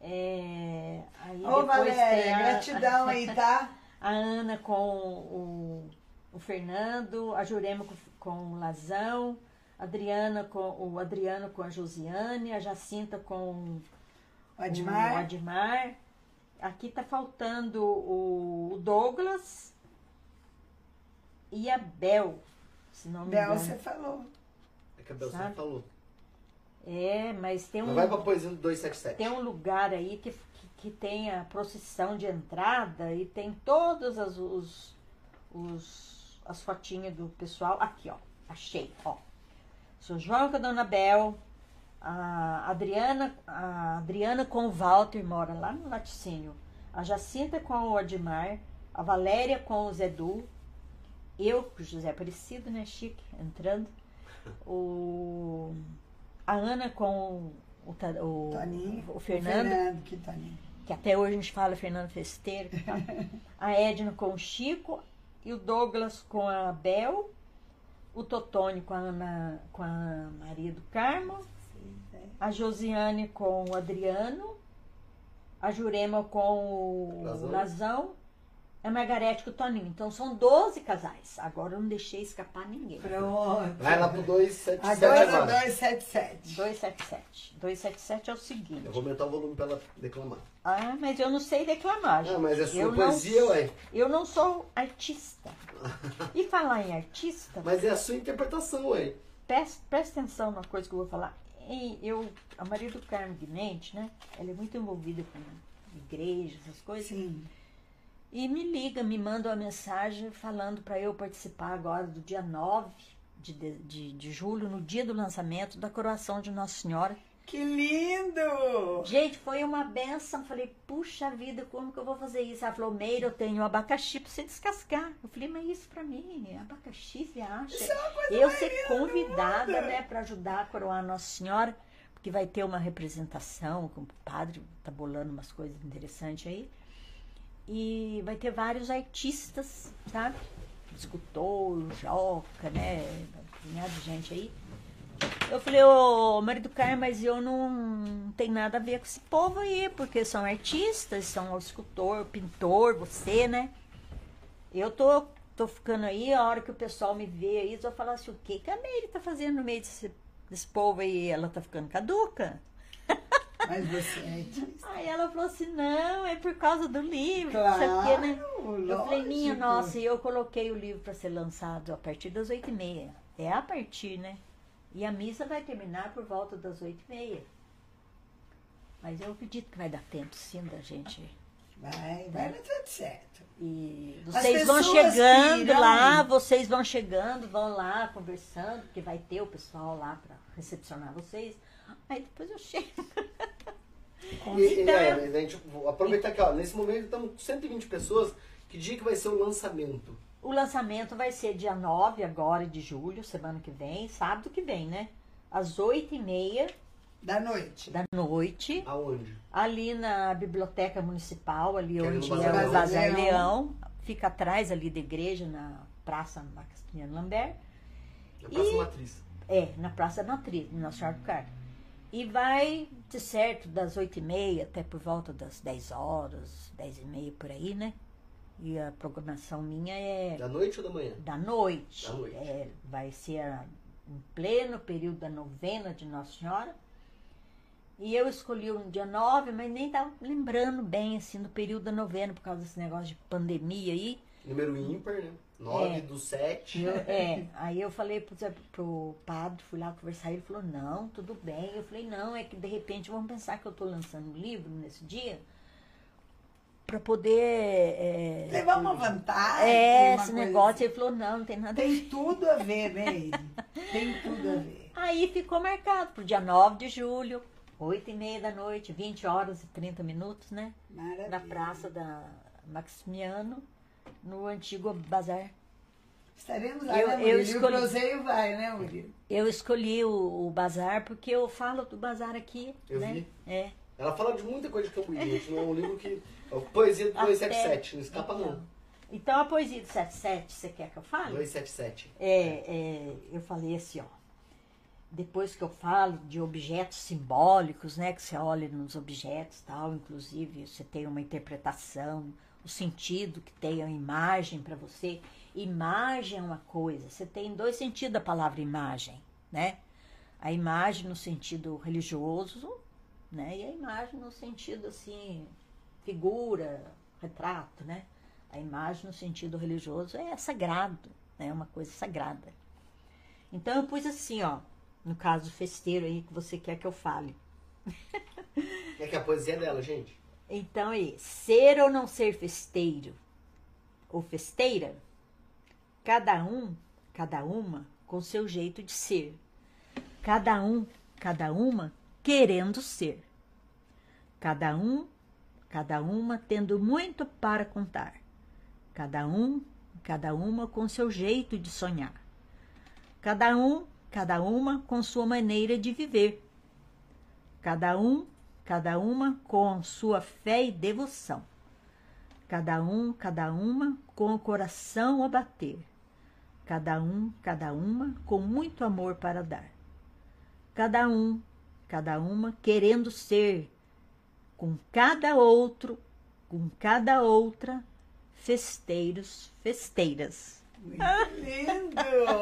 É, aí Ô, Valéria, tem a, gratidão aí, [laughs] tá? a Ana com o, o Fernando, a Jurema com, com o Lazão, a Adriana com o Adriano com a Josiane, a Jacinta com O Admar. o Admar. Aqui tá faltando o o Douglas e a Bel, se não me Bel, engano. você falou. É que a Bel Sabe? sempre falou. É, mas tem um, vai pra poesia do 277. tem um lugar aí que, que, que tem a procissão de entrada e tem todas as os, os, as fotinhas do pessoal. Aqui, ó. Achei, ó. Sou João com a Dona Bel. A Adriana, a Adriana com o Walter mora lá no laticínio. A Jacinta com o Admar. A Valéria com o Zedu. Eu com o José Aparecido, né? Chique, entrando. O, a Ana com o, Ta- o, Toninho. o Fernando Fernando, que Toninho. que até hoje a gente fala Fernando Festeiro. tal. [laughs] a Edna com o Chico e o Douglas com a Bel, o Totônio com a, Ana, com a Maria do Carmo, a Josiane com o Adriano, a Jurema com o Lazão. Lazão, a Margarete com o Toninho. Então são 12 casais. Agora eu não deixei escapar ninguém. Pronto. Vai lá pro 277 Agora é agora. 277. 277. 277 é o seguinte. Eu vou aumentar o volume pra ela declamar. Ah, mas eu não sei declamar. Ah, mas é sua Eu não poesia, ué. Eu não sou artista. [laughs] E falar em artista, Mas é a sua interpretação, ué. presta, presta atenção numa coisa que eu vou falar. E eu, a Maria do Carmo Guimente, né? Ela é muito envolvida com igreja, essas coisas. Sim. E me liga, me manda uma mensagem falando para eu participar agora do dia 9 de, de, de, julho, no dia do lançamento da coroação de Nossa Senhora. Que lindo! Gente, foi uma benção. Falei, puxa vida, como que eu vou fazer isso? Ela falou, Meira, eu tenho abacaxi pra você descascar. Eu falei, mas isso pra mim, abacaxi, você acha? Isso é uma coisa eu ser convidada, né, pra ajudar a coroar Nossa Senhora, porque vai ter uma representação, com o padre tá bolando umas coisas interessantes aí. E vai ter vários artistas, sabe? Escultor, Joca, né? Punhado de gente aí. Eu falei, ô Maria do Carmo, mas eu não, tenho nada a ver com esse povo aí, porque são artistas, são escultor, pintor, você, né? Eu tô, tô ficando aí, a hora que o pessoal me vê aí, eles vão falar assim, o que, que a Meire tá fazendo no meio desse, desse povo aí? Ela tá ficando caduca. Mas você é artista. Aí ela falou assim, não, é por causa do livro, não sei o quê, né? Claro, Eu falei, minha nossa, e eu coloquei o livro para ser lançado a partir das oito e meia. É a partir, né? E a missa vai terminar por volta das oito e meia. Mas eu acredito que vai dar tempo, sim, da gente. Vai, vai dar tudo certo. E vocês vão chegando irão- lá, vocês vão chegando, vão lá conversando, porque vai ter o pessoal lá para recepcionar vocês. Aí depois eu chego. E, e, Então, é, eu- a gente, vou aproveitar que ó, nesse momento estamos com 120 pessoas. Que dia que vai ser o lançamento? O lançamento vai ser dia 9 agora de julho, semana que vem, sábado que vem, né? Às oito e meia Da noite. da noite, Aonde? ali na Biblioteca Municipal, ali Que é onde é Bazar o. Bazar Leão. Fica atrás ali da igreja, na Praça Maximiliano Lambert. Na Praça E- Matriz. É, na Praça Matriz, no Nossa Senhora do Carmo. E vai, de certo, das oito e meia até por volta das 10 horas, 10 e meia por aí, né? E a programação minha é Da noite ou da manhã? da noite. Da noite. É, vai ser em pleno período da novena de Nossa Senhora. E eu escolhi um dia 9, mas nem estava lembrando bem assim do período da novena, por causa desse negócio de pandemia aí. Número ímpar, né? 9 É. do 7. Eu- [laughs] é, aí eu falei pro, pro padre, fui lá conversar, ele falou, não, tudo bem. Eu falei, não, é que de repente vamos pensar que eu tô lançando um livro nesse dia para poder. É, Levar uma vantagem. é, uma esse negócio. assim. Ele falou, não, não tem nada a ver. Tem tudo a ver, né, ele? Tem tudo a ver. Aí ficou marcado pro dia 9 de julho, 8 e meia da noite, 20 horas e 30 minutos, né? Maravilha. Na praça da Maximiano, no antigo bazar. Estaremos lá, Eu- né, eu escolhi- E o Proseio vai, né, Murilo? Eu escolhi o, o bazar porque eu falo do bazar aqui, Eu né? vi. É. Ela fala de muita coisa de Cambuí, gente. Não é um livro que. É o Poesia do Até- 277, não escapa então, não. Então a poesia do 77, você quer que eu fale? 277. É, é, eu falei assim, ó. Depois que eu falo de objetos simbólicos, né? Que você olha nos objetos tal, inclusive você tem uma interpretação, o sentido que tem a imagem para você. Imagem é uma coisa, você tem dois sentidos da palavra imagem, né? A imagem no sentido religioso, né? E a imagem no sentido assim, figura, retrato, né? A imagem no sentido religioso é sagrado, né? É uma coisa sagrada. Então eu pus assim, ó, no caso festeiro aí que você quer que eu fale. É que a poesia é dela, gente. Então é ser ou não ser festeiro ou festeira, cada um, cada uma com seu jeito de ser. Cada um, cada uma querendo ser. Cada um, cada uma tendo muito para contar. Cada um, cada uma com seu jeito de sonhar. Cada um, cada uma com sua maneira de viver. Cada um, cada uma com sua fé e devoção. Cada um, cada uma com o coração a bater. Cada um, cada uma com muito amor para dar. Cada um, cada uma querendo ser com cada outro, com cada outra, festeiros, festeiras. Muito lindo,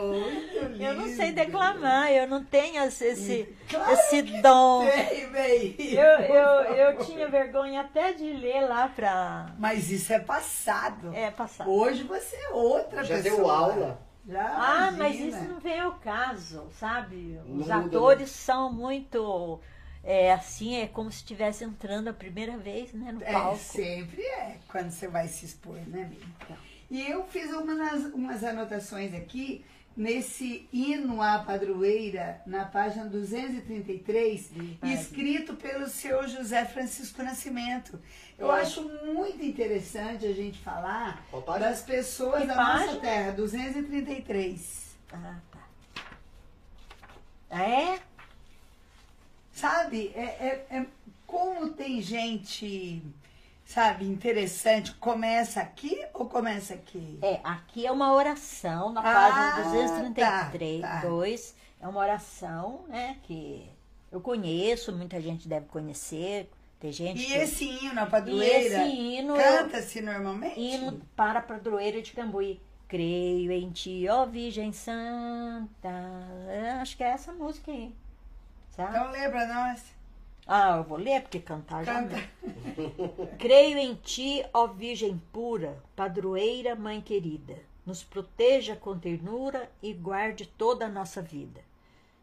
muito lindo. Eu não sei declamar, eu não tenho esse, esse, Claro esse que dom. Tem. Eu, eu, eu tinha vergonha até de ler lá pra. Mas isso é passado. É, passar. Hoje você é outra Já pessoa. deu aula. Já, Ah, mas imagina. isso não vem ao caso, sabe? Os muda, atores são muito. É assim, é como se estivesse entrando a primeira vez, né, no É, palco. sempre é, quando você vai se expor, né, amiga? Então. E eu fiz umas, umas anotações aqui nesse hino à padroeira, na página 233, Verdade. escrito pelo seu José Francisco Nascimento. Eu É. acho muito interessante a gente falar página? das pessoas Que da nossa página? terra, 233. Ah, tá. É? Sabe, é, é, é como tem gente, sabe, interessante, começa aqui ou começa aqui? É, aqui é uma oração, na Ah, página 233, tá, tá. 2, é uma oração, né, que eu conheço, muita gente deve conhecer, tem gente E que... esse hino, a padroeira, E esse hino, canta-se normalmente? hino para a padroeira de Cambuí. Creio em ti, ó Virgem Santa. É, acho que é essa música aí. Sabe? Então lê pra nós. Ah, eu vou ler porque cantar já Canta. não. Creio em ti, ó Virgem pura, padroeira, mãe querida. Nos proteja com ternura e guarde toda a nossa vida.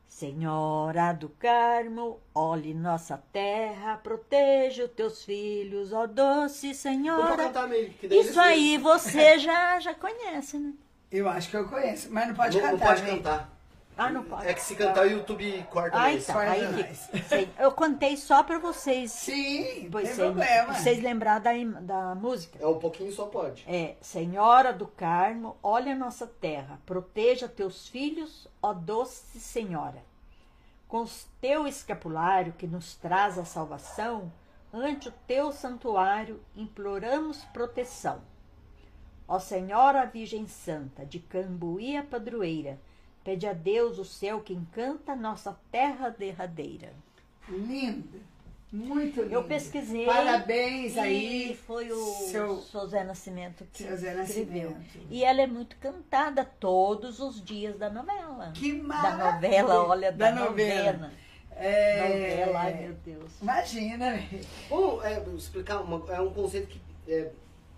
Senhora do Carmo, olhe nossa terra, proteja os teus filhos, ó doce Senhora. cantar meio. que daí Isso aí você [laughs] já, já conhece, né? Eu acho que eu conheço, mas não pode não, cantar. não pode cantar. Ah, não pode. É que se cantar o YouTube corta Ah, mais. então. Corta Aí, mais. que- sei, eu contei só pra vocês. Sim, não Pois tem sem- problema. vocês lembrar da, im- da música. É um pouquinho só pode. É, Senhora do Carmo, olha a nossa terra, proteja teus filhos, ó doce Senhora. Com o teu escapulário que nos traz a salvação, ante o teu santuário imploramos proteção. Ó Senhora Virgem Santa, de Cambuí a padroeira, pede a Deus o céu que encanta nossa terra derradeira. Lindo. Muito lindo. Eu pesquisei. Parabéns E aí. foi o seu- seu Zé Nascimento que Seu Zé escreveu. Nascimento. E ela é muito cantada todos os dias da novela. Que da maravilha. novela, olha, da, Da novela. novela. É... Novela, ai meu Deus. Imagina. Vamos é, explicar, uma, é um conceito que é,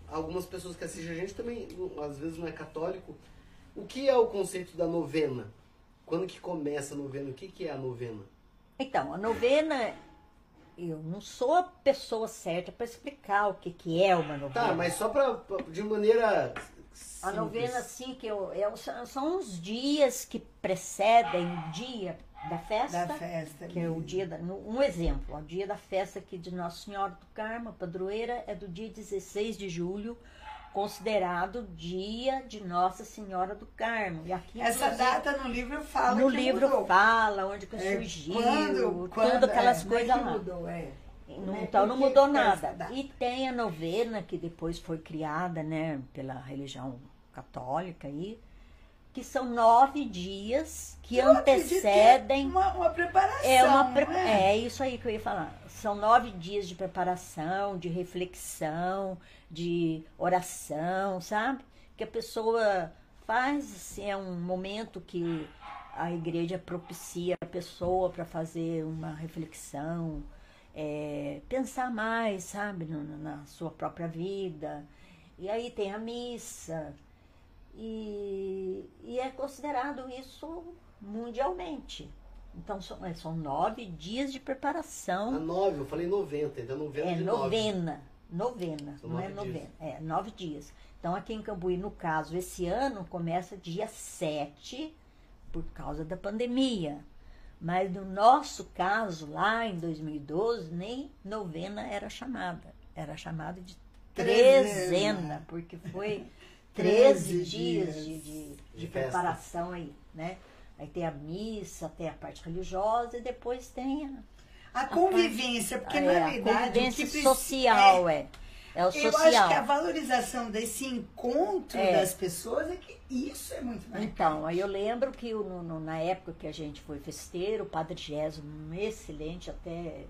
algumas pessoas que assistem a gente também, às vezes não é católico. O que é o conceito da novena? Quando que começa a novena? O que, que é a novena? Então, a novena, eu não sou a pessoa certa para explicar o que, que é uma novena. Tá, mas só pra, pra- de maneira A simples. novena, assim, que eu, eu- são- são os dias que precedem o dia da festa. Da festa. Que é o dia da, um exemplo, o dia da festa aqui de Nossa Senhora do Carmo, a padroeira, é do dia 16 de julho, considerado dia de Nossa Senhora do Carmo. E aqui, Essa data no livro fala no que livro mudou. fala onde que É, surgiu, quando, quando, tudo aquelas é, é coisas que lá. mudou, é. Não- Né? Então não mudou essa nada. E tem a novena, que depois foi criada né, pela religião católica aí, que são nove dias que Eu acredito que é antecedem. uma, uma preparação. É, uma pre- é? é isso aí que eu ia falar. São nove dias de preparação, de reflexão, de oração, sabe? Que a pessoa faz, assim, é um momento que a igreja propicia a pessoa para fazer uma reflexão, é, pensar mais, sabe, no- na sua própria vida. E aí tem a missa, e, e é considerado isso mundialmente. Então são, é, são nove dias de A preparação. nove, eu falei 90, então novena É de nove. novena. Novena, São não é nove novena. É nove dias. Então aqui em Cambuí, no caso, esse ano começa dia 7 por causa da pandemia. Mas no nosso caso, lá em 2012, nem novena era chamada. Era chamada de Trezena. porque foi [laughs] 13 dias de, de, de preparação aí, né? Aí tem a missa, tem a parte religiosa e depois tem a, A convivência, porque é, na a verdade. o convivência preci- social, é. É o Eu acho social. que a valorização desse encontro É. das pessoas é que isso é muito mais. Então, aí eu lembro que no- no- na época que a gente foi festeiro, o Padre Gésio, um excelente, até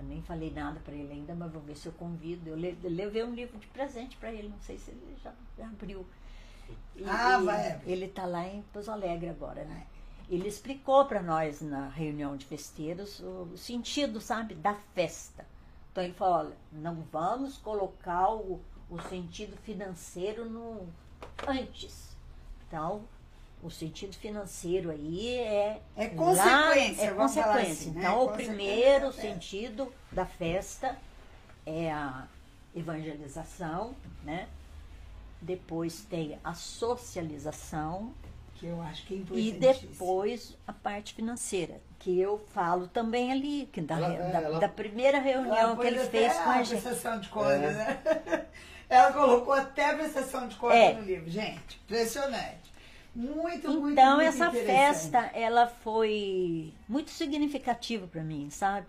eu nem falei nada para ele ainda, mas vou ver se eu convido. Eu le- eu levei um livro de presente para ele, não sei se ele já, já abriu. E- Ah, e vai. Ele está lá em Pouso Alegre agora, né? Ele explicou para nós na reunião de festeiros o, o sentido, sabe, da festa. Então ele falou, olha, não vamos colocar o, o sentido financeiro no antes. Então, o sentido financeiro aí é É lá- consequência, é vamos falar consequência. assim, né? Então, o Consequência primeiro da festa. sentido da festa é a evangelização, né? Depois tem a socialização Que eu acho que é e importantíssimo. depois a parte financeira, que eu falo também ali, que da, Ela- é, da, ela- da primeira reunião que ele até fez com a gente. de contas, É. né? [laughs] Ela colocou até a prestação de contas É. no livro. Gente, impressionante. Muito, muito, Então muito essa interessante. festa, ela foi muito significativa para mim, sabe?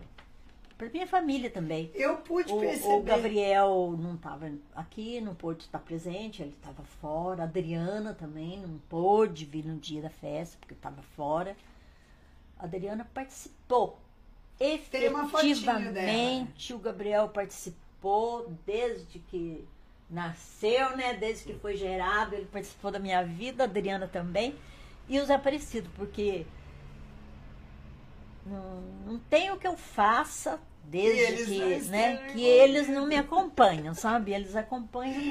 Para minha família também. Eu pude O, perceber. o Gabriel não estava aqui, não pôde estar presente, ele estava fora. A Adriana também não pôde vir no dia da festa, porque estava fora. A Adriana participou. Fotinho Efetivamente, o Gabriel participou desde que nasceu, né? Desde que foi gerado, ele participou da minha vida, a Adriana também. E o Zé Aparecido, porque não, não tem o que eu faça desde que, né, que eles não me acompanham, sabe? Eles acompanham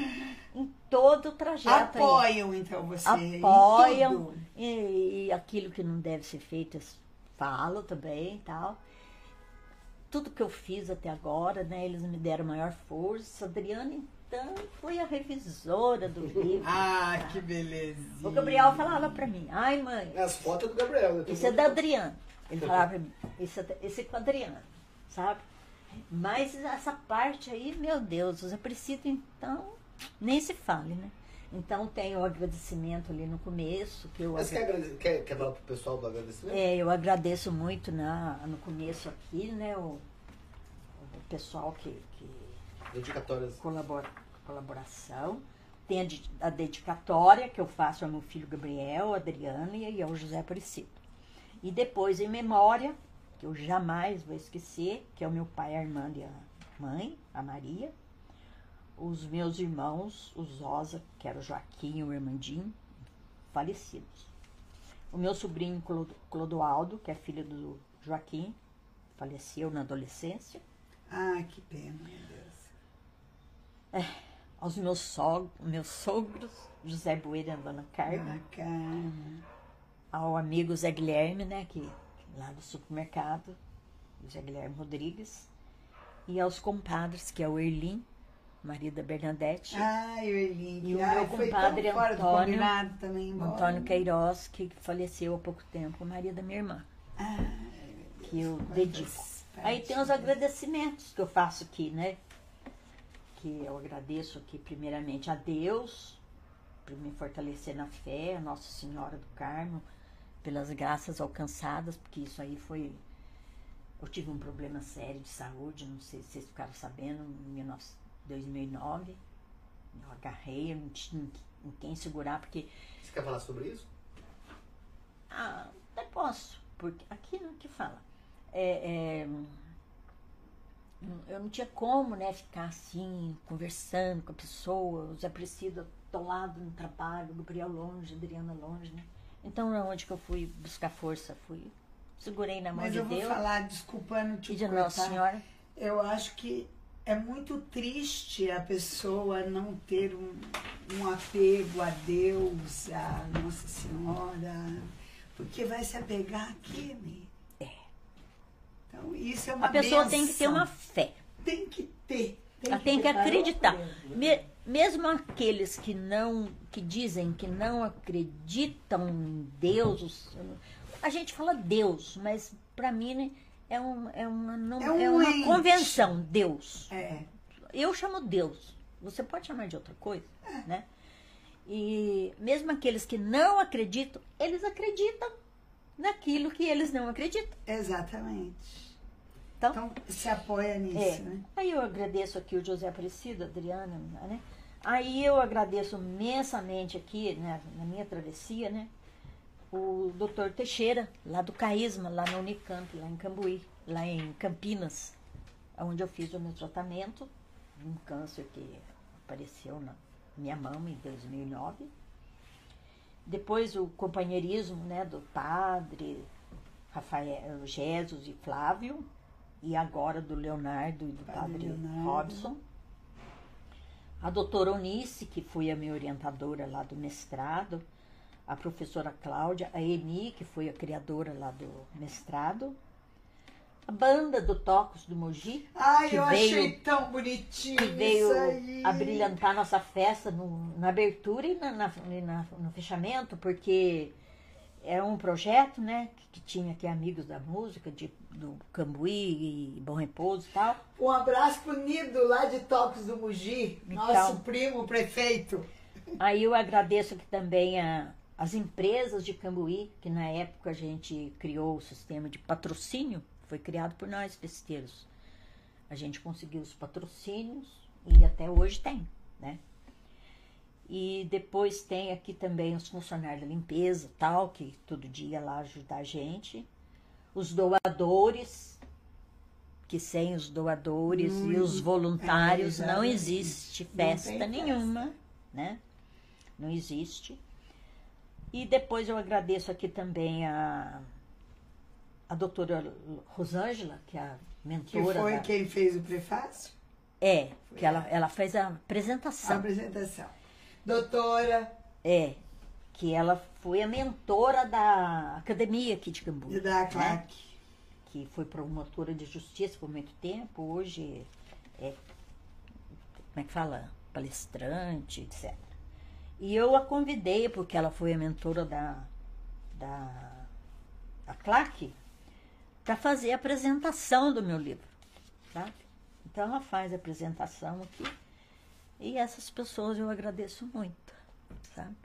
em todo o trajeto aí. Apoiam, então, você. Apoiam e, e aquilo que não deve ser feito, eles falam também e tal. Tudo que eu fiz até agora, né? Eles me deram maior força. Adriana, então, foi a revisora do livro. Ah, que beleza. O Gabriel falava pra mim, ai mãe, As fotos é do Gabriel, né? Isso é da Adriana. Ele falava pra mim, isso é, esse é com a Adriana, sabe? Mas essa parte aí, meu Deus, os Aparecido, então, nem se fale, né? Então tem o agradecimento ali no começo, que eu, Mas quer, agrade- quer, quer falar pro pessoal do agradecimento? é, eu agradeço muito na, no começo aqui, né? O, o pessoal que Dedicatórias. colabora, colaboração. Tem a, de- a dedicatória que eu faço ao meu filho Gabriel, a Adriana e ao José Aparecido. E depois, em memória, que eu jamais vou esquecer, que é o meu pai, a irmã e a mãe, a Maria. Os meus irmãos, o Zosa, que era o Joaquim e o Irmandinho, falecidos. O meu sobrinho Clo- Clodoaldo, que é filho do Joaquim, faleceu na adolescência. Ah, que pena, Deus. aos meus, meus sogros, José Bueira e Dona Carmen, ao amigo Zé Guilherme, né, que lá do supermercado, Zé Guilherme Rodrigues, e aos compadres, que é o Erlim, marido da Bernadette, Ai, o Erlin. E o ai, meu compadre Antônio- também. Antônio Queiroz, que faleceu há pouco tempo, marido da minha irmã, que eu dedico. Aí tem os agradecimentos que eu faço aqui, né? Que eu agradeço aqui primeiramente a Deus por me fortalecer na fé, a Nossa Senhora do Carmo, pelas graças alcançadas, porque isso aí foi. Eu tive um problema sério de saúde, não sei se vocês ficaram sabendo, em 19 2009. Eu agarrei, eu não tinha em quem segurar, porque Você quer falar sobre isso? ah, até posso, porque aqui não que fala. É, é, eu não tinha como, né, ficar assim, conversando com a pessoa, os apreciados atolado no trabalho, o Gabriel longe, a Adriana longe, né? Então, onde que eu fui buscar força? Fui, segurei na mão Mas de eu vou Deus falar, desculpando te e de cortar. Nossa Senhora. Eu acho que é muito triste a pessoa não ter um, um apego a Deus, a Nossa Senhora, porque vai se apegar né? É. Então, isso é uma A pessoa tem que ter uma fé. Tem que ter. Ela tem que preparar acreditar. Me- mesmo aqueles que não, que dizem que não acreditam em Deus, a gente fala Deus, mas para mim né, é, um, é uma, não- É um é uma ente. convenção, Deus. É, Eu chamo Deus. Você pode chamar de outra coisa, É. né? E mesmo aqueles que não acreditam, eles acreditam naquilo que eles não acreditam. exatamente. Então, Então, se apoia nisso, É. né? Aí eu agradeço aqui o José Aparecido, a Adriana, né? Aí eu agradeço imensamente aqui, né, na minha travessia, né? O doutor Teixeira, lá do Caísma, lá na Unicamp, lá em Cambuí, lá em Campinas, onde eu fiz o meu tratamento de um câncer que apareceu na minha mão em 2009. Depois o companheirismo, né, do padre Rafael Jesus e Flávio, e agora do Leonardo e do Padre padre, Leonardo. Robson. A doutora Onice, que foi a minha orientadora lá do mestrado, a professora Cláudia, a Eni, que foi a criadora lá do mestrado, a banda do Tocos do Mogi, Ai, que eu veio- achei tão bonitinho que veio aí. a brilhantar nossa festa no- na abertura e na, na- na- no fechamento, porque é um projeto, né, que, que tinha aqui amigos da música, de, do Cambuí e Bom Repouso e tal. Um abraço pro Nido lá de Toques do Mugi, Então. nosso primo prefeito. Aí eu agradeço aqui também a, as empresas de Cambuí, que na época a gente criou o sistema de patrocínio, foi criado por nós, festeiros. A gente conseguiu os patrocínios e até hoje tem, né? E depois tem aqui também os funcionários da limpeza, tal, que todo dia lá ajudar a gente. Os doadores, que sem os doadores e os Hum, voluntários é, não existe Não festa festa. nenhuma, né? Não existe. E depois eu agradeço aqui também a, a doutora Rosângela, que é a Que mentora. foi da- quem fez o prefácio? É, que ela, ela fez a A apresentação. apresentação. Doutora É, que ela foi a mentora da academia aqui de Cambu. da né? Claque. Que foi promotora de justiça por muito tempo, hoje é, como é que fala? Palestrante, etc. E eu a convidei, porque ela foi a mentora da, da, da CLAC, para fazer a apresentação do meu livro, sabe? Então ela faz a apresentação aqui. E essas pessoas eu agradeço muito, sabe?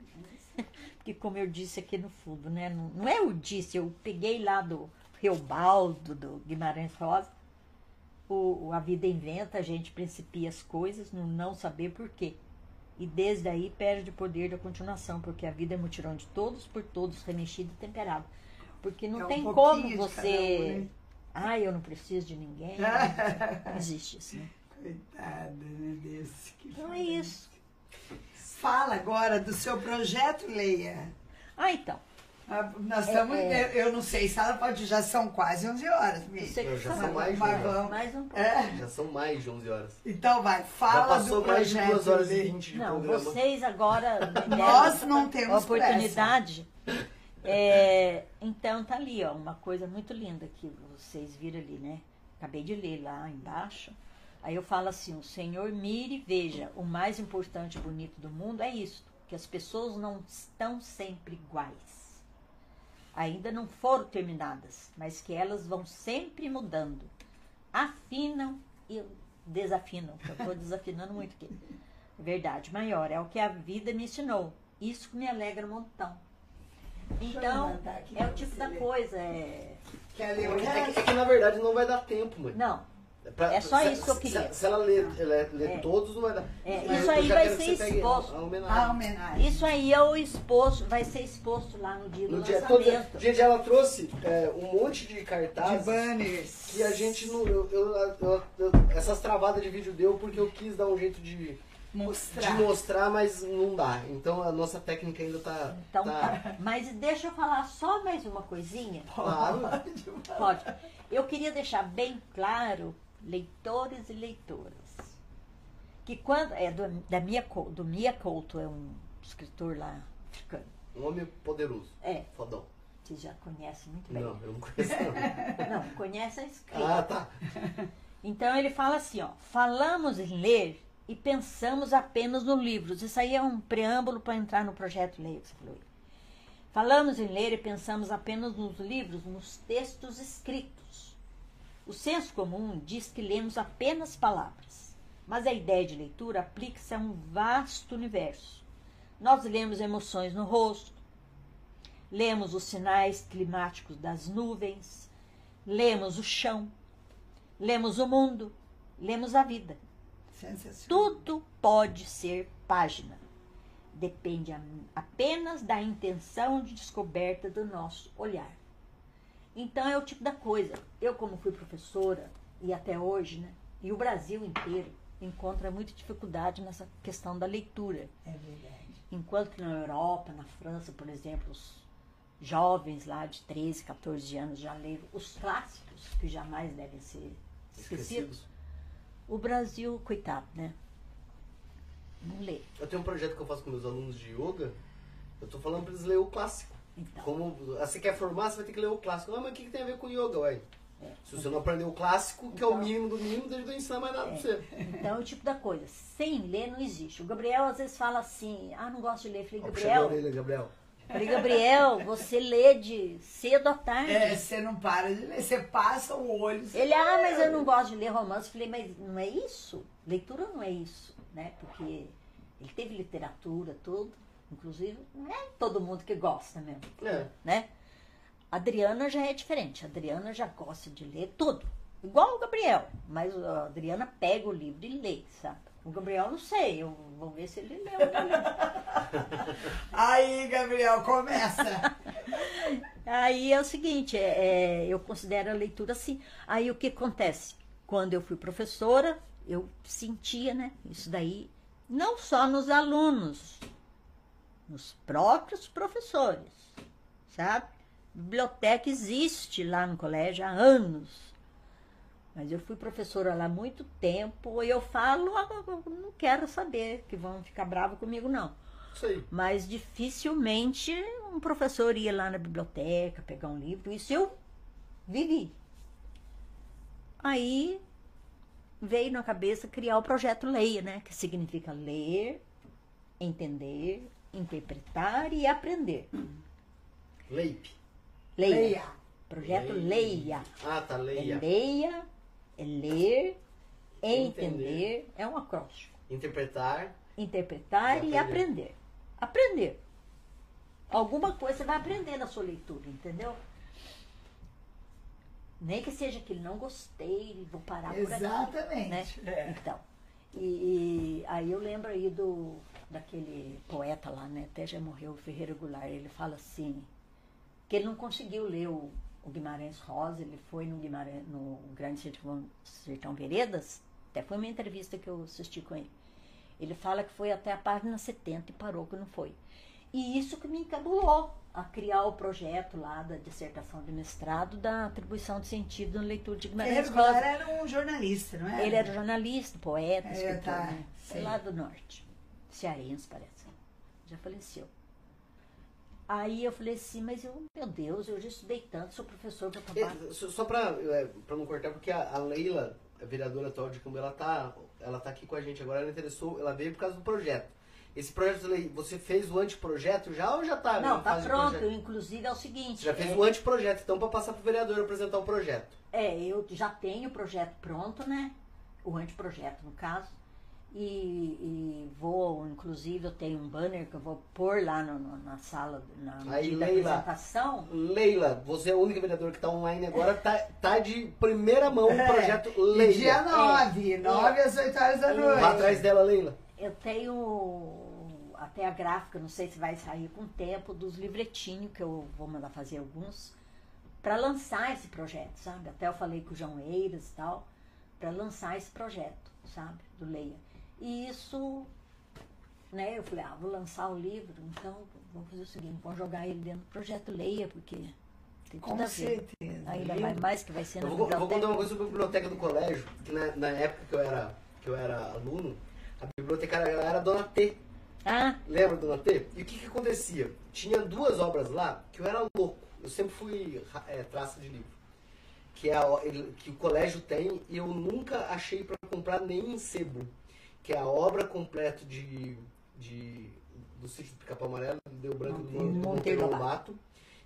[laughs] Porque como eu disse aqui no fundo, né? Não, não é eu disse, eu peguei lá do Reobaldo, do Guimarães Rosa, o, A Vida Inventa, a gente principia as coisas no não saber por quê. E desde aí perde o poder da continuação, porque a vida é mutirão de todos, por todos, remexido e temperado. Porque não É um tem como você. cada um, né? Ah, eu não preciso de ninguém. Não [laughs] existe isso, né? Coitada, meu Deus. que Então é isso. Fala agora do seu projeto, Leia. Ah, então. Ah, Nós estamos. É, Eu, eu não sei se ela pode. Já são quase 11 horas, Eu já sabe. são mais, Mas né? vamos. Mais um. É? Já são mais de 11 horas. Então vai, Já fala passou do mais de projeto. 2 horas e Leia. 20 de Não, programa. vocês agora [laughs] Nós não temos oportunidade. É, então tá ali, ó, uma coisa muito linda que vocês viram ali, né? Acabei de ler lá embaixo. Aí eu falo assim, o Senhor mire e veja, o mais importante e bonito do mundo é isso, que as pessoas não estão sempre iguais. Ainda não foram terminadas, mas que elas vão sempre mudando. Afinam e desafinam. Eu estou [laughs] desafinando muito aqui. Verdade maior, é o que a vida me ensinou. Isso que me alegra um montão. Então, aqui é o tipo da ler. coisa. É... Quer ler É que, é que- é que, na verdade não vai dar tempo, mãe. Não, Pra- É só se- isso que eu se- queria. Se, ela ler, ler, ler É. todos, não vai dar. É, isso eu aí vai ser exposto. A, a A homenagem. homenagem. isso aí é o exposto, vai ser exposto lá no dia do No dia, todo, lançamento. gente, ela trouxe é, um monte de De cartazes banners. que a gente não. Eu, eu- eu- eu- essas travadas de vídeo deu porque eu quis dar um jeito de, de mostrar. mostrar, mas não dá. Então a nossa técnica ainda tá. Então tá- tá. Mas deixa eu falar só mais uma coisinha. Claro. [laughs] Pode. Eu queria deixar bem claro, leitores e leitoras, que quando. É do, da Mia, do Mia Couto, é um escritor lá africano. Um homem poderoso. É, Fodão. vocês já conhecem muito bem. Não, eu não conheço não. [laughs] Não, conhece a escrita. Ah, tá. Então ele fala assim, ó, falamos em ler e pensamos apenas no livros. Isso aí é um preâmbulo para entrar no projeto Leia aí. Falamos em ler e pensamos apenas nos livros, nos textos escritos. O senso comum diz que lemos apenas palavras, mas a ideia de leitura aplica-se a um vasto universo. Nós lemos emoções no rosto, lemos os sinais climáticos das nuvens, lemos o chão, lemos o mundo, lemos a vida. Tudo pode ser página. Depende apenas da intenção de descoberta do nosso olhar. Então é o tipo da coisa. Eu, como fui professora, e até hoje, né? E o Brasil inteiro encontra muita dificuldade nessa questão da leitura. É verdade. Enquanto que na Europa, na França, por exemplo, os jovens lá de 13, 14 anos já leram os clássicos, que jamais devem ser esquecidos. O Brasil, coitado, né? Não lê. Eu tenho um projeto que eu faço com meus alunos de yoga. Eu tô falando pra eles lerem o clássico. Então, Como ah, você quer formar, você vai ter que ler o clássico. Ah, mas o que, que tem a ver com yoga, ué? É. Se você não aprender o clássico, que é o Então- mínimo do mínimo, deixa eu ensinar mais nada pra você. então é o tipo da coisa. Sem ler não existe. O Gabriel às vezes fala assim, ah, não gosto de ler. Eu falei, Gabriel, orelha, Gabriel. Falei, Gabriel, você lê de cedo à tarde. É, você não para de ler, você passa o olho. Ele, ah, mas eu não gosto de ler romance. Eu falei, mas não é isso? Leitura não é isso, né? Porque ele teve literatura, tudo. Inclusive, não é todo mundo que gosta mesmo, É. né? A Adriana já é diferente. A Adriana já gosta de ler tudo. Igual o Gabriel. Mas a Adriana pega o livro e lê, sabe? O Gabriel, não sei. Eu vou ver se ele leu. [laughs] Aí, Gabriel, começa. Aí é o seguinte, é, é, eu considero a leitura assim. Aí o que acontece? Quando eu fui professora, eu sentia, né, isso daí, não só nos alunos, nos próprios professores, sabe? biblioteca existe lá no colégio há anos. Mas eu fui professora lá há muito tempo e eu falo, ah, não quero saber que vão ficar bravos comigo, não. Aí. Mas dificilmente um professor ia lá na biblioteca pegar um livro. Isso eu vivi. Aí veio na cabeça criar o projeto Leia, né? Que significa ler, entender, interpretar e aprender. Leip. Leia. Leia. Projeto Leia. Leia. Ah, tá, É leia. É ler, é Entender. entender, é um acróstico. Interpretar. Interpretar E e aprender. Aprender. Alguma coisa você vai aprender na sua leitura, entendeu? Nem que seja que não gostei, vou parar por aqui. Né? Exatamente. É. Então. E, e aí eu lembro aí do daquele poeta lá, né? Até já morreu, o Ferreira Goulart, ele fala assim, que ele não conseguiu ler o, o Guimarães Rosa, ele foi no, Guimarães, no Grande Sertão, Sertão Veredas, até foi uma entrevista que eu assisti com ele. Ele fala que foi até a página 70 e parou que não foi. E isso que me encabulou a criar o projeto lá da dissertação de mestrado da atribuição de sentido na leitura de Guimarães Rosa. Goulart era um jornalista, não é? Ele era jornalista, poeta, É, escritor, tá, né? sei. Lá do norte. Cearense, parece. Já faleceu. Aí eu falei assim, mas eu, meu Deus, eu já estudei tanto, sou professor para. É, só pra, é, não cortar, porque a, a Leila, a vereadora atual de Cambu, ela tá, ela tá aqui com a gente agora, ela interessou, ela veio por causa do projeto. Esse projeto você fez o anteprojeto já ou já tá? Não, tá pronto. Inclusive é o seguinte. Você já fez é, o anteprojeto, então, pra passar pro vereador apresentar o projeto. É, eu já tenho o projeto pronto, né? O anteprojeto, no caso. E, e vou, inclusive, eu tenho um banner que eu vou pôr lá no- no- na sala, na Aí, da Leila. apresentação. Leila, você é a única vereadora que tá online agora, tá, tá de primeira mão o É. projeto E Leila. dia 9, 9 às 8 horas da noite. Vá atrás dela, Leila. Eu tenho até a gráfica, não sei se vai sair com o tempo, dos livretinhos, que eu vou mandar fazer alguns, para lançar esse projeto, sabe? Até eu falei com o João Eiras e tal, para lançar esse projeto, sabe? Do Leia. E isso, né? Eu falei, ah, vou lançar o livro, então vamos fazer o seguinte, vamos jogar ele dentro do projeto Leia, porque tem tudo Com a ver. certeza. Ainda viu? mais, mais que vai ser na Eu vou, eu vou biblioteca. contar uma coisa sobre a biblioteca do colégio, que na, na época que eu, era, que eu era aluno, a bibliotecária ela era a Dona T. Ah, Lembra, Dona T? E o que que acontecia? Tinha duas obras lá que eu era louco. Eu sempre fui é, traça de livro. Que, é a que o colégio tem e eu nunca achei para comprar nem em sebo. Que é a obra completa de, de do sítio do Pica-Pau Amarelo, do Deu Branco do Monteiro Mon- Monteiro Lobato.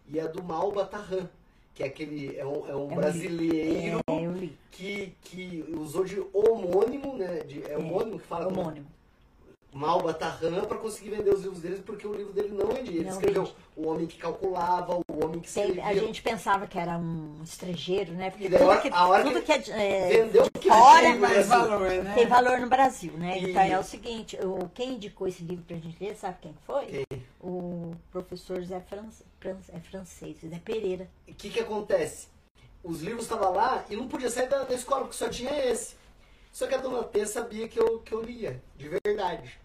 E a do Malba Tarran, que é aquele. É um, é um É brasileiro é, que, que usou de homônimo, né? De, é homônimo que fala? Homônimo. Malba Tarran para conseguir vender os livros deles, porque o livro dele não vendia. Ele Não escreveu vende. O Homem que Calculava, O Homem que Tem- Escrevia. a gente pensava que era um estrangeiro, né? Porque tudo a hora- que, a hora tudo que que é, é, Vendeu que fora mais Brasil. valor, né? tem valor no Brasil, né? E- Então é o seguinte, o, quem indicou esse livro pra gente ler, sabe quem foi? Quem? O professor Zé Fran, Fran, é francês, Zé Pereira. O que, que acontece? Os livros estavam lá e não podia sair da, da escola, porque só tinha esse. Só que a dona T sabia que eu, que eu lia, de verdade.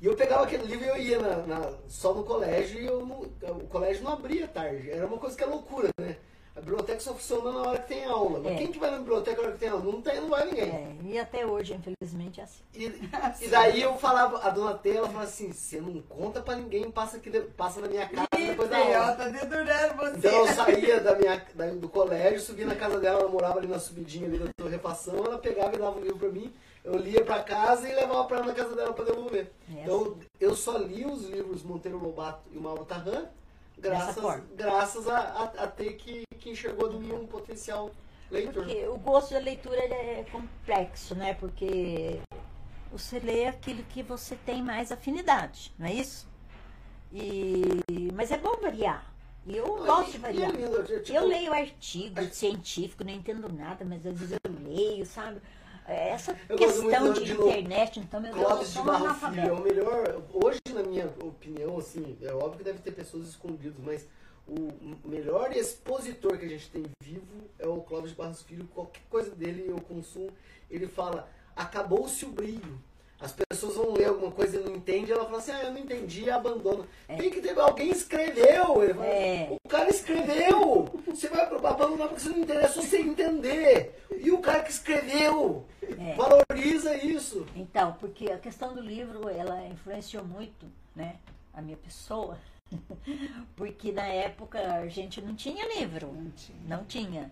E eu pegava aquele livro e eu ia na, na- só no colégio e eu não- o colégio não abria tarde. Era uma coisa que é loucura, né? A biblioteca só funciona na hora que tem aula. Mas É. quem que vai na biblioteca na hora que tem aula? Não, tem, não vai ninguém. É, e até hoje, infelizmente, é assim. E, e daí eu falava, a dona T, ela falava assim, você não conta pra ninguém, passa, aqui, passa na minha casa depois da aula. tá dedurando você. Então eu saía da minha, da- do colégio, subia na casa dela, ela morava ali na subidinha ali da torrefação, ela pegava e dava um livro pra mim, eu lia pra casa e levava pra ela na casa dela pra devolver. É Então eu só li os livros Monteiro Lobato e o Mauro Tarran, graças, graças a, a, a ter que, que enxergou em mim um potencial leitor. Porque o gosto da leitura é complexo, né? Porque você lê aquilo que você tem mais afinidade, não é isso? E, mas é bom variar. E eu Não, gosto de variar. é lindo, tipo, Eu leio artigo científico, não entendo nada, mas às vezes eu leio, sabe? Essa Eu questão de, de internet, então, meu Deus, eu Clóvis de Barro Filho é o melhor. Hoje, na minha opinião, assim, é óbvio que deve ter pessoas escondidas, mas o melhor expositor que a gente tem vivo é o Clóvis de Barros Filho. Qualquer coisa dele eu consumo, ele fala: acabou-se o brilho. As pessoas vão ler alguma coisa e não entendem, ela fala assim, ah, eu não entendi e abandona. É. Tem que ter, alguém escreveu. Ele fala, É. O cara escreveu. Você vai abandonar porque você não é só você entender. E o cara que escreveu, É. valoriza isso. Então, porque a questão do livro, ela influenciou muito, né, a minha pessoa. [laughs] Porque na época a gente não tinha livro. Não tinha. Não tinha.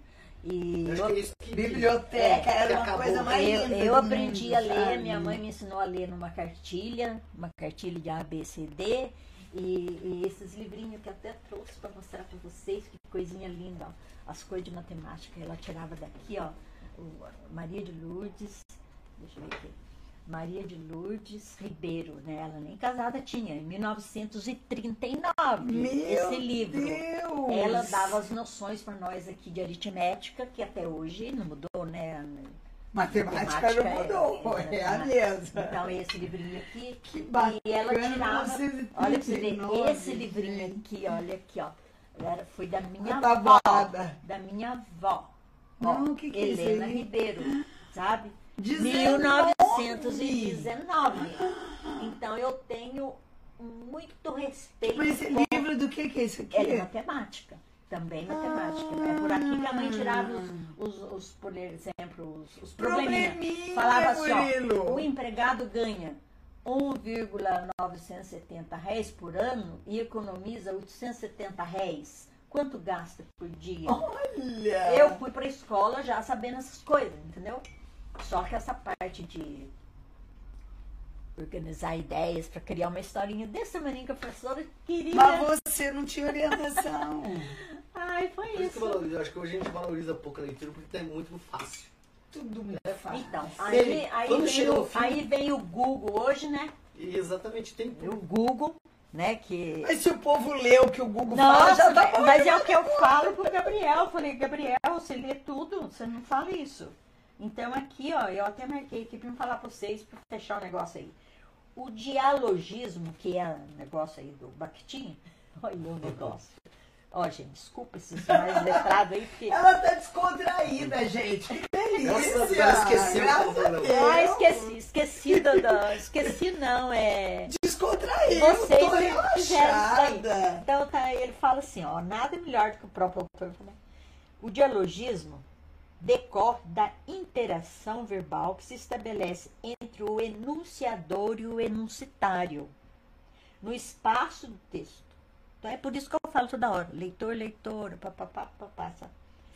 E Eu é. Biblioteca É, era uma acabou. coisa mais eu, linda eu aprendi mundo, a ler, sabe? minha mãe me ensinou a ler numa cartilha, uma cartilha de A, B, C, D. E, e esses livrinhos que eu até trouxe para mostrar para vocês, que coisinha linda, ó. As coisas de matemática, ela tirava daqui, ó, o- Maria de Lourdes, deixa eu ver aqui, Maria de Lourdes Ribeiro, né? Ela nem casada tinha, em 1939, Meu esse livro. Deus! Ela dava as noções para nós aqui de aritmética, que até hoje não mudou, né? Matemática não mudou, é, é a mesma. Então, esse livrinho aqui. Que bacana, E ela tirava. 1939, Olha pra você ver, esse livrinho aqui, olha aqui, ó. Era, foi da minha Tá avó. Da minha avó. Não, que que é Helena? Ribeiro, sabe? 19. 1919. Então eu tenho muito respeito. Mas esse por- livro do que que é isso aqui? é matemática. Também matemática. É por aqui que a mãe tirava os, Ah. os, os por exemplo, os, os probleminha. Probleminha, Falava assim, Murilo. ó, o empregado ganha 1,970 réis por ano e economiza 870 réis. Quanto gasta por dia? Olha! Eu fui pra escola já sabendo essas coisas, entendeu? Só que essa parte de organizar ideias para criar uma historinha desse tamanho que a professora queria. Mas você não tinha orientação. [laughs] Ai, foi Por isso que isso. valorizo. Eu acho que hoje a gente valoriza pouco a leitura porque é muito fácil. Tudo muito fácil. Então, Ele, aí, aí, quando vem o, fim- aí vem o Google hoje, né? Exatamente tem O Google, né? Que. Mas se o povo lê o que o Google fala, Nossa, já tá bom. mas é o que eu falo pro Gabriel. Eu falei, Gabriel, você lê tudo, você não fala isso. Então aqui, ó, eu até marquei aqui pra me falar pra vocês, pra fechar o negócio aí. O dialogismo, que é o negócio aí do Bakhtin, [laughs] olha o negócio. Ó, gente, desculpa esses mais letrados aí, porque. Ela tá descontraída, gente. Que delícia. Nossa, ela esqueceu. Ah, esqueci, esqueci do- Esqueci não, é. Descontraída. Vocês tô relaxada. Então tá, ele fala assim, ó, nada é melhor do que o próprio autor. né? O dialogismo decorre da interação verbal que se estabelece entre o enunciador e o enuncitário no espaço do texto. Então é por isso que eu falo toda hora, leitor, leitora, papapá, papapá.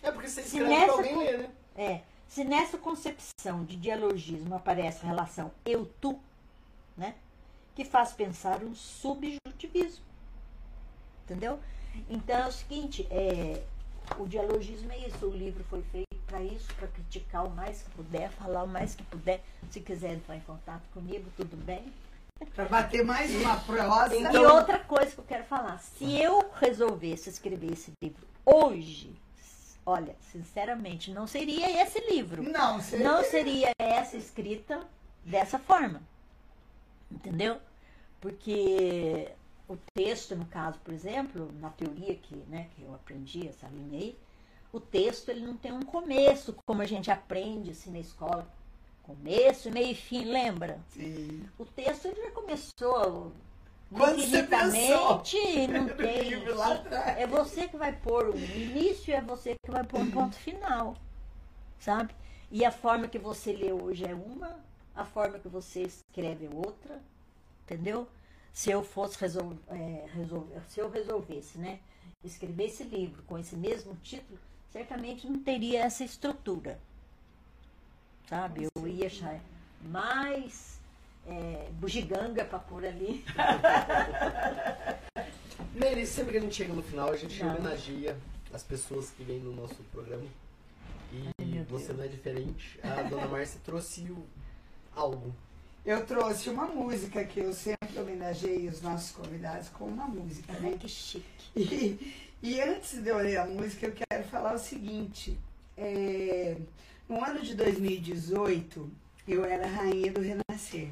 É porque você Se escreve nessa pra alguém ler, né? É, se nessa concepção de dialogismo aparece a relação eu-tu, né? Que faz pensar um subjuntivismo. Entendeu? Então é o seguinte, é, o dialogismo é isso, o livro foi feito para isso, para criticar o mais que puder, falar o mais que puder. Se quiser entrar em contato comigo, tudo bem. Pra bater mais uma prosa. e outra coisa que eu quero falar, se eu resolvesse escrever esse livro hoje, olha, sinceramente, não seria esse livro. Não, você... Não seria essa escrita dessa forma. Entendeu? Porque o texto, no caso, por exemplo, na teoria que, né, que eu aprendi, essa linha aí, o texto ele não tem um começo, como a gente aprende assim na escola. Começo, meio e fim, lembra? Sim. O texto ele já começou Quando você e não [laughs] tem. É você que vai pôr o início, é você que vai pôr o ponto final. Sabe? E a forma que você lê hoje é uma, a forma que você escreve é outra. Entendeu? Se eu fosse resolver, se eu resolvesse, né, escrever esse livro com esse mesmo título, certamente não teria essa estrutura. Sabe? Eu ia achar mais é, bugiganga para pôr ali. [laughs] Meire, sempre que a gente chega no final, a gente Não. homenageia as pessoas que vêm no nosso programa. E Ai, você Deus. não é diferente. A dona Márcia trouxe o álbum. Eu trouxe uma música que eu sempre homenageei os nossos convidados com uma música, né? Ai, que chique. E, e antes de eu ler a música, eu quero falar o seguinte. é, no ano de 2018, eu era rainha do Renascer.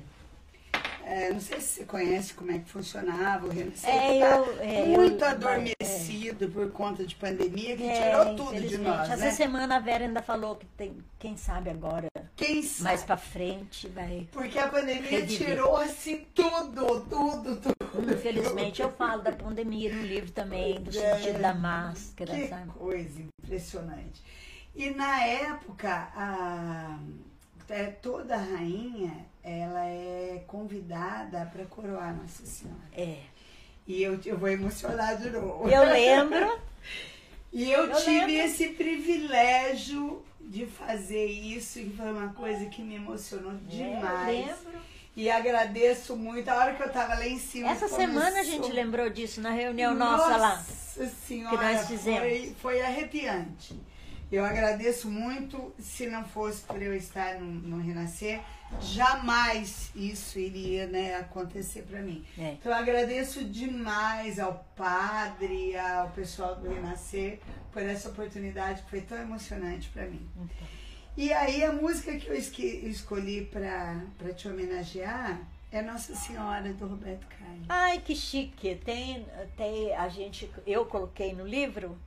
É, não sei se você conhece como é que funcionava o Renascer. É, tá eu- é, muito eu- adormecido por conta de pandemia, que É, tirou tudo de nós, Essa né? semana a Vera ainda falou que tem, quem sabe agora Quem sabe? Mais pra frente vai. Porque a pandemia Reviver. tirou assim tudo, tudo, tudo. Infelizmente eu falo da pandemia no livro também, do É. sentido da máscara, Que sabe? coisa impressionante. E na época, a, é, toda rainha, ela é convidada para coroar Nossa Senhora. É. E eu, eu vou emocionar de novo. Eu lembro. [laughs] E eu, Eu tive lembro. esse privilégio de fazer isso, e foi uma coisa que me emocionou demais. É, Eu lembro. E agradeço muito. A hora que eu tava lá em cima. Essa começou- semana a gente lembrou disso na reunião nossa lá. Nossa senhora, que nós fizemos. Foi, foi arrepiante. Eu agradeço muito. Se não fosse por eu estar no, no Renascer, jamais isso iria né, acontecer para mim. É. Então eu agradeço demais ao padre, ao pessoal do Renascer por essa oportunidade que foi tão emocionante para mim. E aí a música que eu escolhi para te homenagear é Nossa Senhora do Roberto Carlos. Ai, que chique. Tem, tem a gente, eu coloquei no livro.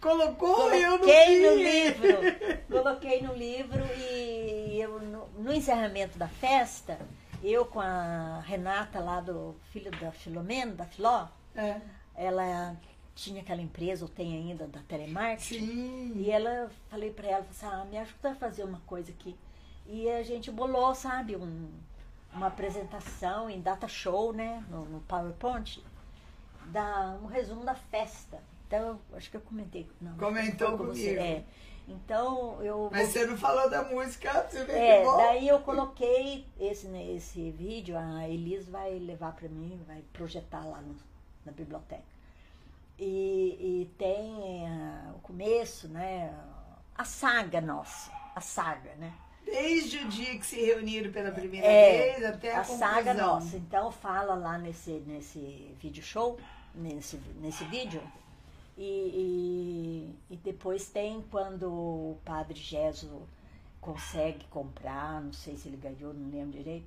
Colocou e eu não Coloquei no livro. Coloquei no livro e eu, no, no encerramento da festa, eu com a Renata lá do filho da Filomena, da Filó, É. ela tinha aquela empresa, ou tem ainda, da telemarketing. Sim. E ela, falei pra ela, falei assim, ah, me ajuda a fazer uma coisa aqui. E a gente bolou, sabe, um, uma apresentação em data show, né, no, no PowerPoint, da, um resumo da festa. Então, eu acho que eu comentei. Não, Comentou com você, comigo. É. Então, eu... Mas você não falou da música, você vê É, que bom. daí eu coloquei esse, esse vídeo, a Elis vai levar para mim, vai projetar lá no- na biblioteca. E, e tem ah, o começo, né? A saga nossa, a saga, né? Desde o dia que se reuniram pela primeira É, vez até a, a saga conclusão. nossa. Então fala lá nesse, nesse vídeo show, nesse, nesse vídeo. E, e, e depois tem quando o padre Geso consegue comprar, não sei se ele ganhou, não lembro direito,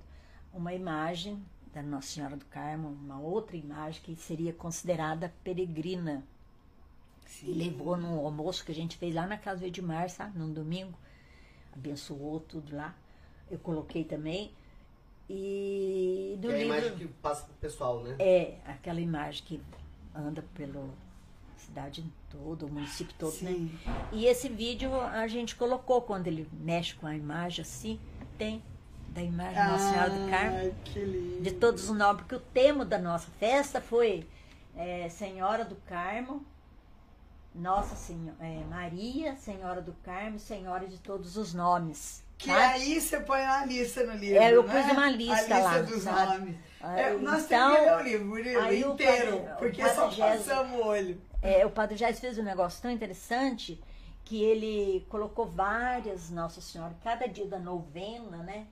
uma imagem da Nossa Senhora do Carmo, uma outra imagem que seria considerada peregrina. E levou no almoço que a gente fez lá na casa do Edmar, sabe? Num domingo. Abençoou tudo lá. Eu coloquei também. E no é a livro. imagem que passa pro pessoal, né? É, aquela imagem que anda pela cidade toda, o município todo, né? Sim. E esse vídeo a gente colocou quando ele mexe com a imagem assim, tem da imagem Nossa Senhora do Carmo Ai, que lindo. de todos os nomes, porque o tema da nossa festa foi é, Senhora do Carmo, Nossa Senhora, é, Maria, Senhora do Carmo, Senhora de todos os nomes. Que sabe? aí você põe uma lista no livro, É, eu né? pus uma lista A lista lá, dos sabe? nomes. É, nós então, temos que ler o livro, Murilo, inteiro, padre- porque só Gésio- passamos o olho. É, o Padre Jais fez um negócio tão interessante que ele colocou várias Nossa Senhora, cada dia da novena, né?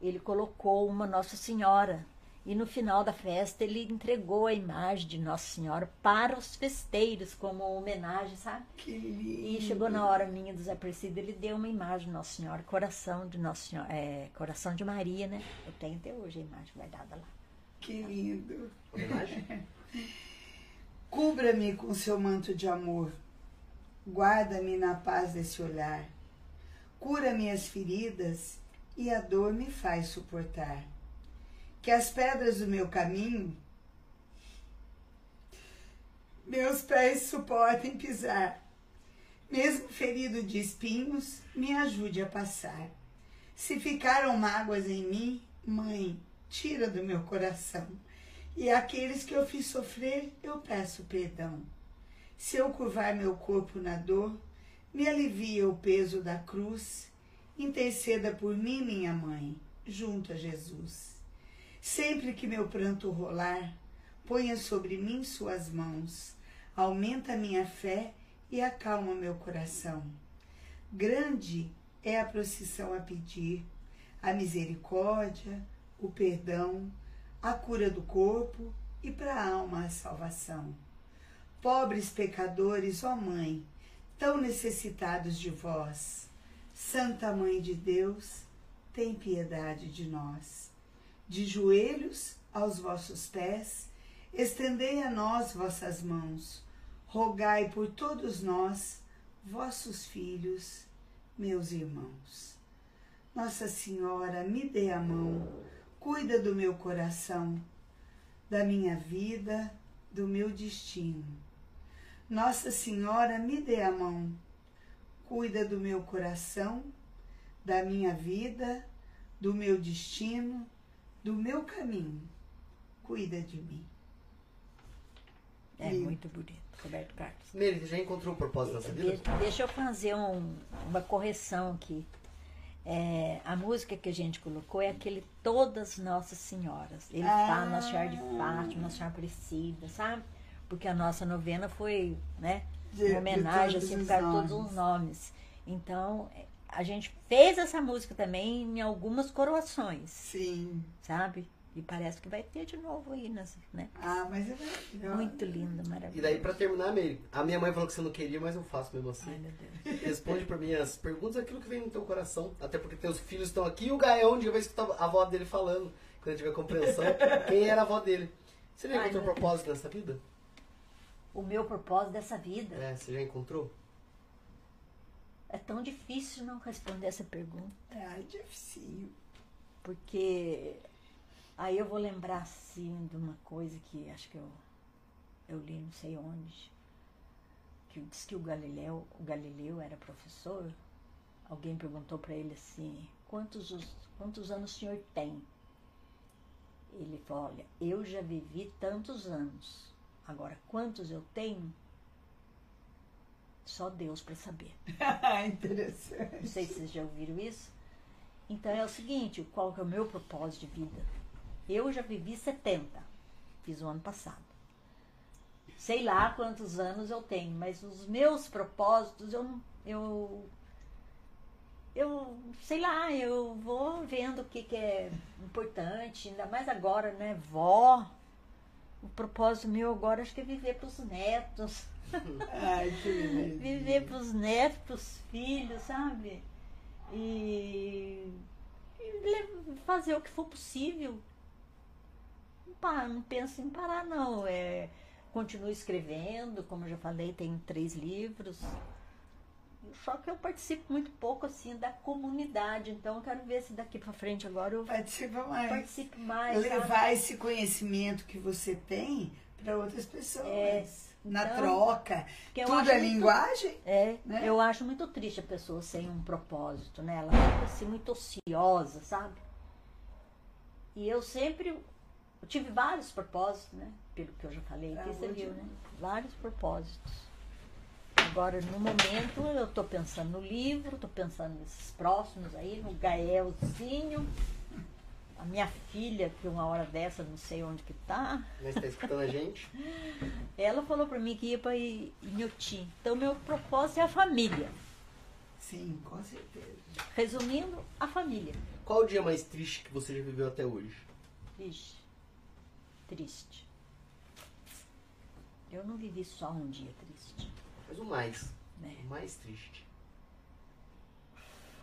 Ele colocou uma Nossa Senhora. E no final da festa ele entregou a imagem de Nossa Senhora para os festeiros, como homenagem, sabe? Que lindo. E chegou na hora minha do Zé ele deu uma imagem de Nossa Senhora, coração de Nossa Senhora, é, coração de Maria, né? Eu tenho até hoje a imagem guardada lá. Que lindo. [laughs] Cubra-me com seu manto de amor. Guarda-me na paz desse olhar. Cura minhas feridas e a dor me faz suportar. Que as pedras do meu caminho meus pés suportem pisar. Mesmo ferido de espinhos, me ajude a passar. Se ficaram mágoas em mim, mãe, tira do meu coração. E aqueles que eu fiz sofrer, eu peço perdão. Se eu curvar meu corpo na dor, me alivia o peso da cruz. Interceda por mim, minha mãe, junto a Jesus. Sempre que meu pranto rolar, ponha sobre mim suas mãos. Aumenta minha fé e acalma meu coração. Grande é a procissão a pedir a misericórdia, o perdão, a cura do corpo e para a alma a salvação. Pobres pecadores, ó Mãe, tão necessitados de vós, Santa Mãe de Deus, tem piedade de nós. De joelhos aos vossos pés, estendei a nós vossas mãos, rogai por todos nós, vossos filhos, meus irmãos. Nossa Senhora, me dê a mão, cuida do meu coração, da minha vida, do meu destino. Nossa Senhora, me dê a mão, cuida do meu coração, da minha vida, do meu destino, do meu caminho. Cuida de mim. É Lindo. muito bonito, Roberto Carlos. Meire, já encontrou o propósito dessa vida? De- deixa eu fazer um- uma correção aqui. É, a música que a gente colocou é aquele Todas Nossas Senhoras. Ele Ah. fala Nossa Senhora de Fátima, Nossa Senhora Aparecida, sabe? Porque a nossa novena foi, né? De- Uma homenagem, todos assim, os por causa de nomes. todos os nomes. Então, a gente fez essa música também em algumas coroações, Sim. sabe? E parece que vai ter de novo aí, nas- né? Ah, mas é maravilhoso. Muito linda, E maravilhosa. daí, pra terminar, Meire, a minha mãe falou que você não queria, mas eu faço mesmo assim. Ai, meu Deus. Responde pra mim as perguntas, aquilo que vem no teu coração. Até porque teus filhos estão aqui e o Gael um dia vai escutar a avó dele falando, quando ele tiver compreensão, quem era a avó dele. Você Ai, encontrou meu propósito nessa vida? O meu propósito dessa vida É, você já encontrou? é tão difícil não responder essa pergunta. Ai, difícil. Porque aí eu vou lembrar assim de uma coisa que acho que eu, eu li não sei onde. Que diz que o Galileu, o Galileu era professor. Alguém perguntou para ele assim, quantos, os- quantos anos o senhor tem? Ele falou, olha, eu já vivi tantos anos. Agora, quantos eu tenho? Só Deus para saber. [laughs] Interessante. Não sei se vocês já ouviram isso. Então é o seguinte, qual que é o meu propósito de vida? Eu já vivi 70, fiz o ano passado. Sei lá quantos anos eu tenho, mas os meus propósitos eu não- eu eu sei lá, eu vou vendo o que, que é importante, ainda mais agora, né, vó. O propósito meu agora acho que é viver para os netos Ai, que [laughs] viver pros netos, pros filhos, sabe? E, e fazer o que for possível. Não, não penso em parar, não. É, continuo escrevendo, como eu já falei, tenho três livros. Só que eu participo muito pouco assim da comunidade, então eu quero ver se daqui pra frente agora eu Participa mais. participo mais. sabe? Levar esse conhecimento que você tem para outras pessoas. É, Na então, troca. que Tudo é muito- linguagem? É, né? eu acho muito triste a pessoa sem um propósito, né? Ela fica assim muito ociosa, sabe? E eu sempre eu tive vários propósitos, né? Pelo que eu já falei Ah, você viu, né? Vários propósitos. Agora, no momento, eu tô pensando no livro, tô pensando nesses próximos aí, no Gaelzinho. A minha filha, que uma hora dessa, não sei onde que tá, Mas tá escutando a gente? [laughs] ela falou pra mim que ia pra I- Inhotim. Então, meu propósito é a família. Sim, com certeza. Resumindo, a família. Qual o dia mais triste que você já viveu até hoje? Vixe, triste. Eu não vivi só um dia triste, Mas o mais. né? O mais triste.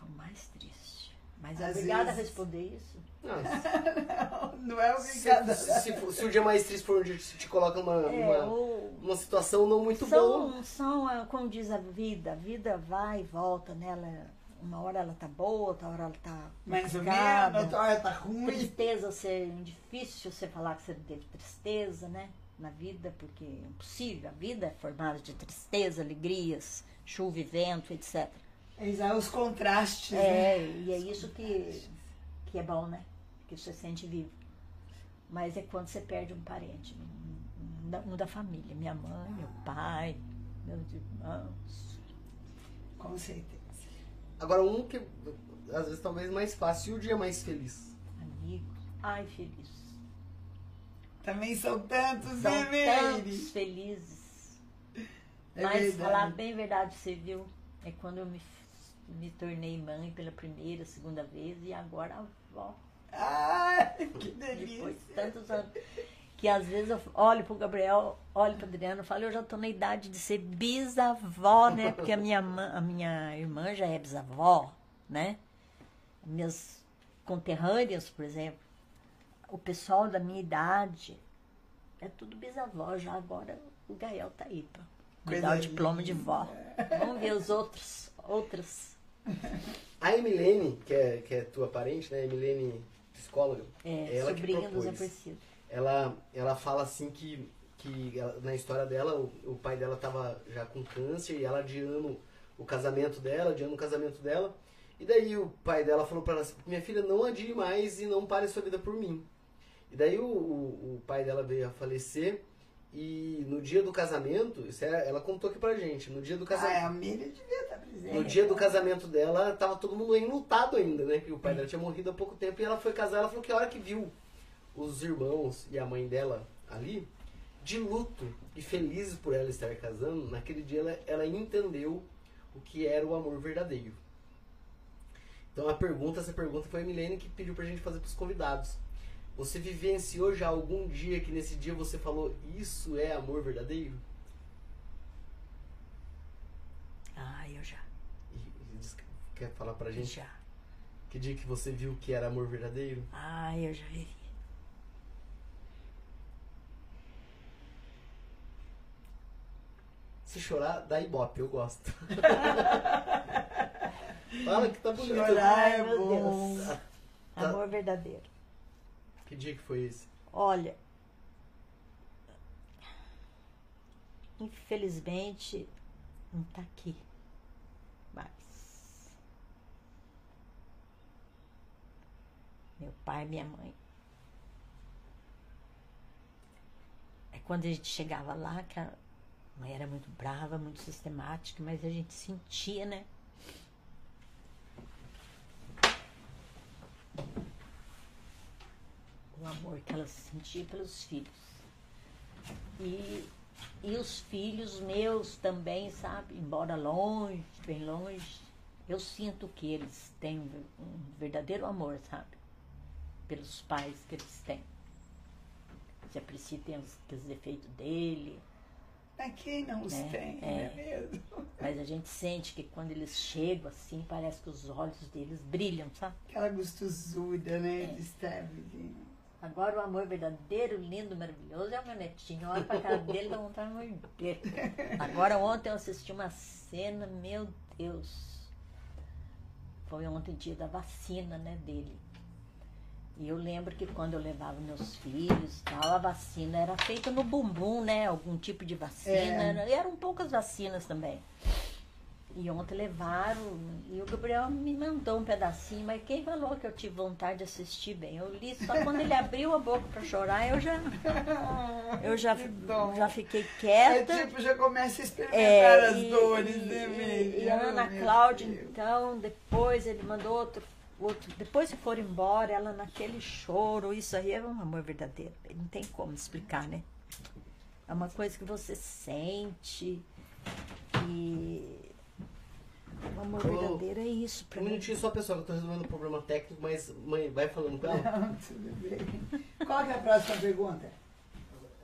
O mais triste. Mas Às obrigada vezes- a responder isso. Não, [laughs] Não, não é se, obrigada. se, for- se o dia mais triste for um dia que te coloca numa, É, numa, o- numa situação não muito boa. são, são, ah, como diz a vida, a vida vai e volta nela. Uma hora ela tá boa, outra hora ela tá Mais ou menos, outra hora tá ruim. Tristeza, ser difícil você falar que você teve tristeza, né? Na vida, porque é impossível. A vida é formada de tristeza, alegrias, chuva e vento, etc. Exato, os contrastes, É, né? e é isso que, que é bom, né? Que você sente vivo. Mas é quando você perde um parente, um, um da, um da família. Minha mãe, meu pai, meus irmãos. Com certeza. Agora um que às vezes talvez mais fácil. E o dia mais feliz? Amigos. Ai, feliz. Também são tantos, São né, Meire? tantos felizes. É Mas verdade. falar bem a verdade, você viu, é quando eu me, me tornei mãe pela primeira, segunda vez e agora avó. Ai, que delícia. [laughs] Depois de tantos anos. Que às vezes eu olho pro Gabriel, olho pro Adriano e falo, eu já tô na idade de ser bisavó, né? Porque a minha, a minha irmã já é bisavó, né? Minhas conterrâneas, por exemplo, o pessoal da minha idade é tudo bisavó já. Agora o Gael tá aí pra me Coisa dar o diploma de vó. Vamos ver os outros, outras. A Emilene, que é, que é tua parente, né? Emilene, psicóloga. É, ela que sobrinha do Zé propôs. Ela, ela fala assim que, que ela- na história dela, o, o pai dela tava já com câncer e ela adiando o casamento dela, adiando o casamento dela. E daí o pai dela falou pra ela assim, minha filha, não adie mais e não pare sua vida por mim. E daí o, o, o pai dela veio a falecer e no dia do casamento, isso é, ela contou aqui pra gente, no dia do Ah, casamento. a Miriam devia estar presente. No dia do casamento dela, tava todo mundo enlutado ainda, né? Que o pai dela tinha morrido há pouco tempo e ela foi casar. Ela falou que a hora que viu os irmãos e a mãe dela ali, de luto e felizes por ela estar casando, naquele dia ela, ela entendeu o que era o amor verdadeiro. Então a pergunta, essa pergunta foi a Milene que pediu pra gente fazer pros convidados. Você vivenciou já algum dia que nesse dia você falou isso é amor verdadeiro? Ah, eu já. E, quer falar pra gente? Já. Que dia que você viu que era amor verdadeiro? Ah, eu já vivi. Se chorar, dá ibope, eu gosto. [laughs] Fala que tá bonito. Chorar é bom. Deus. Tá. Amor verdadeiro. Que dia que foi esse? Olha, infelizmente não tá aqui mais. Meu pai e minha mãe. É quando a gente chegava lá, que a mãe era muito brava, muito sistemática, mas a gente sentia, né? O amor que ela sentia pelos filhos. E, e os filhos meus também, sabe? Embora longe, bem longe, eu sinto que eles têm um verdadeiro amor, sabe? Pelos pais que eles têm. Se aprecia tem os, os defeitos dele, Mas quem não os É, tem, não é. é mesmo? mas a gente sente que quando eles chegam assim, parece que os olhos deles brilham, sabe? Aquela gostosura, né? É. De estar vizinho. Agora o amor verdadeiro, lindo, maravilhoso é o meu netinho. Olha pra cara dele, dá vontade de morder. Agora ontem eu assisti uma cena, meu Deus. Foi ontem dia da vacina, né, dele. E eu lembro que quando eu levava meus filhos tal, a vacina era feita no bumbum, né? Algum tipo de vacina. É. Era- E eram poucas vacinas também. E ontem levaram, e o Gabriel me mandou um pedacinho, mas quem falou que eu tive vontade de assistir bem? Eu li só quando ele abriu a boca para chorar, eu já, [laughs] eu já, já fiquei É quieta. tipo, já começa a experimentar É, as e- dores, né, e, e a Ana Cláudia, então, depois ele mandou outro, outro. Depois que foram embora, ela naquele choro, isso aí é um amor verdadeiro. Não tem como explicar, né? É uma coisa que você sente. E o amor Ô, verdadeiro é isso pra Um mim. minutinho só, pessoal, que eu tô resolvendo um problema técnico, mas mãe, vai falando com ela. [laughs] Não, tudo bem. Qual que é a próxima pergunta?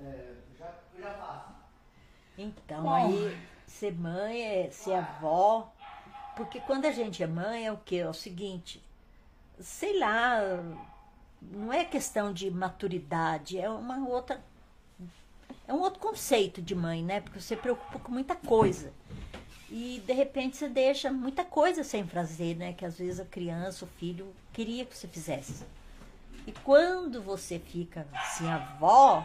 É, já, eu já faço. Então, Bom. aí, ser mãe é ser avó. Porque quando a gente é mãe, é o quê? É o seguinte, sei lá, não é questão de maturidade, é uma outra. É um outro conceito de mãe, né? Porque você se preocupa com muita coisa. E de repente você deixa muita coisa sem fazer, né? Que às vezes a criança, o filho, queria que você fizesse. E quando você fica assim, avó,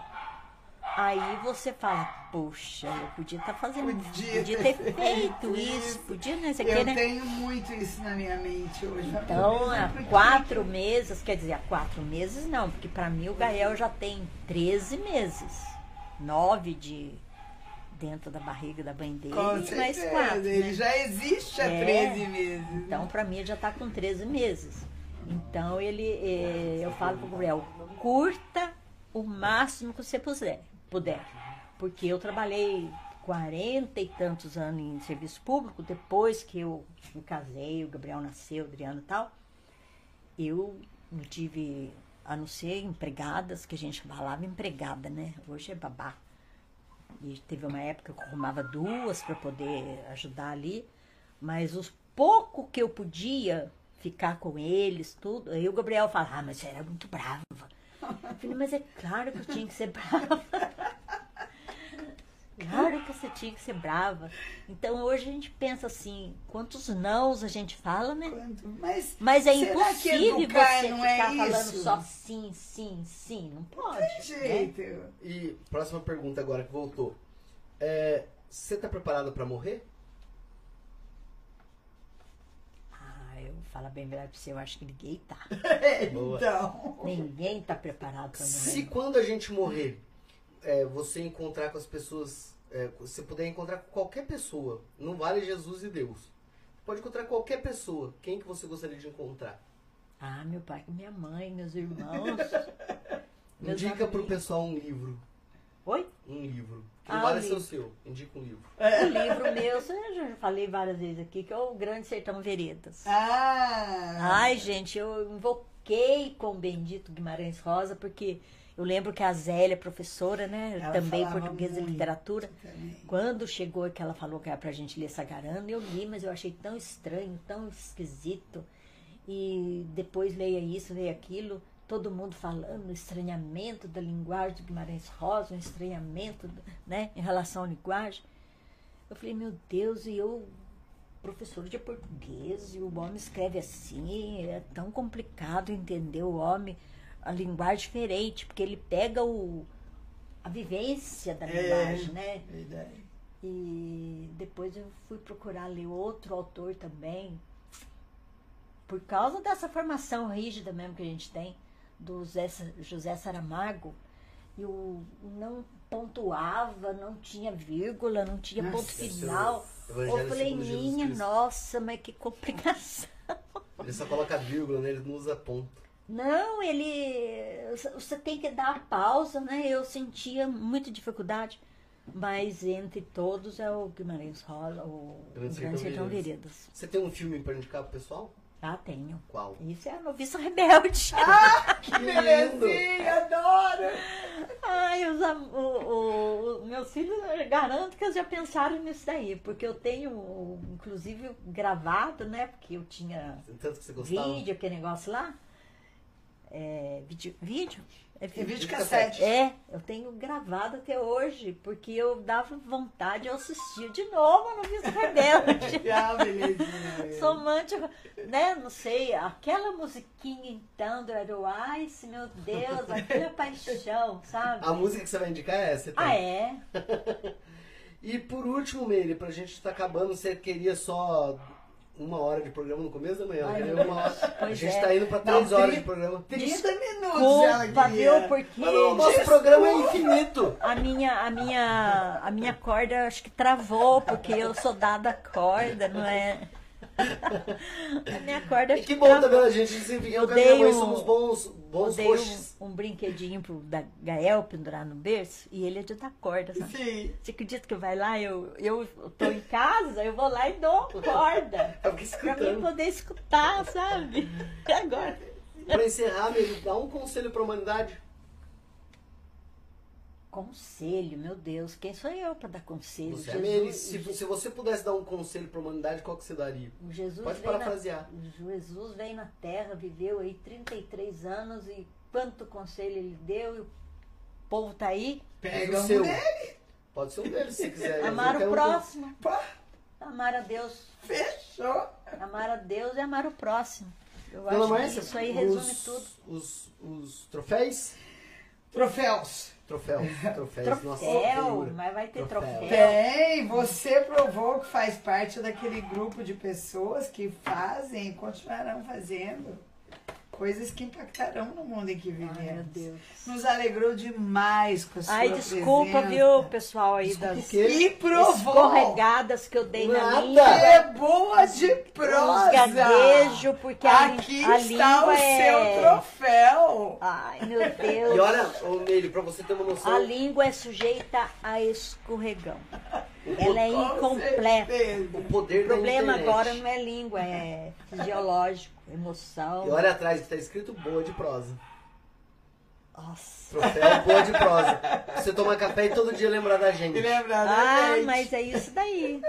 aí você fala, poxa, eu podia estar fazendo, Podia podia, ter ter, feito isso. isso, podia, né? Aqui, Eu né? tenho muito isso na minha mente hoje. Então, há quatro meses, quer dizer, há quatro meses não, porque para mim o Gael já tem 13 meses. Nove de dentro da barriga da mãe dele, Com mais certeza, quatro. ele né? já existe há É. 13 meses. Então, para mim, ele já está com 13 meses. Então, ele, eh, eu falo pro Gabriel, curta o máximo que você puder, puder. Porque eu trabalhei 40 e tantos anos em serviço público, depois que eu me casei, o Gabriel nasceu, o Adriano e tal, eu não tive, a não ser empregadas, que a gente falava empregada, né? Hoje é babá. E teve uma época que eu arrumava duas para poder ajudar ali, mas os pouco que eu podia ficar com eles, tudo, aí o Gabriel fala, ah, mas você era muito brava. Eu falei, mas é claro que eu tinha que ser brava. Claro que você tinha que ser brava. Então hoje a gente pensa assim, quantos nãos a gente fala, né? Quanto- Mas, Mas é impossível você não ficar é falando isso? só sim, sim, sim. Não pode. Tem né? jeito. E próxima pergunta agora que voltou. É, você tá preparado pra morrer? Ah, eu falo bem verdade pra você, eu acho que ninguém tá. Boa. [laughs] Então. Ninguém tá preparado pra Se morrer. quando a gente morrer, é, você encontrar com as pessoas, é, você puder encontrar com qualquer pessoa, não vale Jesus e Deus. Pode encontrar qualquer pessoa. Quem que você gostaria de encontrar? Ah, meu pai, minha mãe, meus irmãos. [laughs] meus Indica pro amigos. pessoal um livro. Oi? Um livro. Que Ah, vale ser o seu. Indica um livro. O livro meu, eu já falei várias vezes aqui, que é o Grande Sertão Veredas. Ah! Ai, gente, eu invoquei com o bendito Guimarães Rosa, porque eu lembro que a Zélia, professora, né, Ela também portuguesa e muito. literatura, Também. quando chegou que ela falou que era pra gente ler Sagarana, eu li, mas eu achei tão estranho, tão esquisito. E depois leia isso, leia aquilo, todo mundo falando, estranhamento da linguagem do Guimarães Rosa, um estranhamento, né, em relação à linguagem. Eu falei, meu Deus, e eu, professor de português, e o homem escreve assim, é tão complicado entender o homem, a linguagem diferente, porque ele pega o, a vivência da É. linguagem, né? Verdade. E depois eu fui procurar ler outro autor também, por causa dessa formação rígida mesmo que a gente tem, do Zé, José Saramago, e o não pontuava, não tinha vírgula, não tinha Nossa, ponto final. Eu falei, minha nossa, mas que complicação. [laughs] Ele só coloca vírgula, né? Ele não usa ponto. Não, ele. Você tem que dar a pausa, né? Eu sentia muita dificuldade. Mas entre todos é o Guimarães Rosa, o Grande Sertão Veredas. Você tem um filme pra indicar pro pessoal? Ah, tenho. Qual? Isso é a noviça rebelde. [laughs] Que Belezinha, adoro! Ai, os, o, o- o- meus filhos, garanto que eles já pensaram nisso daí. Porque eu tenho, inclusive, gravado, né? Porque eu tinha Tanto que você gostava. vídeo, aquele negócio lá. É, vídeo? Vídeo? É É vídeo cassete. É, eu tenho gravado até hoje, porque eu dava vontade, eu assistia de novo no Vista Rebelde. [laughs] Ah, belezinha. [laughs] Somante, né? Não sei, aquela musiquinha então do Aeroice, meu Deus, aquela [laughs] paixão, sabe? A música que você vai indicar é essa? então? Ah, é? E por último, Meire, pra gente estar acabando, você queria só uma hora de programa no começo da manhã? Ai, hora. [laughs] A gente é. tá indo pra Não, três horas de programa. 30 minutos Desculpa, viu? Porque Mas o nosso programa é infinito. a minha, a minha, a minha corda acho que travou, porque eu sou dada a corda, não é? [laughs] A minha corda E que bom travou. também, a gente desempenhou Eu dei mãe, um- somos bons, bons Eu dei um, um brinquedinho pro da Gael pendurar no berço e ele é de dar corda, sabe? Sim. Você acredita que vai lá, eu, eu tô em casa, eu vou lá e dou corda. [laughs] Fiquei Pra mim poder escutar, sabe? [laughs] Agora? Pra encerrar, Meire, dá um conselho pra humanidade. Conselho, meu Deus, quem sou eu pra dar conselho? Você é Meire, se, se você pudesse dar um conselho pra humanidade, qual que você daria? o Jesus Pode veio na- parafrasear. Jesus veio na Terra, viveu aí 33 anos e quanto conselho ele deu e o povo tá aí. Pega o um seu. dele. Pode ser um deles, se quiser. [laughs] Amar o próximo, Pá, amar a Deus. fechou. Amar a Deus e amar o próximo. Eu Dona acho Márcia, que isso aí resume os, tudo. Os, os troféus? Troféus. [laughs] Troféus, troféus. Troféu, mas vai ter Troféu. troféu. Bem, você provou que faz parte daquele grupo de pessoas que fazem e continuarão fazendo coisas que impactarão no mundo em que vivemos. Ai, meu Deus. Nos alegrou demais com a sua Ai, desculpa, presença. viu, pessoal aí Desculpa das? E provou escorregadas que eu dei na Nada. língua. é boa de Os prosa. gaguejo, porque a, Aqui a está língua o é... seu troféu. Ai, meu Deus. E olha, ô Meire, pra você ter uma noção. A língua é sujeita a escorregão. Ela é Com incompleta. O poder O da problema internet. agora não é língua, é fisiológico, emoção. E olha atrás que tá escrito boa de prosa. Nossa. Troféu boa de prosa. Você toma café e todo dia lembrar da gente. E lembrar da Ah, gente. mas é isso daí.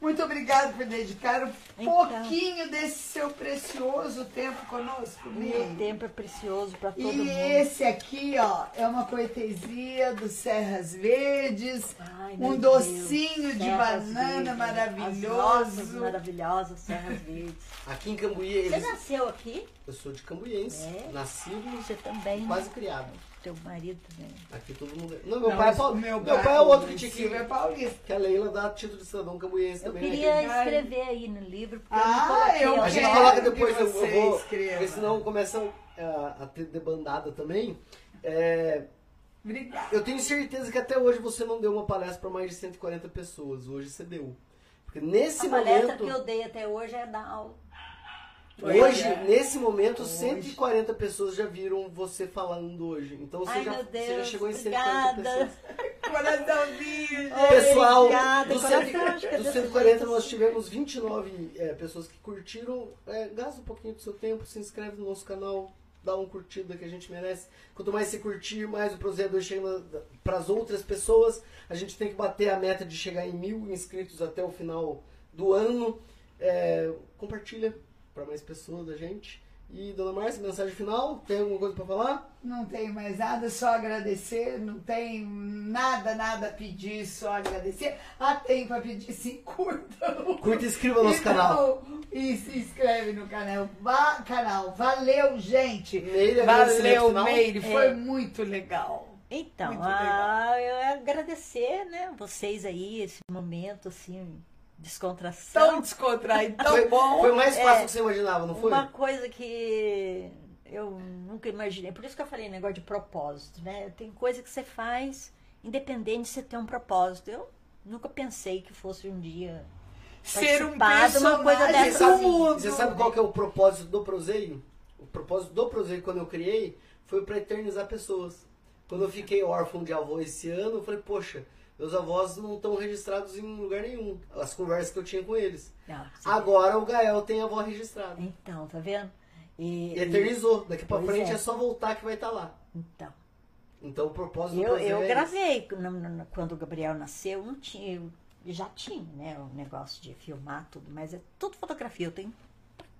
Muito obrigada por dedicar um Então. pouquinho desse seu precioso tempo conosco, Meu Ney. tempo é precioso para todo E mundo. esse aqui, ó, é uma cortesia do Serras Verdes. Ai, um Deus, docinho de Serras banana Verdes, maravilhoso. Maravilhosas Serras Verdes. [laughs] Aqui em Cambuí, Você eles... nasceu aqui? eu sou de Cambuiense, É? nascido Você também. né? quase criado. Teu marido também. Aqui todo mundo. é- Não, meu Não, pai é meu, meu pai, é o outro que tinha que. Silvio é paulista. Que a Leila dá título de cidadão cambuiense Eu também. né? queria Ai. escrever aí no livro, porque Ah, eu eu A gente coloca depois, eu, eu vou. escreva. Porque senão começam a, a ter debandada também. É, Obrigada. eu tenho certeza que até hoje você não deu uma palestra para mais de 140 pessoas. Hoje você deu. Porque nesse A palestra momento. que eu dei até hoje é da aula. Hoje, é. nesse momento, Hoje. 140 pessoas já viram você falando hoje. Então você, Ai, já, você já chegou em 140 obrigada. pessoas. [laughs] Coraçãozinho. Pessoal, Obrigada, dos, coração, cento- acho que é dos desse 140 jeito, nós tivemos 29 é, pessoas que curtiram. É, gasta um pouquinho do seu tempo, se inscreve no nosso canal, dá um curtida que a gente merece. Quanto mais você curtir, mais o Prozeador chega para as outras pessoas. A gente tem que bater a meta de chegar em mil inscritos até o final do ano. É, compartilha para mais pessoas da gente. E, dona Márcia, mensagem final? Tem alguma coisa para falar? Não tenho mais nada, só agradecer. Não tenho nada, nada a pedir, só agradecer. Ah, tem para pedir sim, [laughs] curtam. Curta e inscreva no nosso Então, canal. E se inscreve no canal. Va canal. Valeu, gente. Meire, Valeu? Meire. Foi É. muito legal. Então, Muito ah, eu agradecer, né, vocês aí, esse momento, assim, descontração. Tão descontraído, tão Foi, bom. foi mais fácil É. do que você imaginava, não foi? Uma coisa que eu nunca imaginei, por isso que eu falei negócio de propósito, né? Tem coisa que você faz independente de você ter um propósito. Eu nunca pensei que fosse um dia Ser um de uma coisa personagem dessa do assim. mundo. Você sabe qual que é o propósito do Proseio? O propósito do Proseio, quando eu criei, foi para eternizar pessoas. Quando eu fiquei órfão de avô esse ano, eu falei, poxa, meus avós não estão registrados em lugar nenhum. As conversas que eu tinha com eles. Agora o Gael tem avó registrada. Então, tá vendo? E, E eternizou. Daqui pra frente é. é. só voltar que vai estar lá. então, Então o propósito do eu, eu é gravei quando o Gabriel nasceu, não tinha, já tinha, né, o negócio de filmar tudo, mas é tudo fotografia, eu tenho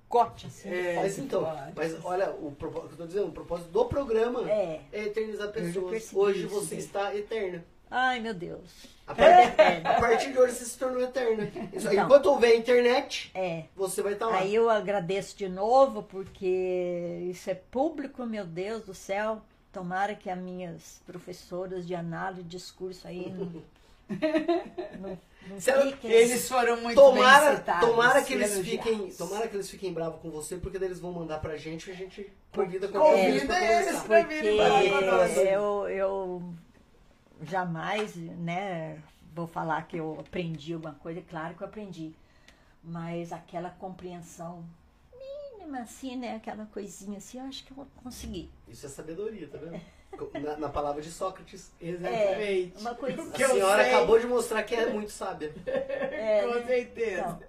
pacote assim. É. Mas então, mas olha, o propósito que eu tô dizendo, o propósito do programa É. é eternizar pessoas. Hoje isso, você né? está eterna. Ai, meu Deus. A partir, a partir de hoje você se tornou eterna. Isso, Então. enquanto houver internet, É. você vai estar lá. Aí eu agradeço de novo, porque isso é público, meu Deus do céu. Tomara que as minhas professoras de análise de discurso aí não, [laughs] fiquem. Eles foram muito tomara, bem citados. tomara que eles fiquem, tomara que eles fiquem bravos com você, porque daí eles vão mandar pra gente e a gente convida Convida vez pra eles pra virem falar com nós. eu, eu jamais, né, vou falar que eu aprendi alguma coisa, claro que eu aprendi, mas aquela compreensão mínima, assim, né, aquela coisinha assim, eu acho que eu vou conseguir. Isso é sabedoria, tá vendo? Na, na palavra de Sócrates. Exatamente. É, uma coisa Que a eu senhora sei. acabou de mostrar que é muito sábia. É, Com né? certeza. Então,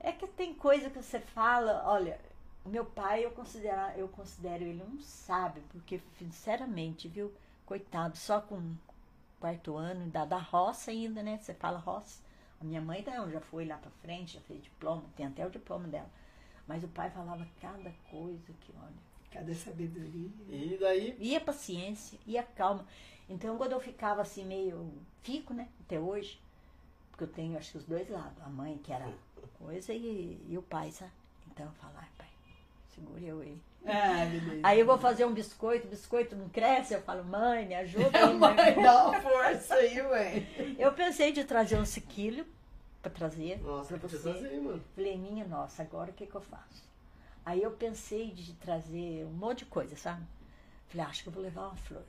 é que tem coisa que você fala, olha, meu pai eu considero, eu considero ele um sábio, porque sinceramente, viu, coitado, só com quarto ano, da, da roça ainda, né? Você fala roça. A minha mãe não, já foi lá pra frente, já fez diploma, tem até o diploma dela. Mas o pai falava cada coisa que, olha, Cadê sabedoria? E daí, e a paciência, e a calma. Então, quando eu ficava assim, meio. Fico, né? Até hoje. Porque eu tenho, acho que os dois lados. A mãe, que era [laughs] coisa, e, e o pai, sabe? Então eu falo, ai, pai, segura eu aí. Ah, beleza. Aí eu vou fazer um biscoito, o biscoito não cresce, eu falo, mãe, me ajuda aí, [laughs] Mãe, mãe. dá uma força aí, mãe. Eu pensei de trazer um sequilho pra trazer nossa, pra você. aí, mano. Falei, minha nossa, agora o que, que eu faço? Aí eu pensei de trazer um monte de coisa, sabe? Falei, acho que eu vou levar uma flor.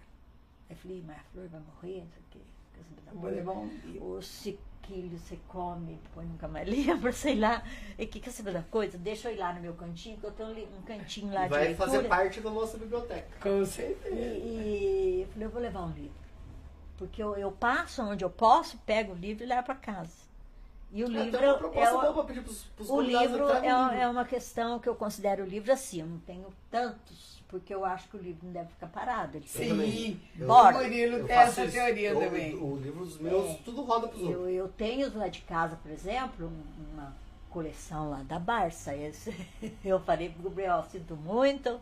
Aí falei, mas a flor vai morrer, não sei o quê. Vou levar um. O sequilho você come, depois nunca mais [laughs] lembra, sei lá. E o que, que você da coisa? Deixa eu ir lá no meu cantinho, que eu tenho um cantinho lá E de vai leitura. fazer parte da nossa biblioteca. Com E, certeza. e eu falei, eu vou levar um livro. Porque eu, eu passo onde eu posso, pego o livro e levo para casa. E o É, livro uma é, proposta uma- pedir pros, pros o livro é, um livro. é uma questão que eu considero o livro assim. Eu não tenho tantos, porque eu acho que o livro não deve ficar parado. Ele tem- Sim, Eu- o Murilo Eu tem faço essa isso. teoria Eu- também. O, livro dos meus, É. tudo roda pros outros. Eu, eu tenho lá de casa, por exemplo, um- uma coleção lá da Barça. Esse, [laughs] eu falei pro Gabriel, sinto muito,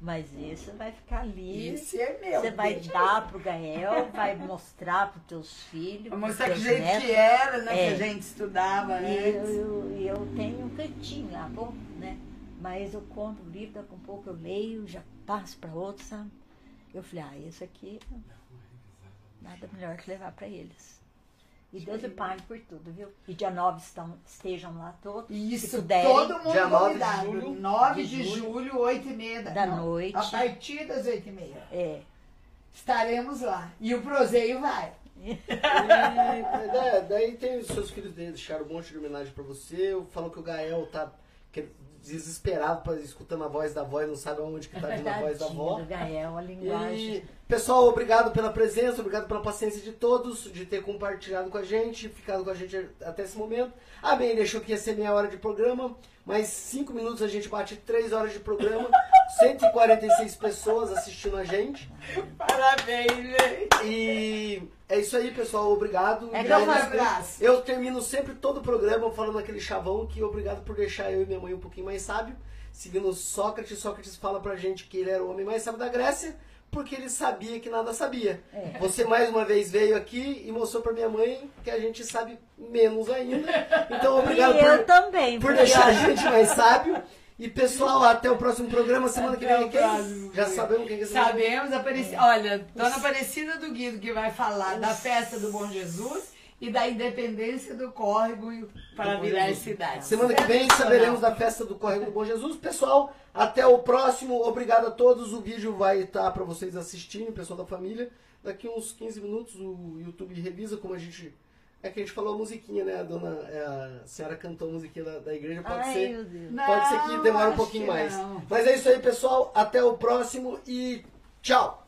mas isso vai ficar ali. Esse é meu. Você vai dar pro Gael, vai mostrar pros teus filhos. Pros mostrar que jeito netos. era, né? É. Que a gente estudava E eu, antes. eu, e eu tenho um cantinho lá, bom, né? Mas eu compro o livro, daqui a pouco eu leio, já passo para outro, sabe? Eu falei, ah, esse aqui, nada melhor que levar para eles. E Deus lhe pague por tudo, viu? E dia 9 estão, estejam lá todos. Isso, puderem. todo mundo Dia 9 de julho. 9 De de julho. julho, 8 e meia da, Da não, noite. A partir das 8 e meia. É. Estaremos lá. E o proseio vai. E, é, daí tem os seus filhos dele, deixaram um monte de homenagem pra você. Falam que o Gael tá que- desesperado pra, escutando a voz da avó e não sabe aonde que tá vindo a voz da avó. Gael, a linguagem. E, pessoal, obrigado pela presença, obrigado pela paciência de todos, de ter compartilhado com a gente, ficado com a gente até esse momento. A Bem achou que ia ser meia hora de programa, mas cinco minutos a gente bate três horas de programa, [laughs] 146 pessoas assistindo a gente. Parabéns, gente. E é isso aí, pessoal, obrigado. É que Grande abraço. Eu termino sempre todo o programa falando aquele chavão que obrigado por deixar eu e minha mãe um pouquinho mais sábio. Seguindo Sócrates, Sócrates fala pra gente que ele era o homem mais sábio da Grécia, porque ele sabia que nada sabia. É. Você mais uma vez veio aqui e mostrou pra minha mãe que a gente sabe menos ainda. Então, [laughs] obrigado e por, também. por deixar a gente mais sábio. E pessoal, até o próximo programa. Semana que vem Até é o quem? Já sabemos quem que é que? Sabemos, Apareci... olha, Dona Aparecida do Guido que vai falar da festa do Bom Jesus e da independência do córrego para Do virar Jesus. cidade. Semana que vem saberemos da festa do Córrego do Bom Jesus. Pessoal, até o próximo. Obrigado a todos. O vídeo vai estar para vocês assistirem, pessoal da família. Daqui uns 15 minutos o YouTube revisa como a gente. É que a gente falou a musiquinha, né? A dona. é, A senhora cantou a musiquinha da, da igreja. Pode Ai, ser. Não, Pode ser que demore um pouquinho mais. não. Mas é isso aí, pessoal. Até o próximo e tchau!